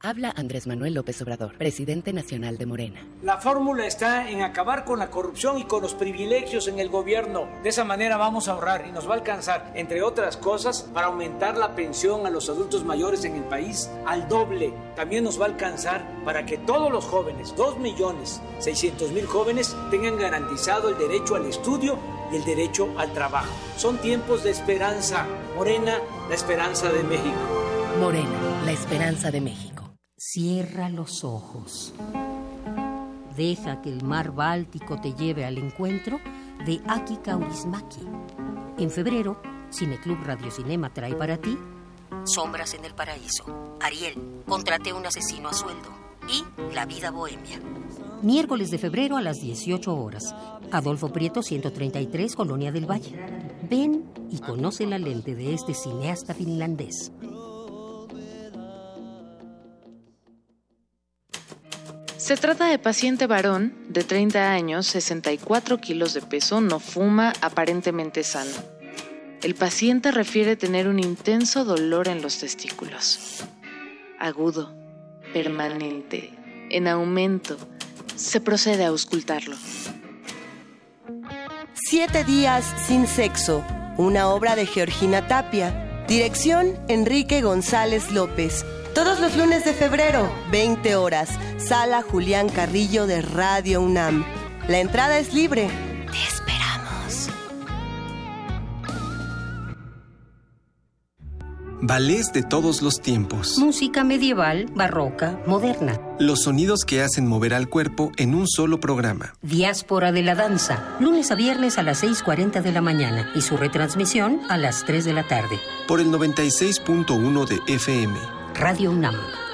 Habla Andrés Manuel López Obrador, presidente nacional de Morena. La fórmula está en acabar con la corrupción y con los privilegios en el gobierno. De esa manera vamos a ahorrar y nos va a alcanzar, entre otras cosas, para aumentar la pensión a los adultos mayores en el país al doble. También nos va a alcanzar para que todos los jóvenes, 2 millones 600 mil jóvenes, tengan garantizado el derecho al estudio y el derecho al trabajo. Son tiempos de esperanza. Morena, la esperanza de México. Morena, la esperanza de México. Cierra los ojos. Deja que el mar Báltico te lleve al encuentro de Aki Kaurismaki. En febrero, Cineclub Radio Cinema trae para ti Sombras en el Paraíso, Ariel, Contraté un asesino a sueldo y La vida bohemia. Miércoles de febrero a las 18 horas. Adolfo Prieto 133, Colonia del Valle. Ven y conoce la lente de este cineasta finlandés. Se trata de paciente varón de 30 años, 64 kilos de peso, no fuma, aparentemente sano. El paciente refiere tener un intenso dolor en los testículos. Agudo, permanente, en aumento. Se procede a auscultarlo. Siete días sin sexo, una obra de Georgina Tapia. Dirección Enrique González López. Todos los lunes de febrero, 20 horas, Sala Julián Carrillo de Radio UNAM. La entrada es libre. Te esperamos. Ballets de todos los tiempos. Música medieval, barroca, moderna. Los sonidos que hacen mover al cuerpo en un solo programa. Diáspora de la danza, lunes a viernes a las 6.40 de la mañana y su retransmisión a las 3 de la tarde. Por el 96.1 de FM. Radio UNAM.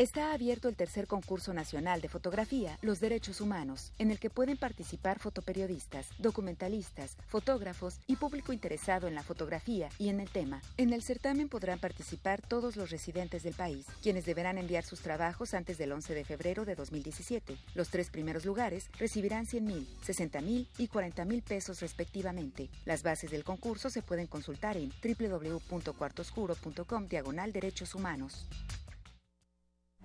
Está abierto el tercer concurso nacional de fotografía, Los Derechos Humanos, en el que pueden participar fotoperiodistas, documentalistas, fotógrafos y público interesado en la fotografía y en el tema. En el certamen podrán participar todos los residentes del país, quienes deberán enviar sus trabajos antes del 11 de febrero de 2017. Los tres primeros lugares recibirán 100 mil, 60 mil y 40 mil pesos respectivamente. Las bases del concurso se pueden consultar en www.cuartoscuro.com diagonal derechos humanos.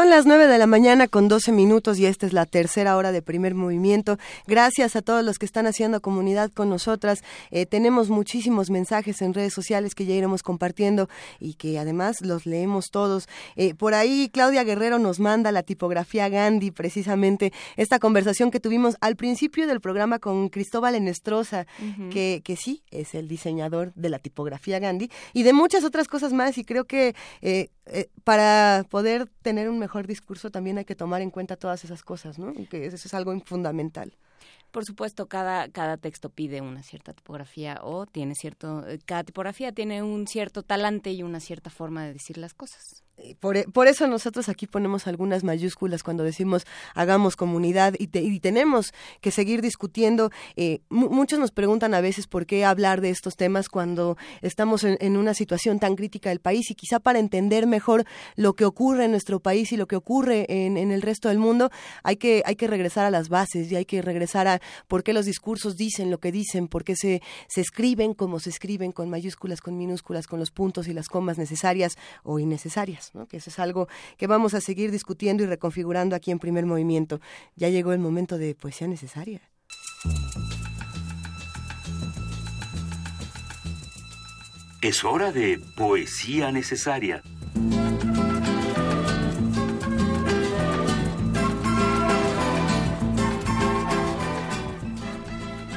Son las 9 de la mañana con 12 minutos y esta es la tercera hora de primer movimiento. Gracias a todos los que están haciendo comunidad con nosotras. Eh, tenemos muchísimos mensajes en redes sociales que ya iremos compartiendo y que además los leemos todos. Eh, por ahí Claudia Guerrero nos manda la tipografía Gandhi, precisamente esta conversación que tuvimos al principio del programa con Cristóbal Enestrosa, que, que sí es el diseñador de la tipografía Gandhi y de muchas otras cosas más. Y creo que eh, para poder tener un mejor discurso también hay que tomar en cuenta todas esas cosas, ¿no? Que eso es algo fundamental. Por supuesto, cada, cada texto pide una cierta tipografía o tiene cierto, eh, cada tipografía tiene un cierto talante y una cierta forma de decir las cosas. E, por, eso nosotros aquí ponemos algunas mayúsculas cuando decimos hagamos comunidad y, tenemos que seguir discutiendo. Eh, muchos nos preguntan a veces por qué hablar de estos temas cuando estamos en, una situación tan crítica del país y quizá para entender mejor lo que ocurre en nuestro país y lo que ocurre en, el resto del mundo hay que, hay que regresar a las bases y hay que regresar a por qué los discursos dicen lo que dicen, por qué se, se escriben como se escriben con mayúsculas, con minúsculas, con los puntos y las comas necesarias o innecesarias que eso es algo que vamos a seguir discutiendo y reconfigurando aquí en primer movimiento. Ya llegó el momento de poesía necesaria. Es hora de poesía necesaria.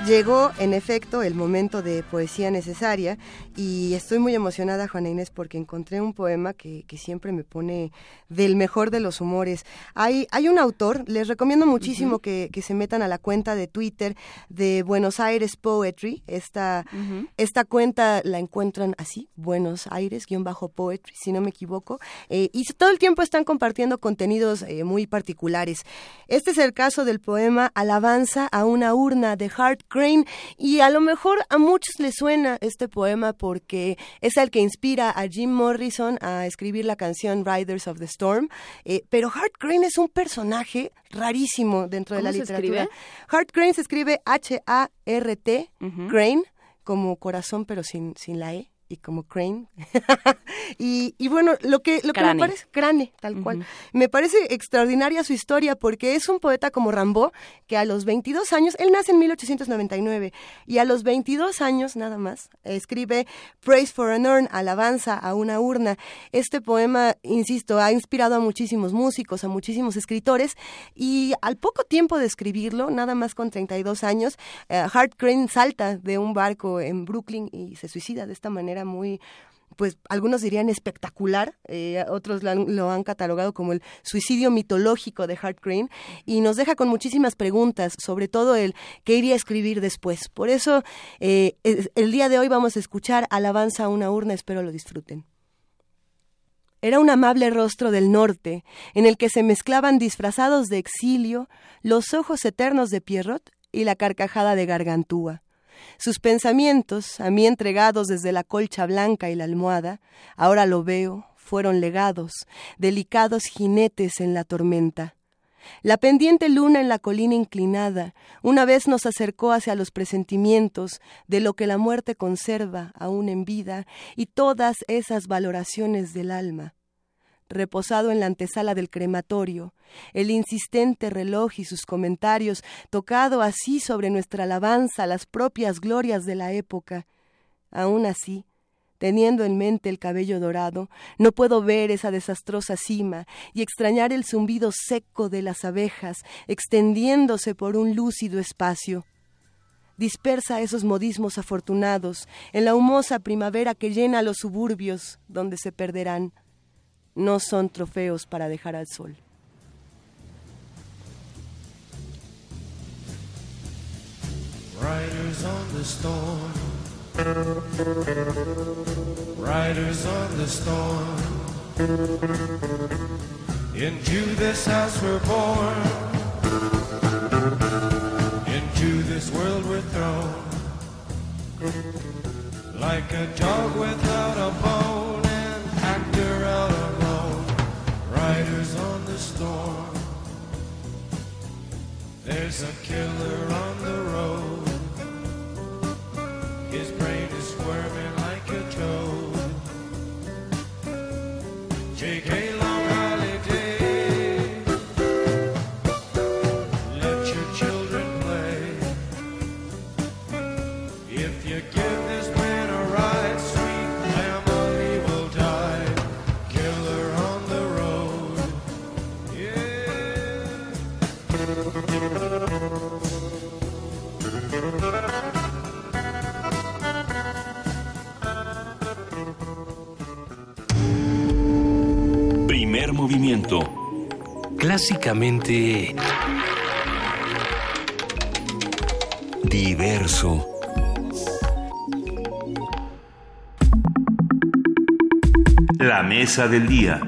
Llegó, en efecto, el momento de poesía necesaria y estoy muy emocionada, Juana Inés, porque encontré un poema que, siempre me pone del mejor de los humores. Hay, hay un autor, les recomiendo muchísimo que, se metan a la cuenta de Twitter de Buenos Aires Poetry. Esta, esta cuenta la encuentran así, Buenos Aires-Poetry, si no me equivoco. Eh, y todo el tiempo están compartiendo contenidos eh, muy particulares. Este es el caso del poema Alabanza a una urna de Hart Crane y a lo mejor a muchos les suena este poema porque es el que inspira a Jim Morrison a escribir la canción Riders of the Storm, eh, pero Hart Crane es un personaje rarísimo dentro de la literatura. Hart Crane se escribe H-A-R-T, Crane, como corazón pero sin, sin la E y como Crane. y, y, bueno, lo que, lo que me parece, Crane, tal cual, me parece extraordinaria su historia porque es un poeta como Rambo que a los 22 años, él nace en 1899 y a los 22 años nada más escribe Praise for an Urn, alabanza a una urna. Este poema, insisto, ha inspirado a muchísimos músicos, a muchísimos escritores y al poco tiempo de escribirlo, nada más con 32 años, eh, Hart Crane salta de un barco en Brooklyn y se suicida de esta manera muy pues algunos dirían espectacular, eh, otros lo han, catalogado como el suicidio mitológico de Hart Crane y nos deja con muchísimas preguntas, sobre todo el qué iría a escribir después. Por eso eh, el día de hoy vamos a escuchar Alabanza a una urna, espero lo disfruten. Era un amable rostro del norte, en el que se mezclaban disfrazados de exilio los ojos eternos de Pierrot y la carcajada de Gargantúa. Sus pensamientos, a mí entregados desde la colcha blanca y la almohada, ahora lo veo, fueron legados, delicados jinetes en la tormenta. La pendiente luna en la colina inclinada una vez nos acercó hacia los presentimientos de lo que la muerte conserva aún en vida y todas esas valoraciones del alma reposado en la antesala del crematorio, el insistente reloj y sus comentarios, tocado así sobre nuestra alabanza las propias glorias de la época. Aún así, teniendo en mente el cabello dorado, no puedo ver esa desastrosa cima y extrañar el zumbido seco de las abejas extendiéndose por un lúcido espacio. Dispersa esos modismos afortunados en la humosa primavera que llena los suburbios donde se perderán no son trofeos para dejar al sol. Riders on the storm. Riders on the storm. Into this house we're born. Into this world we're thrown. Like a dog without a bone, There's a killer on the road. Diverso. La mesa del día.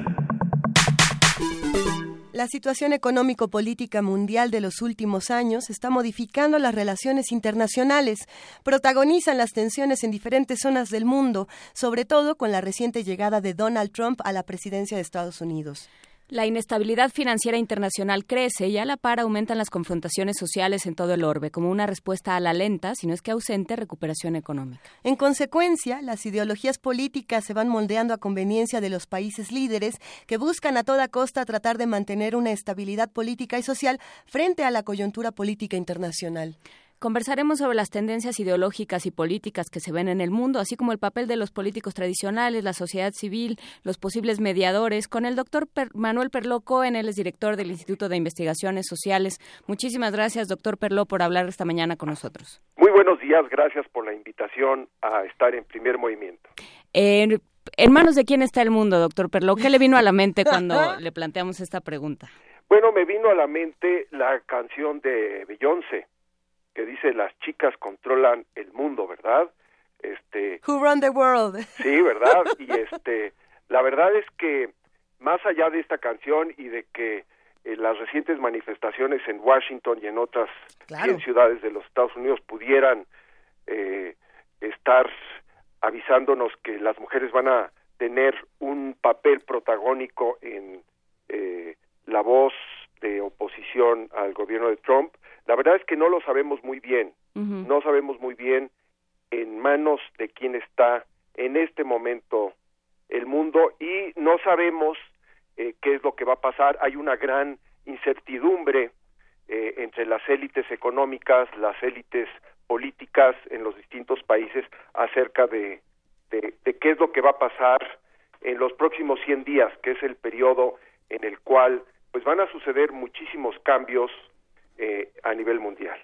La situación económico-política mundial de los últimos años está modificando las relaciones internacionales, protagonizan las tensiones en diferentes zonas del mundo, sobre todo con la reciente llegada de Donald Trump a la presidencia de Estados Unidos. La inestabilidad financiera internacional crece y a la par aumentan las confrontaciones sociales en todo el orbe, como una respuesta a la lenta, si no es que ausente, recuperación económica. En consecuencia, las ideologías políticas se van moldeando a conveniencia de los países líderes que buscan a toda costa tratar de mantener una estabilidad política y social frente a la coyuntura política internacional. Conversaremos sobre las tendencias ideológicas y políticas que se ven en el mundo, así como el papel de los políticos tradicionales, la sociedad civil, los posibles mediadores, con el doctor Manuel Perló Cohen, él es director del Instituto de Investigaciones Sociales. Muchísimas gracias, doctor Perló, por hablar esta mañana con nosotros. Muy buenos días, gracias por la invitación a estar en primer movimiento. ¿En manos de quién está el mundo, doctor Perló? ¿Qué le vino a la mente cuando le planteamos esta pregunta? Bueno, me vino a la mente la canción de Beyoncé, que dice las chicas controlan el mundo, ¿verdad? Este Who run the world? Sí, ¿verdad? Y este la verdad es que más allá de esta canción y de que eh, las recientes manifestaciones en Washington y en otras ciudades de los Estados Unidos pudieran eh, estar avisándonos que las mujeres van a tener un papel protagónico en eh, la voz de oposición al gobierno de Trump, la verdad es que no lo sabemos muy bien, no sabemos muy bien en manos de quién está en este momento el mundo y no sabemos eh, qué es lo que va a pasar. Hay una gran incertidumbre eh, entre las élites económicas, las élites políticas en los distintos países acerca de, de, qué es lo que va a pasar en los próximos 100 días, que es el periodo en el cual pues van a suceder muchísimos cambios eh, a nivel mundial.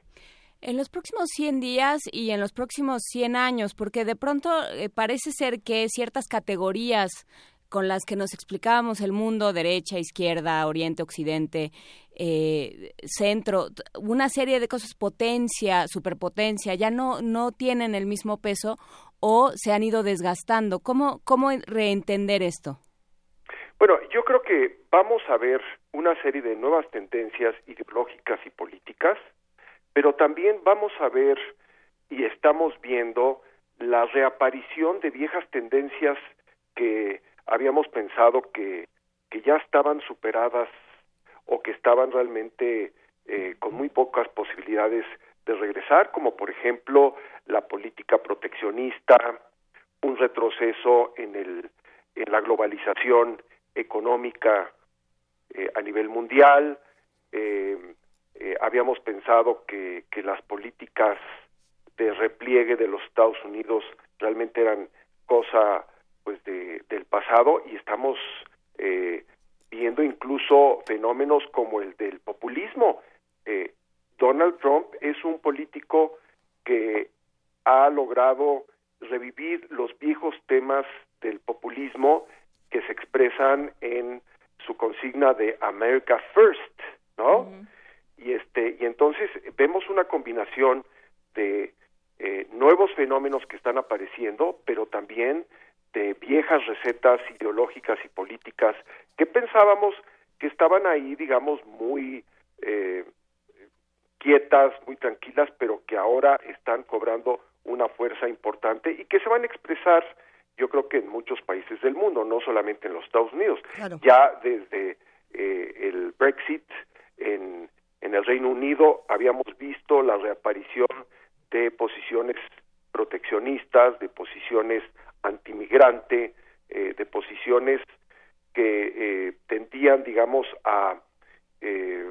En los próximos 100 días y en los próximos 100 años, porque de pronto eh, parece ser que ciertas categorías con las que nos explicábamos el mundo, derecha, izquierda, oriente, occidente, eh, centro, una serie de cosas, potencia, superpotencia, ya no, no tienen el mismo peso o se han ido desgastando. ¿Cómo, cómo reentender esto? Bueno, yo creo que vamos a ver una serie de nuevas tendencias ideológicas y políticas, pero también vamos a ver y estamos viendo la reaparición de viejas tendencias que habíamos pensado que, que ya estaban superadas o que estaban realmente eh, con muy pocas posibilidades de regresar, como por ejemplo la política proteccionista, un retroceso en el en la globalización económica eh, a nivel mundial. Eh, eh, habíamos pensado que, que las políticas de repliegue de los Estados Unidos realmente eran cosa pues de, del pasado y estamos viendo incluso fenómenos como el del populismo. Donald Trump es un político que ha logrado revivir los viejos temas del populismo que se expresan en su consigna de America First, ¿no? Y este y entonces vemos una combinación de eh, nuevos fenómenos que están apareciendo, pero también de viejas recetas ideológicas y políticas que pensábamos que estaban ahí, digamos, muy eh, quietas, muy tranquilas, pero que ahora están cobrando una fuerza importante y que se van a expresar yo creo que en muchos países del mundo, no solamente en los Estados Unidos. Ya desde eh, el Brexit en, en el Reino Unido habíamos visto la reaparición de posiciones proteccionistas, de posiciones antimigrante, eh, de posiciones que eh, tendían, digamos, a eh,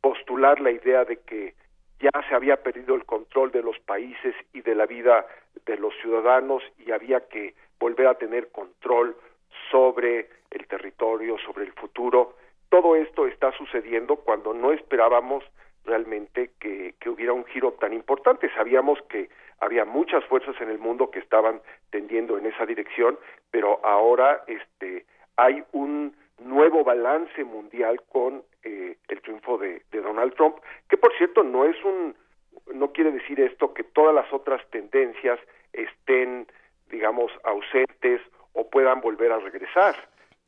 postular la idea de que ya se había perdido el control de los países y de la vida de los ciudadanos y había que volver a tener control sobre el territorio, sobre el futuro. Todo esto está sucediendo cuando no esperábamos realmente que, que, hubiera un giro tan importante. Sabíamos que había muchas fuerzas en el mundo que estaban tendiendo en esa dirección, pero ahora este, hay un nuevo balance mundial con eh, el triunfo de, de, Donald Trump, que por cierto no es un, no quiere decir esto que todas las otras tendencias estén, digamos, ausentes o puedan volver a regresar.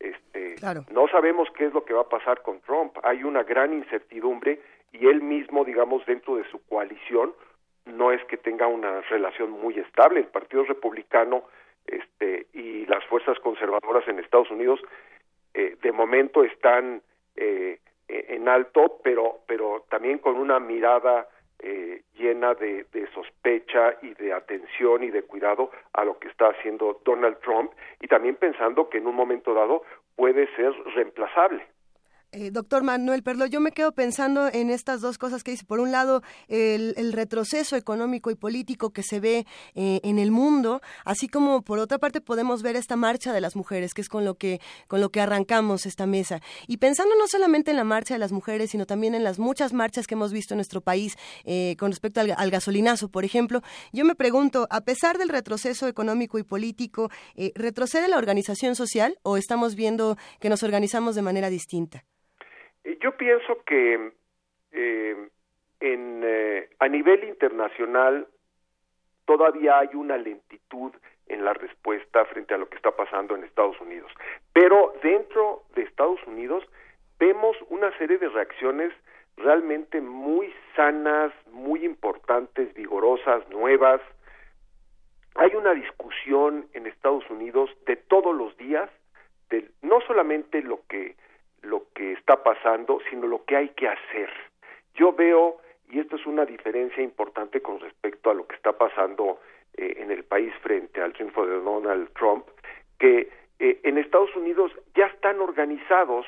Este, No sabemos qué es lo que va a pasar con Trump. Hay una gran incertidumbre y él mismo, digamos, dentro de su coalición, no es que tenga una relación muy estable. El Partido Republicano este, y las fuerzas conservadoras en Estados Unidos eh, de momento están eh, en alto, pero, pero también con una mirada eh, llena de, de, sospecha y de atención y de cuidado a lo que está haciendo Donald Trump y también pensando que en un momento dado puede ser reemplazable. Eh, doctor Manuel Perlo, yo me quedo pensando en estas dos cosas que dice. Por un lado, el, retroceso económico y político que se ve eh, en el mundo, así como por otra parte podemos ver esta marcha de las mujeres, que es con lo que, con lo que arrancamos esta mesa. Y pensando no solamente en la marcha de las mujeres, sino también en las muchas marchas que hemos visto en nuestro país eh, con respecto al, gasolinazo, por ejemplo, yo me pregunto, a pesar del retroceso económico y político, ¿retrocede la organización social o estamos viendo que nos organizamos de manera distinta? Yo pienso que eh, en, eh, a nivel internacional todavía hay una lentitud en la respuesta frente a lo que está pasando en Estados Unidos. Pero dentro de Estados Unidos vemos una serie de reacciones realmente muy sanas, muy importantes, vigorosas, nuevas. Hay una discusión en Estados Unidos de todos los días, de no solamente lo que lo que está pasando, sino lo que hay que hacer. Yo veo, y esto es una diferencia importante con respecto a lo que está pasando eh, en el país frente al triunfo de Donald Trump, que eh, en Estados Unidos ya están organizados,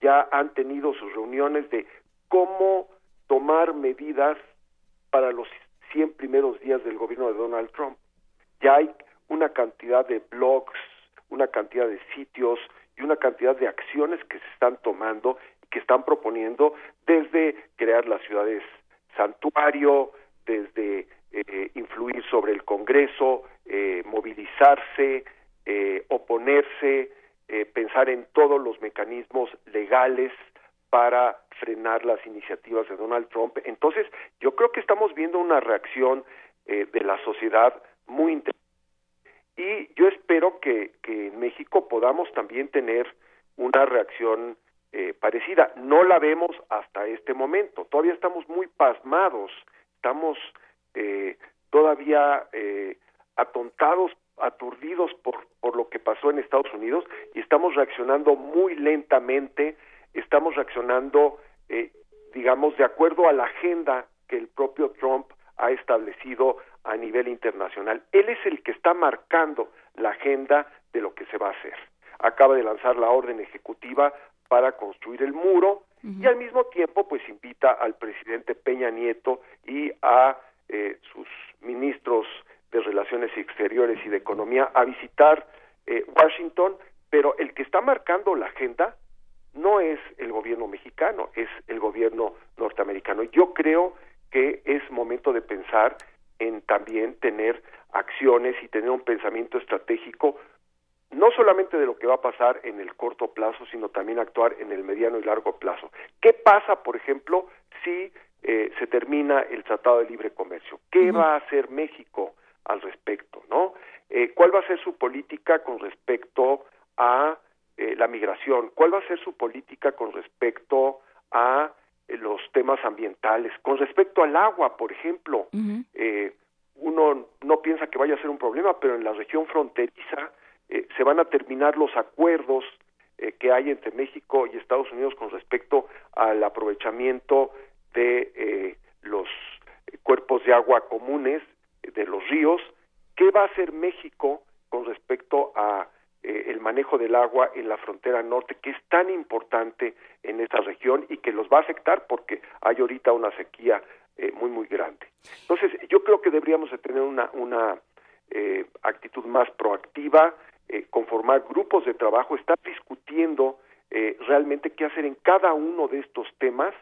ya han tenido sus reuniones de cómo tomar medidas para los 100 primeros días del gobierno de Donald Trump. Ya hay una cantidad de blogs, una cantidad de sitios, y una cantidad de acciones que se están tomando que están proponiendo desde crear las ciudades santuario, desde eh, influir sobre el Congreso, eh, movilizarse, eh, oponerse, pensar en todos los mecanismos legales para frenar las iniciativas de Donald Trump. Entonces, yo creo que estamos viendo una reacción de la sociedad muy interesante y yo espero que, en México podamos también tener una reacción eh, parecida. No la vemos hasta este momento. Todavía estamos muy pasmados, estamos eh, todavía eh, atontados, aturdidos por, por lo que pasó en Estados Unidos y estamos reaccionando muy lentamente, estamos reaccionando, digamos, de acuerdo a la agenda que el propio Trump ha establecido a nivel internacional. Él es el que está marcando la agenda de lo que se va a hacer. Acaba de lanzar la orden ejecutiva para construir el muro y al mismo tiempo pues invita al presidente Peña Nieto y a eh, sus ministros de Relaciones Exteriores y de Economía a visitar eh, Washington, pero el que está marcando la agenda no es el gobierno mexicano, es el gobierno norteamericano. Yo creo que es momento de pensar en también tener acciones y tener un pensamiento estratégico no solamente de lo que va a pasar en el corto plazo, sino también actuar en el mediano y largo plazo. ¿Qué pasa, por ejemplo, si eh, se termina el Tratado de Libre Comercio? ¿Qué va a hacer México al respecto? ¿No? Eh, ¿Cuál va a ser su política con respecto a eh, la migración? ¿Cuál va a ser su política con respecto a los temas ambientales. Con respecto al agua, por ejemplo, eh, uno no piensa que vaya a ser un problema, pero en la región fronteriza eh, se van a terminar los acuerdos eh, que hay entre México y Estados Unidos con respecto al aprovechamiento de los cuerpos de agua comunes de los ríos. ¿Qué va a hacer México con respecto a eh, el manejo del agua en la frontera norte, que es tan importante en esta región y que los va a afectar porque hay ahorita una sequía eh, muy, muy grande. Entonces, yo creo que deberíamos de tener una, una eh, actitud más proactiva, conformar grupos de trabajo, estar discutiendo realmente qué hacer en cada uno de estos temas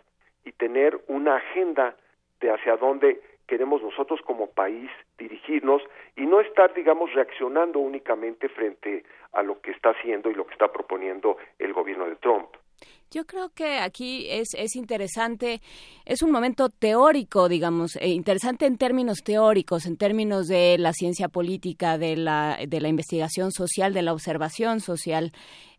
y tener una agenda de hacia dónde queremos nosotros como país dirigirnos y no estar, digamos, reaccionando únicamente frente a lo que está haciendo y lo que está proponiendo el gobierno de Trump. Yo creo que aquí es, es interesante, es un momento teórico, digamos, eh, interesante en términos teóricos, en términos de la ciencia política, de la, de la investigación social, de la observación social,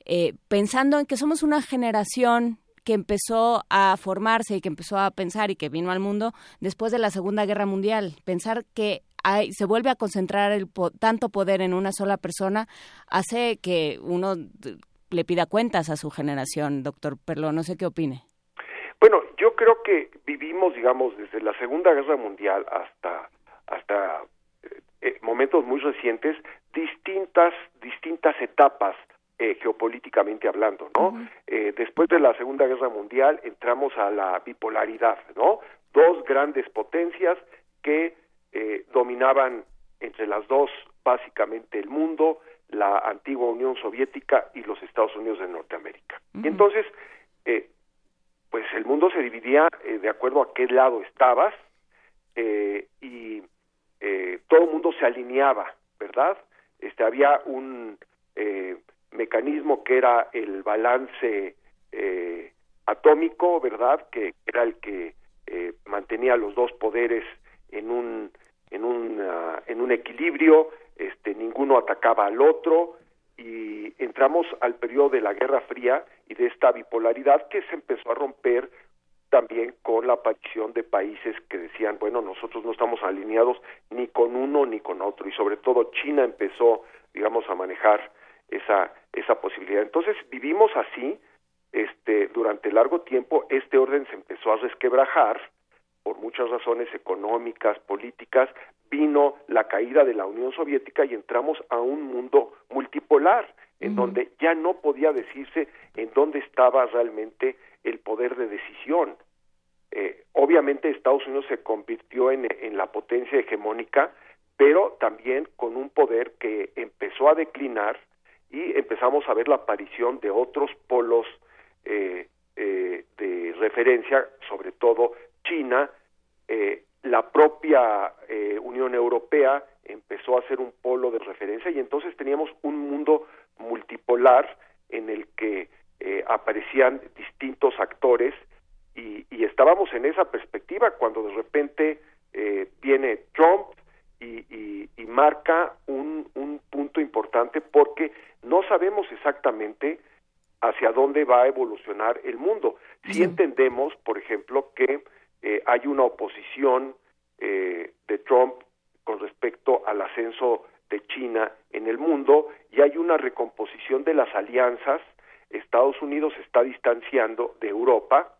eh, pensando en que somos una generación que empezó a formarse y que empezó a pensar y que vino al mundo después de la Segunda Guerra Mundial. Pensar que hay, se vuelve a concentrar el tanto poder en una sola persona hace que uno le pida cuentas a su generación, doctor Perlo. No sé qué opine. Bueno, yo creo que vivimos, digamos, desde la Segunda Guerra Mundial hasta hasta eh, momentos muy recientes distintas distintas etapas eh, geopolíticamente hablando, ¿no? Eh, después de la Segunda Guerra Mundial entramos a la bipolaridad, ¿no? Dos grandes potencias que eh, dominaban entre las dos básicamente el mundo, la antigua Unión Soviética y los Estados Unidos de Norteamérica. Y entonces, eh, pues el mundo se dividía eh, de acuerdo a qué lado estabas eh, y todo el mundo se alineaba, ¿verdad? Este había un eh, mecanismo que era el balance eh, atómico, ¿verdad? Que era el que eh, mantenía los dos poderes en un en un ah, en un equilibrio, este ninguno atacaba al otro y entramos al periodo de la Guerra Fría y de esta bipolaridad que se empezó a romper también con la aparición de países que decían, bueno, nosotros no estamos alineados ni con uno ni con otro y sobre todo China empezó, digamos, a manejar esa esa posibilidad. Entonces vivimos así, este, durante largo tiempo este orden se empezó a resquebrajar por muchas razones económicas, políticas, vino la caída de la Unión Soviética y entramos a un mundo multipolar, en donde ya no podía decirse en dónde estaba realmente el poder de decisión. Eh, obviamente Estados Unidos se convirtió en, en la potencia hegemónica, pero también con un poder que empezó a declinar y empezamos a ver la aparición de otros polos eh, eh, de referencia, sobre todo China, eh, la propia eh, Unión Europea empezó a ser un polo de referencia y entonces teníamos un mundo multipolar en el que eh, aparecían distintos actores y, y estábamos en esa perspectiva cuando de repente viene Trump y, y, y marca un, un punto importante porque no sabemos exactamente hacia dónde va a evolucionar el mundo. Si entendemos, por ejemplo, que eh, hay una oposición eh, de Trump con respecto al ascenso de China en el mundo y hay una recomposición de las alianzas. Estados Unidos se está distanciando de Europa.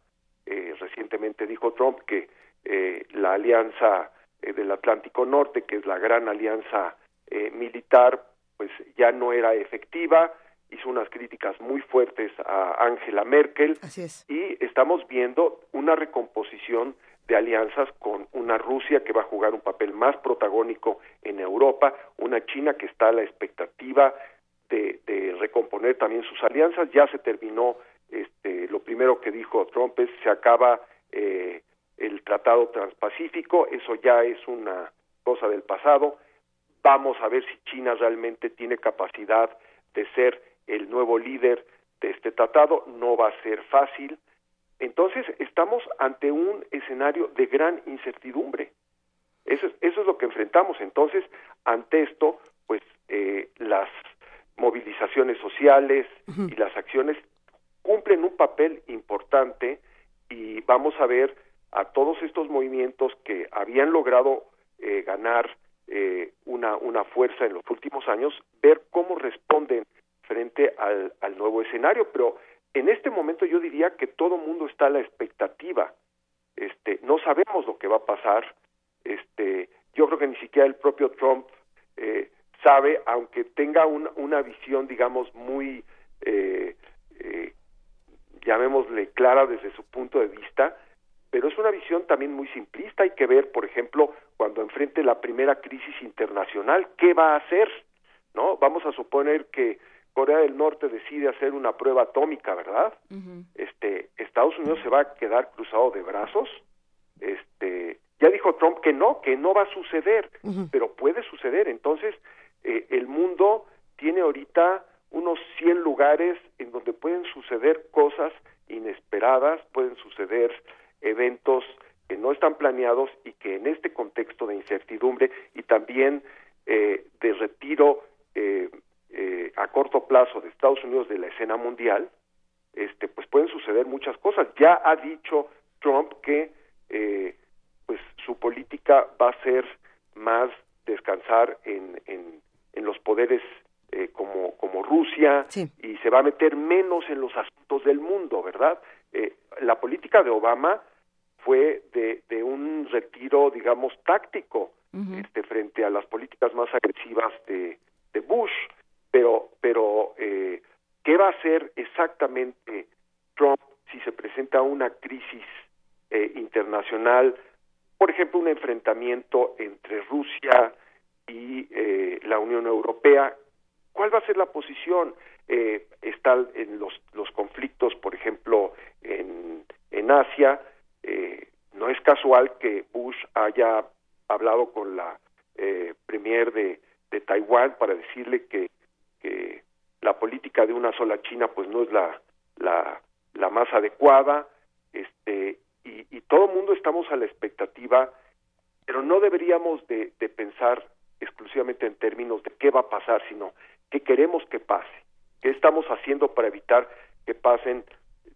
Eh, recientemente dijo Trump que eh, la alianza eh, del Atlántico Norte, que es la gran alianza eh, militar, pues ya no era efectiva. Hizo unas críticas muy fuertes a Angela Merkel Así es. y estamos viendo una recomposición de alianzas con una Rusia que va a jugar un papel más protagónico en Europa, una China que está a la expectativa de, de recomponer también sus alianzas. Ya se terminó, este, lo primero que dijo Trump es se acaba eh, el Tratado Transpacífico, eso ya es una cosa del pasado. Vamos a ver si China realmente tiene capacidad de ser el nuevo líder de este tratado. No va a ser fácil. Entonces, estamos ante un escenario de gran incertidumbre. Eso es, eso es lo que enfrentamos. Entonces, ante esto, pues eh, las movilizaciones sociales y las acciones cumplen un papel importante y vamos a ver a todos estos movimientos que habían logrado eh, ganar eh, una, una fuerza en los últimos años, ver cómo responden frente al, al nuevo escenario. Pero en este momento yo diría que todo mundo está a la expectativa. Este, no sabemos lo que va a pasar. Este, yo creo que ni siquiera el propio Trump eh, sabe, aunque tenga un- una visión, digamos, muy, eh, eh, llamémosle clara desde su punto de vista, pero es una visión también muy simplista. Hay que ver, por ejemplo, cuando enfrente la primera crisis internacional, ¿qué va a hacer? ¿No? Vamos a suponer que Corea del Norte decide hacer una prueba atómica, ¿verdad? Este, Estados Unidos se va a quedar cruzado de brazos. Este, ya dijo Trump que no, que no va a suceder, pero puede suceder. Entonces, eh, el mundo tiene ahorita unos 100 lugares en donde pueden suceder cosas inesperadas, pueden suceder eventos que no están planeados y que en este contexto de incertidumbre y también eh, de retiro eh, eh, a corto plazo de Estados Unidos de la escena mundial, este, pues pueden suceder muchas cosas. Ya ha dicho Trump que eh, pues su política va a ser más descansar en, en, en los poderes eh, como, como Rusia y se va a meter menos en los asuntos del mundo, ¿verdad? Eh, la política de Obama fue de, de un retiro, digamos, táctico este, frente a las políticas más agresivas de, de Bush, pero, pero eh, ¿Qué va a hacer exactamente Trump si se presenta una crisis eh, internacional? Por ejemplo, un enfrentamiento entre Rusia y eh, la Unión Europea. ¿Cuál va a ser la posición? Eh, están en los, los conflictos, Asia. Eh, no es casual que Bush haya hablado con la eh, premier de, Taiwán para decirle que, que la política de una sola China pues no es la, la, la más adecuada este y, y todo el mundo estamos a la expectativa pero no deberíamos de, de pensar exclusivamente en términos de qué va a pasar sino qué queremos que pase qué estamos haciendo para evitar que pasen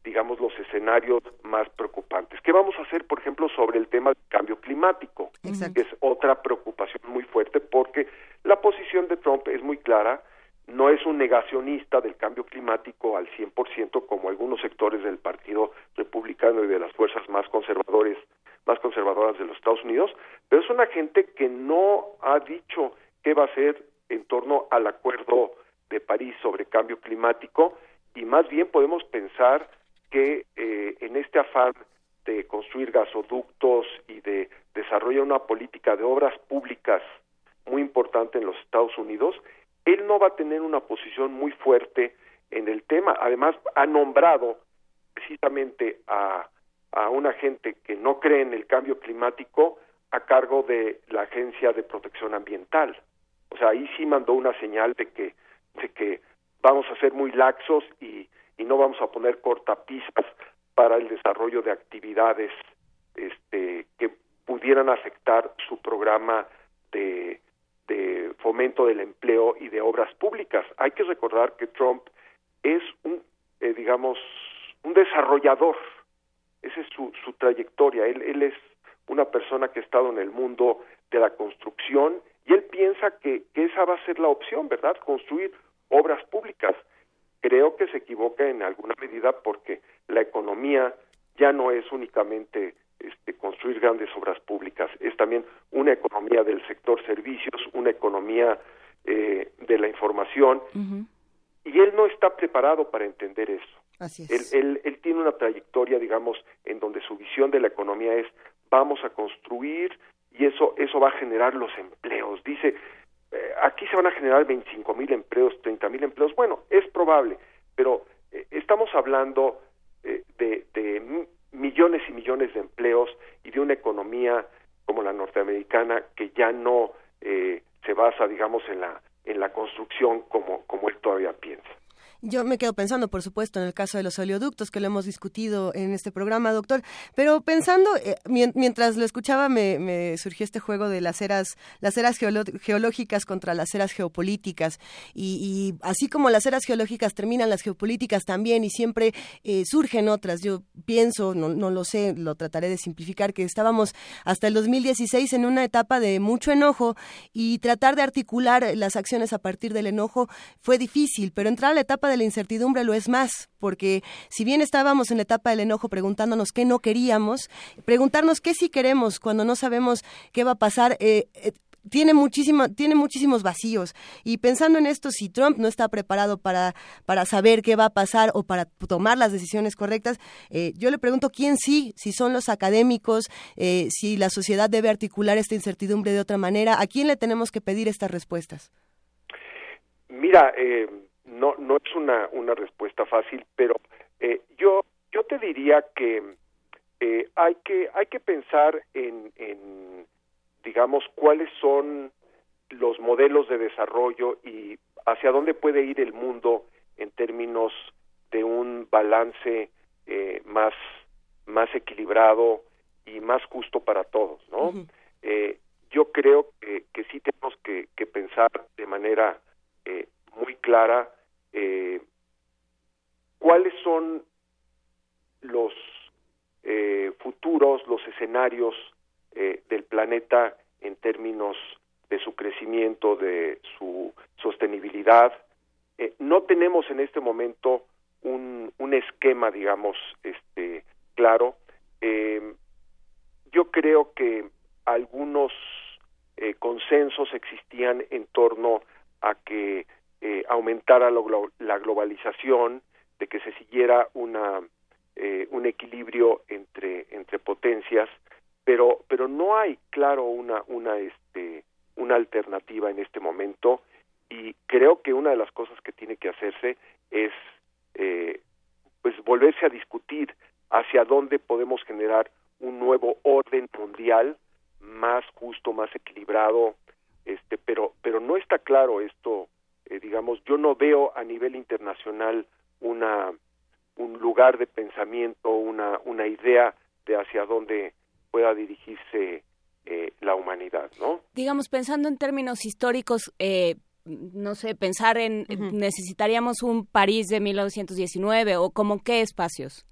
digamos los escenarios más preocupantes. Qué vamos a hacer por ejemplo sobre el tema del cambio climático que es otra preocupación muy fuerte porque la posición de Trump es muy clara. No es un negacionista del cambio climático al 100% como algunos sectores del Partido Republicano y de las fuerzas más conservadores más conservadoras de los Estados Unidos, pero es una gente que no ha dicho qué va a hacer en torno al acuerdo de París sobre cambio climático y más bien podemos pensar que en este afán de construir gasoductos y de desarrollar una política de obras públicas muy importante en los Estados Unidos, él no va a tener una posición muy fuerte en el tema. Además, ha nombrado precisamente a, a una gente que no cree en el cambio climático a cargo de la Agencia de Protección Ambiental. O sea, ahí sí mandó una señal de que, de que vamos a ser muy laxos y, y no vamos a poner cortapistas para el desarrollo de actividades este, que pudieran afectar su programa de, fomento del empleo y de obras públicas. Hay que recordar que Trump es un, eh, digamos, un desarrollador. Esa es su, su trayectoria. Él, él es una persona que ha estado en el mundo de la construcción y él piensa que, que esa va a ser la opción, ¿verdad? Construir obras públicas. Creo que se equivoca en alguna medida porque la economía ya no es únicamente este, construir grandes obras públicas, es también una economía del sector servicios, una economía eh, de la información, y él no está preparado para entender eso. Así Él, él, él tiene una trayectoria, digamos, en donde su visión de la economía es vamos a construir y eso, eso va a generar los empleos. Dice, eh, aquí se van a generar 25 mil empleos, 30 mil empleos. Bueno, es probable, pero eh, estamos hablando eh, de, de millones y millones de empleos y de una economía como la norteamericana que ya no eh, se basa, digamos, en la en la construcción como como él todavía piensa. Yo me quedo pensando, por supuesto, en el caso de los oleoductos, que lo hemos discutido en este programa, doctor, pero pensando, eh, mien- mientras lo escuchaba, me, me surgió este juego de las eras, las eras geológicas contra las eras geopolíticas, y, y así como las eras geológicas terminan, las geopolíticas también, y siempre eh, surgen otras. Yo pienso, no, no lo sé, lo trataré de simplificar, que estábamos hasta el 2016 en una etapa de mucho enojo, y tratar de articular las acciones a partir del enojo fue difícil, pero entrar a la etapa de la incertidumbre lo es más, porque si bien estábamos en la etapa del enojo preguntándonos qué no queríamos, preguntarnos qué sí queremos cuando no sabemos qué va a pasar, eh, eh, tiene muchísimo, tiene muchísimos vacíos. Y pensando en esto, si Trump no está preparado para, para saber qué va a pasar o para tomar las decisiones correctas, eh, yo le pregunto quién sí, si son los académicos, eh, si la sociedad debe articular esta incertidumbre de otra manera, ¿a quién le tenemos que pedir estas respuestas? Mira, eh, no no es una una respuesta fácil, pero eh, yo yo te diría que eh, hay que hay que pensar en, en digamos cuáles son los modelos de desarrollo y hacia dónde puede ir el mundo en términos de un balance eh, más más equilibrado y más justo para todos, ¿no? Eh, yo creo que, que sí tenemos que, que pensar de manera eh, muy clara eh, cuáles son los eh, futuros, los escenarios eh, del planeta en términos de su crecimiento, de su sostenibilidad. Eh, no tenemos en este momento un, esquema, digamos, este claro. Eh, yo creo que algunos eh, consensos existían en torno a que eh, aumentara lo la globalización, de que se siguiera una eh, un equilibrio entre entre potencias, pero pero no hay claro una una este una alternativa en este momento y creo que una de las cosas que tiene que hacerse es eh, pues volverse a discutir hacia dónde podemos generar un nuevo orden mundial más justo, más equilibrado, este, pero pero no está claro esto, eh, digamos, yo no veo a nivel internacional una un lugar de pensamiento, una una idea de hacia dónde pueda dirigirse eh, la humanidad, ¿no? Digamos, pensando en términos históricos, eh, no sé, pensar en necesitaríamos un París de 1919 o como qué espacios.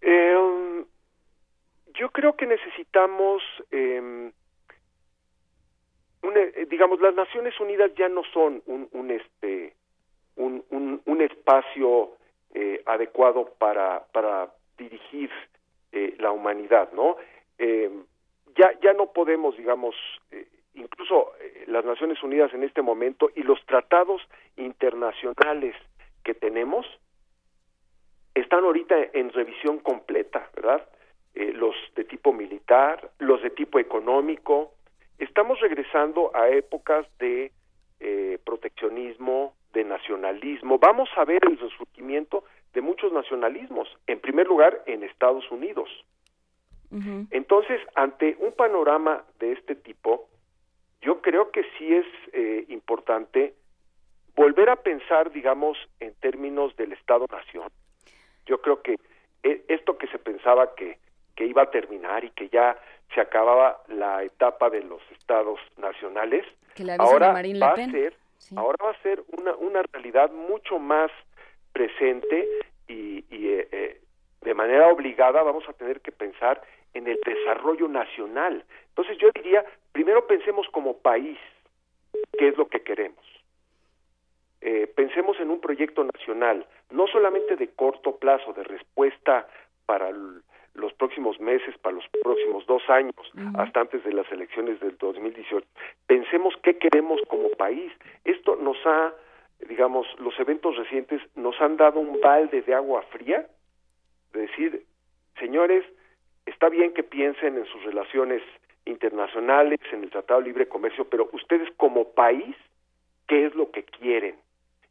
Eh, yo creo que necesitamos, eh, eh, digamos, las Naciones Unidas ya no son un, un este, un, un, espacio eh, adecuado para para dirigir eh, la humanidad, ¿no? Eh, ya ya no podemos, digamos, eh, incluso eh, las Naciones Unidas en este momento y los tratados internacionales que tenemos están ahorita en revisión completa, ¿verdad? Los de tipo militar, los de tipo económico. Estamos regresando a épocas de eh, proteccionismo, de nacionalismo. Vamos a ver el resurgimiento de muchos nacionalismos, en primer lugar en Estados Unidos. Entonces, ante un panorama de este tipo, yo creo que sí es eh, importante volver a pensar, digamos, en términos del Estado-Nación. Yo creo que eh, esto que se pensaba que, que iba a terminar y que ya se acababa la etapa de los Estados nacionales, Que le ahora a va a ser, ahora va a ser una, una realidad mucho más presente y, y, eh, eh, de manera obligada vamos a tener que pensar en el desarrollo nacional. Entonces yo diría, primero pensemos como país, qué es lo que queremos. Eh, pensemos en un proyecto nacional, no solamente de corto plazo, de respuesta para l- los próximos meses, para los próximos dos años, hasta antes de las elecciones del 2018. Pensemos qué queremos como país. Esto nos ha, digamos, los eventos recientes nos han dado un balde de agua fría, de decir, señores, está bien que piensen en sus relaciones internacionales, en el Tratado de Libre Comercio, pero ustedes como país, ¿qué es lo que quieren?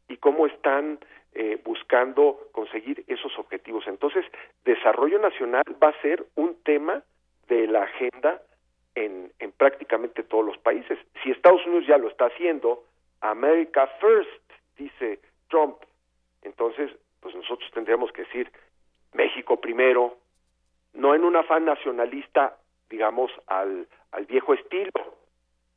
¿Y cómo están eh, buscando conseguir esos objetivos? Entonces, desarrollo nacional va a ser un tema de la agenda en, en prácticamente todos los países. Si Estados Unidos ya lo está haciendo, America First, dice Trump, entonces, pues nosotros tendríamos que decir México primero, no en un afán nacionalista, digamos, al, al viejo estilo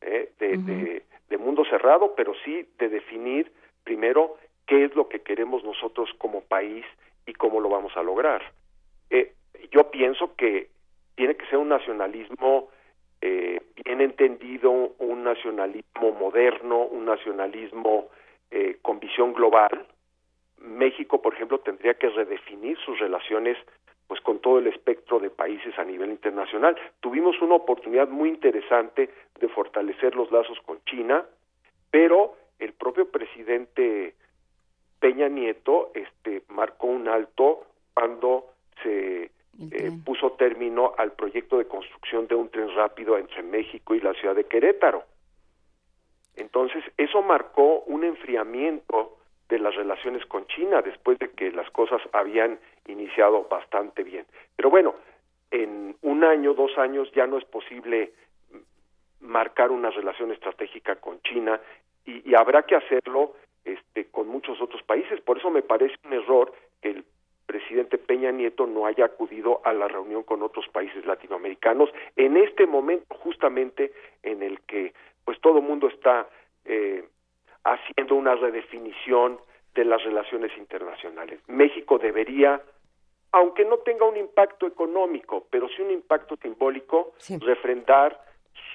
¿eh? de, de, de mundo cerrado, pero sí de definir primero qué es lo que queremos nosotros como país y cómo lo vamos a lograr. Eh, yo pienso que tiene que ser un nacionalismo eh, bien entendido, un nacionalismo moderno, un nacionalismo eh, con visión global. México, por ejemplo, tendría que redefinir sus relaciones pues con todo el espectro de países a nivel internacional. Tuvimos una oportunidad muy interesante de fortalecer los lazos con China, pero el propio presidente Peña Nieto este marcó un alto cuando se eh, puso término al proyecto de construcción de un tren rápido entre México y la ciudad de Querétaro. Entonces, eso marcó un enfriamiento de las relaciones con China después de que las cosas habían iniciado bastante bien. Pero bueno, en un año, dos años ya no es posible marcar una relación estratégica con China y, y habrá que hacerlo este, con muchos otros países. Por eso me parece un error que el presidente Peña Nieto no haya acudido a la reunión con otros países latinoamericanos en este momento justamente en el que pues todo el mundo está eh, haciendo una redefinición de las relaciones internacionales. México debería, aunque no tenga un impacto económico, pero sí un impacto simbólico, refrendar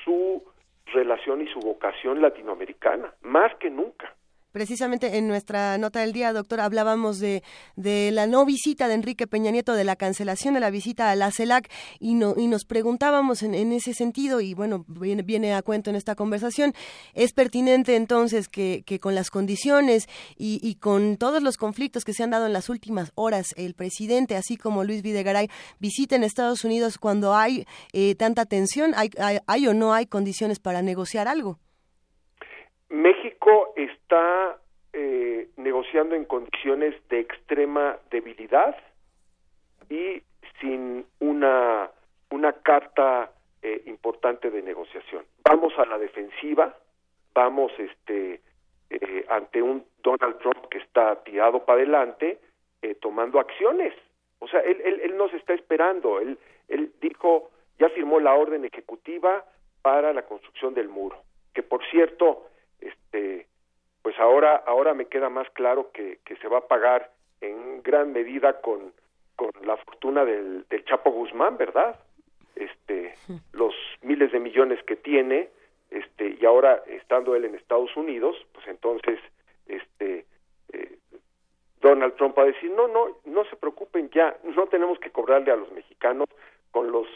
su relación y su vocación latinoamericana, más que nunca. Precisamente en nuestra nota del día, doctor, hablábamos de, de la no visita de Enrique Peña Nieto, de la cancelación de la visita a la CELAC, y, no, y nos preguntábamos en, en ese sentido, y bueno, viene, viene a cuento en esta conversación, ¿es pertinente entonces que, que con las condiciones y, con todos los conflictos que se han dado en las últimas horas, el presidente, así como Luis Videgaray, visiten Estados Unidos cuando hay eh, tanta tensión? ¿Hay, hay, ¿Hay o no hay condiciones para negociar algo? México está eh, negociando en condiciones de extrema debilidad y sin una, una carta eh, importante de negociación. Vamos a la defensiva, vamos este, eh, ante un Donald Trump que está tirado para adelante, eh, tomando acciones. O sea, él, él, él nos está esperando. Él, él dijo, ya firmó la orden ejecutiva para la construcción del muro, que por cierto, este, pues ahora, ahora me queda más claro que, que se va a pagar en gran medida con, con la fortuna del, del Chapo Guzmán, ¿verdad? Este, los miles de millones que tiene, este, y ahora estando él en Estados Unidos, pues entonces, este, eh, Donald Trump va a decir, no, no, no se preocupen ya, no tenemos que cobrarle a los mexicanos con los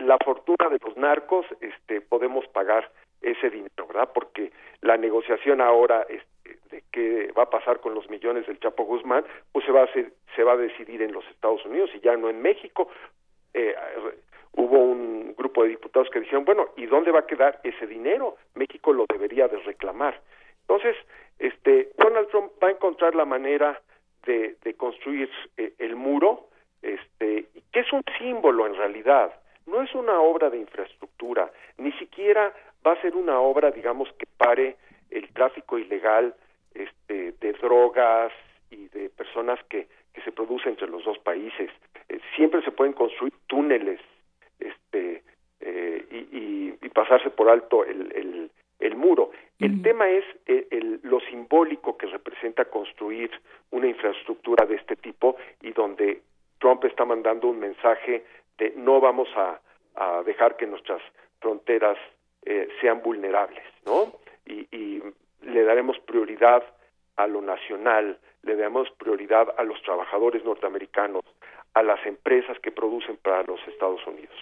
la fortuna de los narcos, este, podemos pagar ese dinero, ¿verdad? Porque la negociación ahora este, de qué va a pasar con los millones del Chapo Guzmán, pues se va a hacer, se va a decidir en los Estados Unidos y ya no en México. Eh, hubo un grupo de diputados que dijeron, bueno, ¿y dónde va a quedar ese dinero? México lo debería de reclamar. Entonces, este, Donald Trump va a encontrar la manera de, de construir eh, el muro, este, que es un símbolo en realidad, no es una obra de infraestructura, ni siquiera va a ser una obra, digamos, que pare el tráfico ilegal este, de drogas y de personas que, que se producen entre los dos países. Eh, siempre se pueden construir túneles este, eh, y, y, y, pasarse por alto el, el, el muro. El tema es el, el, lo simbólico que representa construir una infraestructura de este tipo y donde Trump está mandando un mensaje de no vamos a, a dejar que nuestras fronteras eh, sean vulnerables, ¿no? Y, y le daremos prioridad a lo nacional, le damos prioridad a los trabajadores norteamericanos, a las empresas que producen para los Estados Unidos.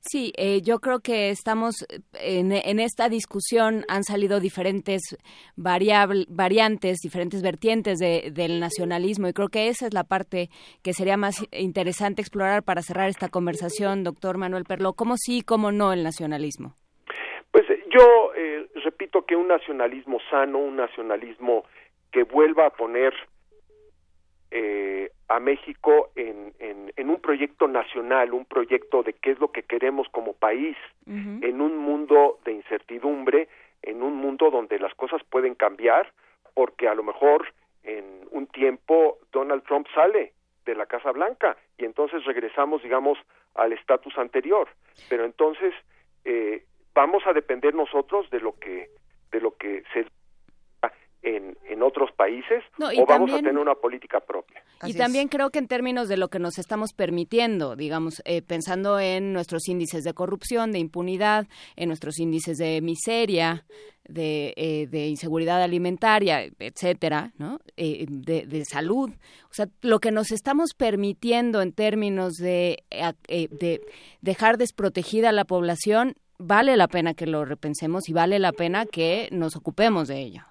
Sí, eh, yo creo que estamos en, en, esta discusión han salido diferentes variantes, diferentes vertientes de, del nacionalismo y creo que esa es la parte que sería más interesante explorar para cerrar esta conversación, doctor Manuel Perlo. ¿Cómo sí, cómo no el nacionalismo? Yo eh, repito que un nacionalismo sano, un nacionalismo que vuelva a poner eh, a México en, en, en, un proyecto nacional, un proyecto de qué es lo que queremos como país, uh -huh. en un mundo de incertidumbre, en un mundo donde las cosas pueden cambiar, porque a lo mejor en un tiempo Donald Trump sale de la Casa Blanca y entonces regresamos, digamos, al estatus anterior. Pero entonces eh, vamos a depender nosotros de lo que de lo que se en, en otros países no, o vamos también, a tener una política propia. Y también creo que en términos de lo que nos estamos permitiendo, digamos, eh, pensando en nuestros índices de corrupción, de impunidad, en nuestros índices de miseria, de, eh, de inseguridad alimentaria, etcétera, ¿no? Eh, de, de, salud. O sea, lo que nos estamos permitiendo en términos de, eh, de dejar desprotegida a la población, vale la pena que lo repensemos y vale la pena que nos ocupemos de ello.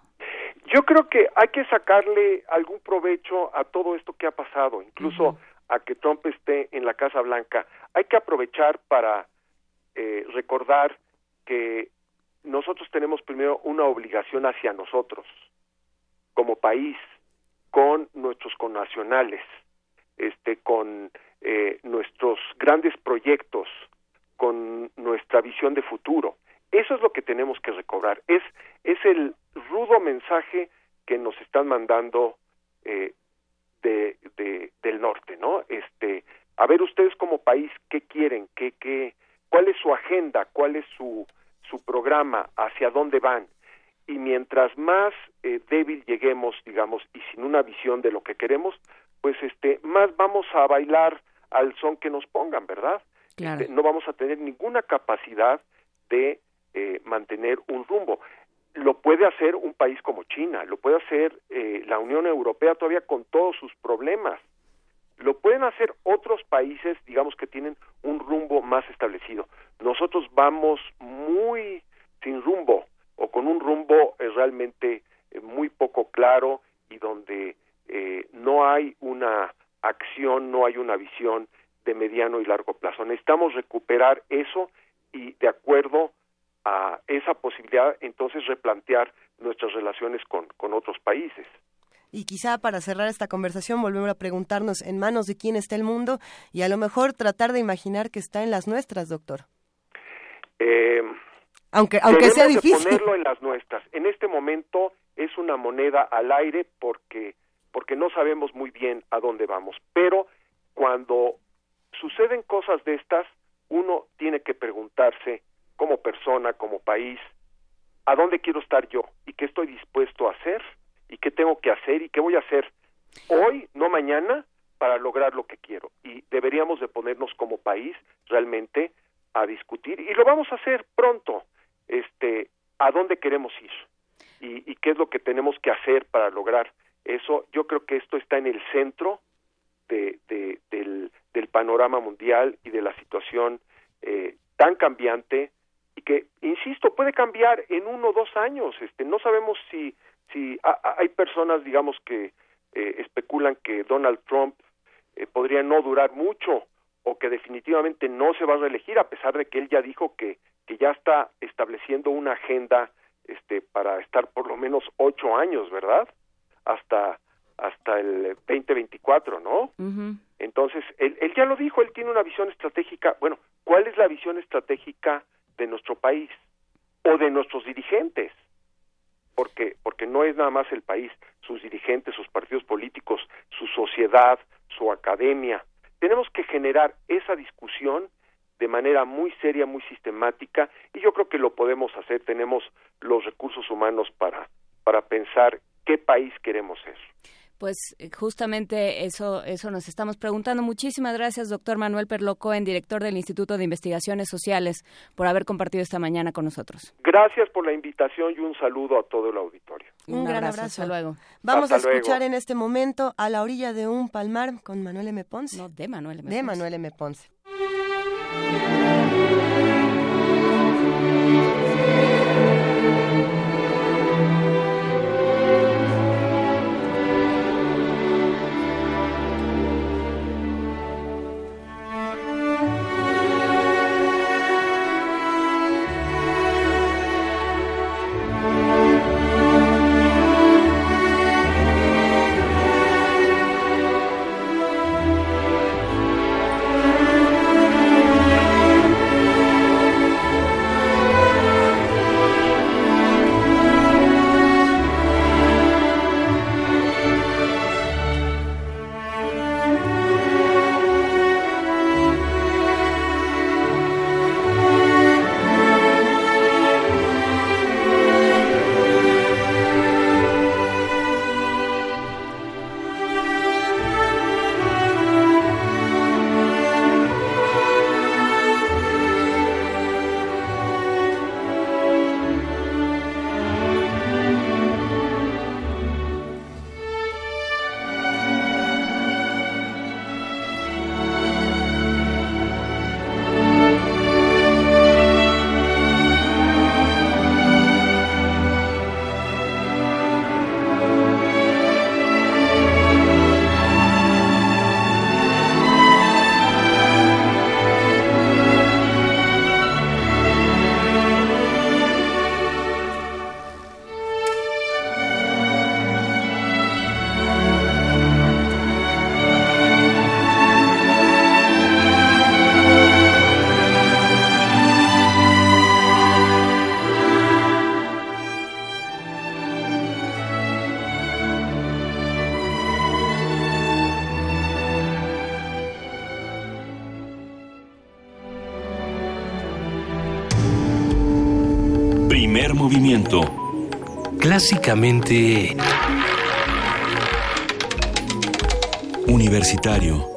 Yo creo que hay que sacarle algún provecho a todo esto que ha pasado, incluso uh -huh. a que Trump esté en la Casa Blanca. Hay que aprovechar para eh, recordar que nosotros tenemos primero una obligación hacia nosotros, como país, con nuestros connacionales, este, con eh, nuestros grandes proyectos, con nuestra visión de futuro. Eso es lo que tenemos que recobrar. Es, es el rudo mensaje que nos están mandando eh, de, de, del norte, ¿no? Este, a ver ustedes como país qué quieren, qué, qué, cuál es su agenda, cuál es su, su programa, hacia dónde van. Y mientras más eh, débil lleguemos, digamos, y sin una visión de lo que queremos, pues este, más vamos a bailar al son que nos pongan, ¿verdad? Claro. Este, no vamos a tener ninguna capacidad de eh, mantener un rumbo. lo puede hacer un país como China, lo puede hacer eh, la Unión Europea todavía con todos sus problemas. Lo pueden hacer otros países, digamos que tienen un rumbo más establecido. Nosotros vamos muy sin rumbo o con un rumbo eh, realmente eh, muy poco claro y donde eh, no hay una acción, no hay una visión de mediano y largo plazo. Necesitamos recuperar eso y de acuerdo a esa posibilidad, entonces replantear nuestras relaciones con, con otros países. Y quizá para cerrar esta conversación volvemos a preguntarnos en manos de quién está el mundo y a lo mejor tratar de imaginar que está en las nuestras, doctor. Eh, aunque aunque sea difícil. ponerlo en las nuestras. En este momento es una moneda al aire porque porque no sabemos muy bien a dónde vamos. Pero cuando suceden cosas de estas, uno tiene que preguntarse como persona, como país, a dónde quiero estar yo y qué estoy dispuesto a hacer y qué tengo que hacer y qué voy a hacer hoy, no mañana, para lograr lo que quiero. Y deberíamos de ponernos como país realmente a discutir y lo vamos a hacer pronto. Este, a dónde queremos ir y, qué es lo que tenemos que hacer para lograr eso. Yo creo que esto está en el centro de, de- del, del panorama mundial y de la situación eh, tan cambiante y que, insisto, puede cambiar en uno o dos años. Este, no sabemos si, si ha- hay personas, digamos, que eh, especulan que Donald Trump eh, podría no durar mucho o que definitivamente no se va a reelegir a pesar de que él ya dijo que, que ya está estableciendo una agenda este, para estar por lo menos ocho años, ¿verdad? Hasta hasta el 2024, ¿no? Entonces, él, él ya lo dijo, él tiene una visión estratégica. Bueno, ¿cuál es la visión estratégica de nuestro país o de nuestros dirigentes? Porque, porque no es nada más el país, sus dirigentes, sus partidos políticos, su sociedad, su academia. Tenemos que generar esa discusión de manera muy seria, muy sistemática, y yo creo que lo podemos hacer. Tenemos los recursos humanos para, para pensar qué país queremos ser. Pues eh, justamente eso, eso nos estamos preguntando. Muchísimas gracias, doctor Manuel Perlocoen, director del Instituto de Investigaciones Sociales, por haber compartido esta mañana con nosotros. Gracias por la invitación y un saludo a todo el auditorio. Un, gran abrazo. Hasta luego. Vamos Hasta a escuchar luego. en este momento a la orilla de un palmar con Manuel M. Ponce. No, de Manuel M. De Ponce. Manuel M. Ponce. Universitario.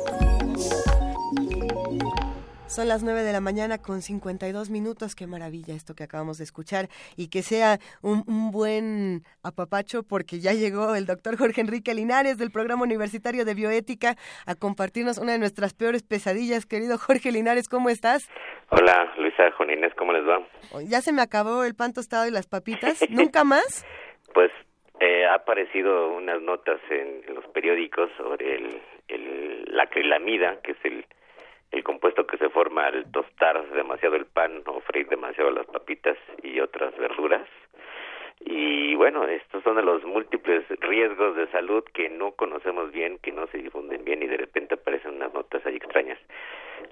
Son las 9 de la mañana con 52 minutos. Qué maravilla esto que acabamos de escuchar. Y que sea un, un buen apapacho porque ya llegó el doctor Jorge Enrique Linares del Programa Universitario de Bioética a compartirnos una de nuestras peores pesadillas. Querido Jorge Linares, ¿cómo estás? Hola, Luisa Jonines, ¿cómo les va? Ya se me acabó el pan tostado y las papitas. ¿Nunca más? Pues eh, ha aparecido unas notas en, los periódicos sobre el, la acrilamida, que es el el compuesto que se forma al tostar demasiado el pan o freír demasiado las papitas y otras verduras. Y bueno, estos son de los múltiples riesgos de salud que no conocemos bien, que no se difunden bien y de repente aparecen unas notas ahí extrañas.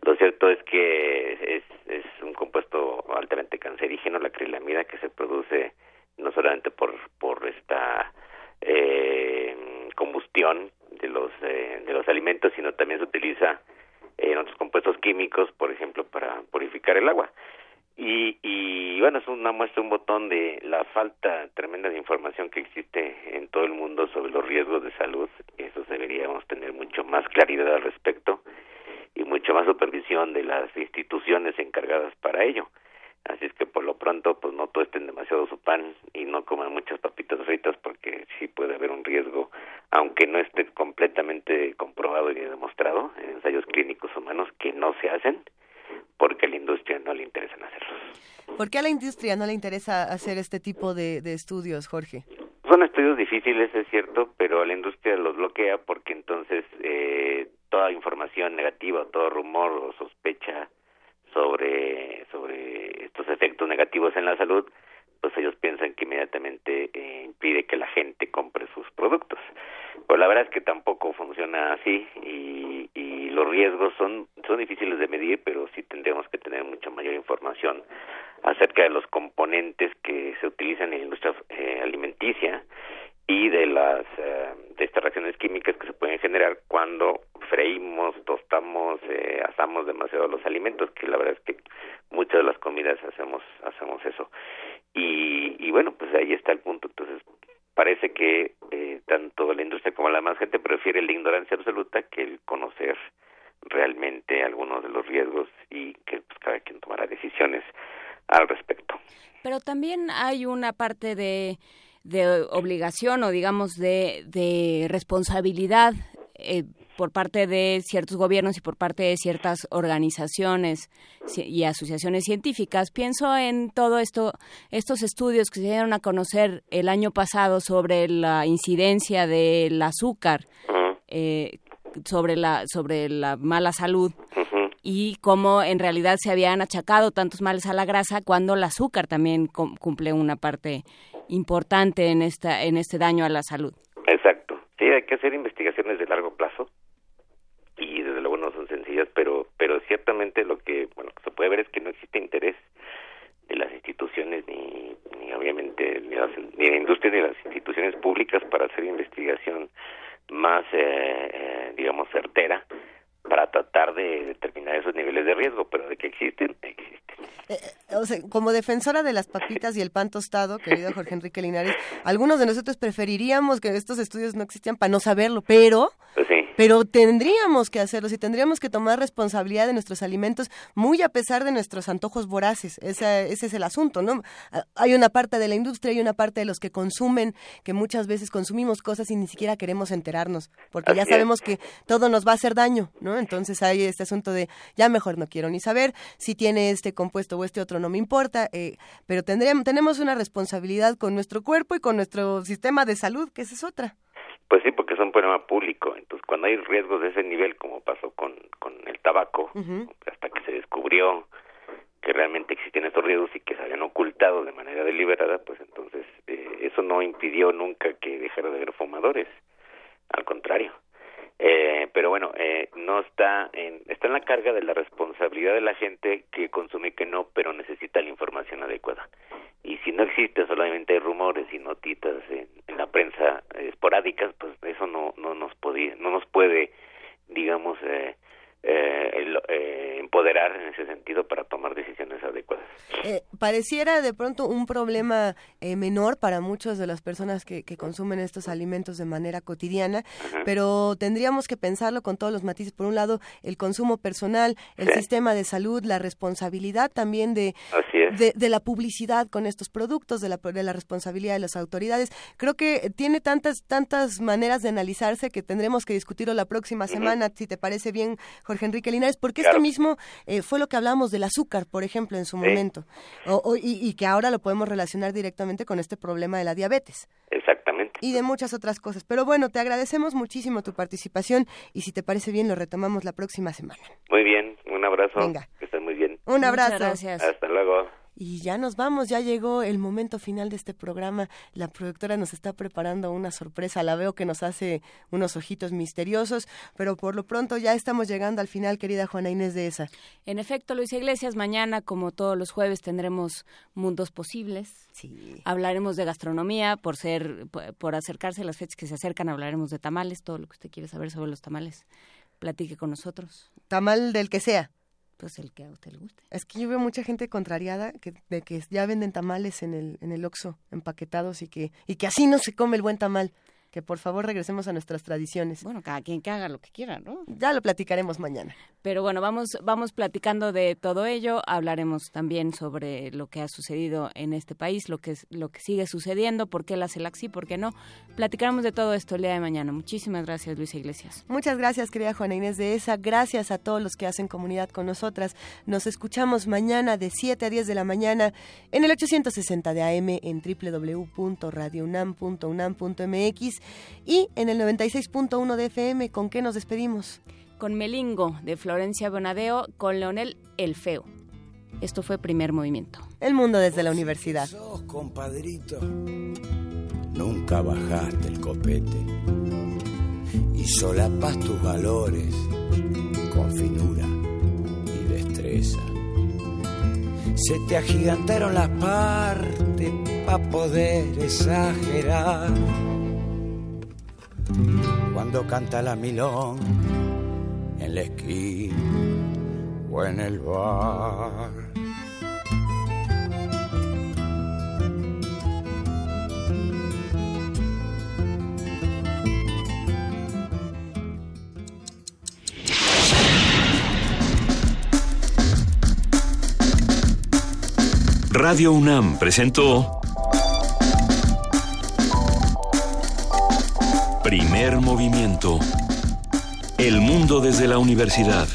Lo cierto es que es, es un compuesto altamente cancerígeno, la acrilamida, que se produce no solamente por, por esta eh, combustión de los, eh, de los alimentos, sino también se utiliza en otros compuestos químicos, por ejemplo, para purificar el agua. Y, y bueno, es una muestra, un botón de la falta tremenda de información que existe en todo el mundo sobre los riesgos de salud. Eso deberíamos tener mucho más claridad al respecto y mucho más supervisión de las instituciones encargadas para ello. Así es que por lo pronto, pues no tuesten demasiado su pan y no coman muchas papitas fritas porque sí puede haber un riesgo, aunque no esté completamente comprobado y demostrado en ensayos clínicos humanos que no se hacen porque a la industria no le interesan hacerlos. ¿Por qué a la industria no le interesa hacer este tipo de, de estudios, Jorge? Son estudios difíciles, es cierto, pero a la industria los bloquea porque entonces eh, toda información negativa, todo rumor o sospecha sobre sobre negativos en la salud, pues ellos piensan que inmediatamente eh, impide que la gente compre sus productos. Pues la verdad es que tampoco funciona así y, y los riesgos son son difíciles de medir, pero sí tendremos que tener mucha mayor información acerca de los componentes que se utilizan en la industria eh, alimenticia y de las eh, de estas reacciones químicas que se pueden generar cuando freímos, tostamos, eh, asamos demasiado los alimentos, que la verdad es que muchas de las comidas hacemos hacemos eso. Y, y bueno, pues ahí está el punto. Entonces, parece que eh, tanto la industria como la más gente prefiere la ignorancia absoluta que el conocer realmente algunos de los riesgos y que pues, cada quien tomará decisiones al respecto. Pero también hay una parte de de obligación o digamos de, de responsabilidad eh, por parte de ciertos gobiernos y por parte de ciertas organizaciones y asociaciones científicas. Pienso en todo esto, estos estudios que se dieron a conocer el año pasado sobre la incidencia del azúcar, eh, sobre la sobre la mala salud y cómo en realidad se habían achacado tantos males a la grasa cuando el azúcar también cumple una parte importante en esta en este daño a la salud. Exacto. Sí, hay que hacer investigaciones de largo plazo y desde luego no son sencillas, pero pero ciertamente lo que bueno se puede ver es que no existe interés de las instituciones ni, ni obviamente ni, las, ni la industria ni las instituciones públicas para hacer investigación más eh, eh, digamos certera para tratar de determinar esos niveles de riesgo, pero de que existen, existen. Eh, o sea, como defensora de las papitas y el pan tostado, querido Jorge Enrique Linares, algunos de nosotros preferiríamos que estos estudios no existían para no saberlo, pero pues sí. pero tendríamos que hacerlos y tendríamos que tomar responsabilidad de nuestros alimentos muy a pesar de nuestros antojos voraces. Ese, ese es el asunto, ¿no? Hay una parte de la industria y una parte de los que consumen que muchas veces consumimos cosas y ni siquiera queremos enterarnos, porque Así ya es. sabemos que todo nos va a hacer daño, ¿no? Entonces hay este asunto de ya mejor no quiero ni saber si tiene este compuesto o este otro, no me importa, eh, pero tendríamos, tenemos una responsabilidad con nuestro cuerpo y con nuestro sistema de salud, que esa es otra. Pues sí, porque es un problema público. Entonces, cuando hay riesgos de ese nivel, como pasó con, con el tabaco, hasta que se descubrió que realmente existían estos riesgos y que se habían ocultado de manera deliberada, pues entonces eh, eso no impidió nunca que dejara de haber fumadores. Al contrario. Eh, pero bueno, eh, no está en, está en la carga de la responsabilidad de la gente que consume que no, pero necesita la información adecuada. Y si no existe, solamente hay rumores y notitas en, la prensa esporádicas, pues eso no no nos podía, no nos puede, digamos, eh, eh, el- eh, empoderar en ese sentido para tomar decisiones adecuadas. Eh, pareciera de pronto un problema eh, menor para muchas de las personas que, que consumen estos alimentos de manera cotidiana, pero tendríamos que pensarlo con todos los matices. Por un lado, el consumo personal, el sistema de salud, la responsabilidad también de, Así es. de, de la publicidad con estos productos, de la, de la responsabilidad de las autoridades. Creo que tiene tantas, tantas maneras de analizarse que tendremos que discutirlo la próxima semana, si te parece bien, Jorge Enrique Linares, porque Claro. esto mismo eh, fue lo que hablamos del azúcar, por ejemplo, en su Sí. momento, O- o- y, y que ahora lo podemos relacionar directamente con este problema de la diabetes Exactamente. y de muchas otras cosas. Pero bueno, te agradecemos muchísimo tu participación y si te parece bien, lo retomamos la próxima semana. Muy bien, un abrazo. Venga. Que estén muy bien. Un abrazo. Hasta luego. Y ya nos vamos, ya llegó el momento final de este programa. La productora nos está preparando una sorpresa. La veo que nos hace unos ojitos misteriosos, pero por lo pronto ya estamos llegando al final, querida Juana Inés de esa. En efecto, Luisa Iglesias, mañana, como todos los jueves, tendremos Mundos Posibles. Sí. Hablaremos de gastronomía, por ser, por, por acercarse a las fechas que se acercan, hablaremos de tamales, todo lo que usted quiere saber sobre los tamales. Platique con nosotros. Tamal del que sea. Pues el que a usted le guste. Es que yo veo mucha gente contrariada que, de que ya venden tamales en el, en el Oxxo, empaquetados, y que, y que así no se come el buen tamal. Que por favor regresemos a nuestras tradiciones. Bueno, cada quien que haga lo que quiera, ¿no? Ya lo platicaremos mañana. Pero bueno, vamos, vamos platicando de todo ello. Hablaremos también sobre lo que ha sucedido en este país, lo que, es- lo que sigue sucediendo, por qué la CELAC sí, por qué no. Platicaremos de todo esto el día de mañana. Muchísimas gracias, Luisa Iglesias. Muchas gracias, querida Juana Inés de esa. Gracias a todos los que hacen comunidad con nosotras. Nos escuchamos mañana de 7 a 10 de la mañana en el 860 de AM en www.radiounam.unam.mx y en el 96.1 de FM. ¿Con qué nos despedimos? Con Melingo, de Florencia Bonadeo, con Leonel El Feo. Esto fue Primer Movimiento. El mundo desde la universidad. compadrito, nunca bajaste el copete y solapas tus valores con finura y destreza. Se te agigantaron las partes para poder exagerar. Cuando canta la milón en la esquina o en el bar. Radio UNAM presentó Primer Movimiento. El mundo desde la universidad.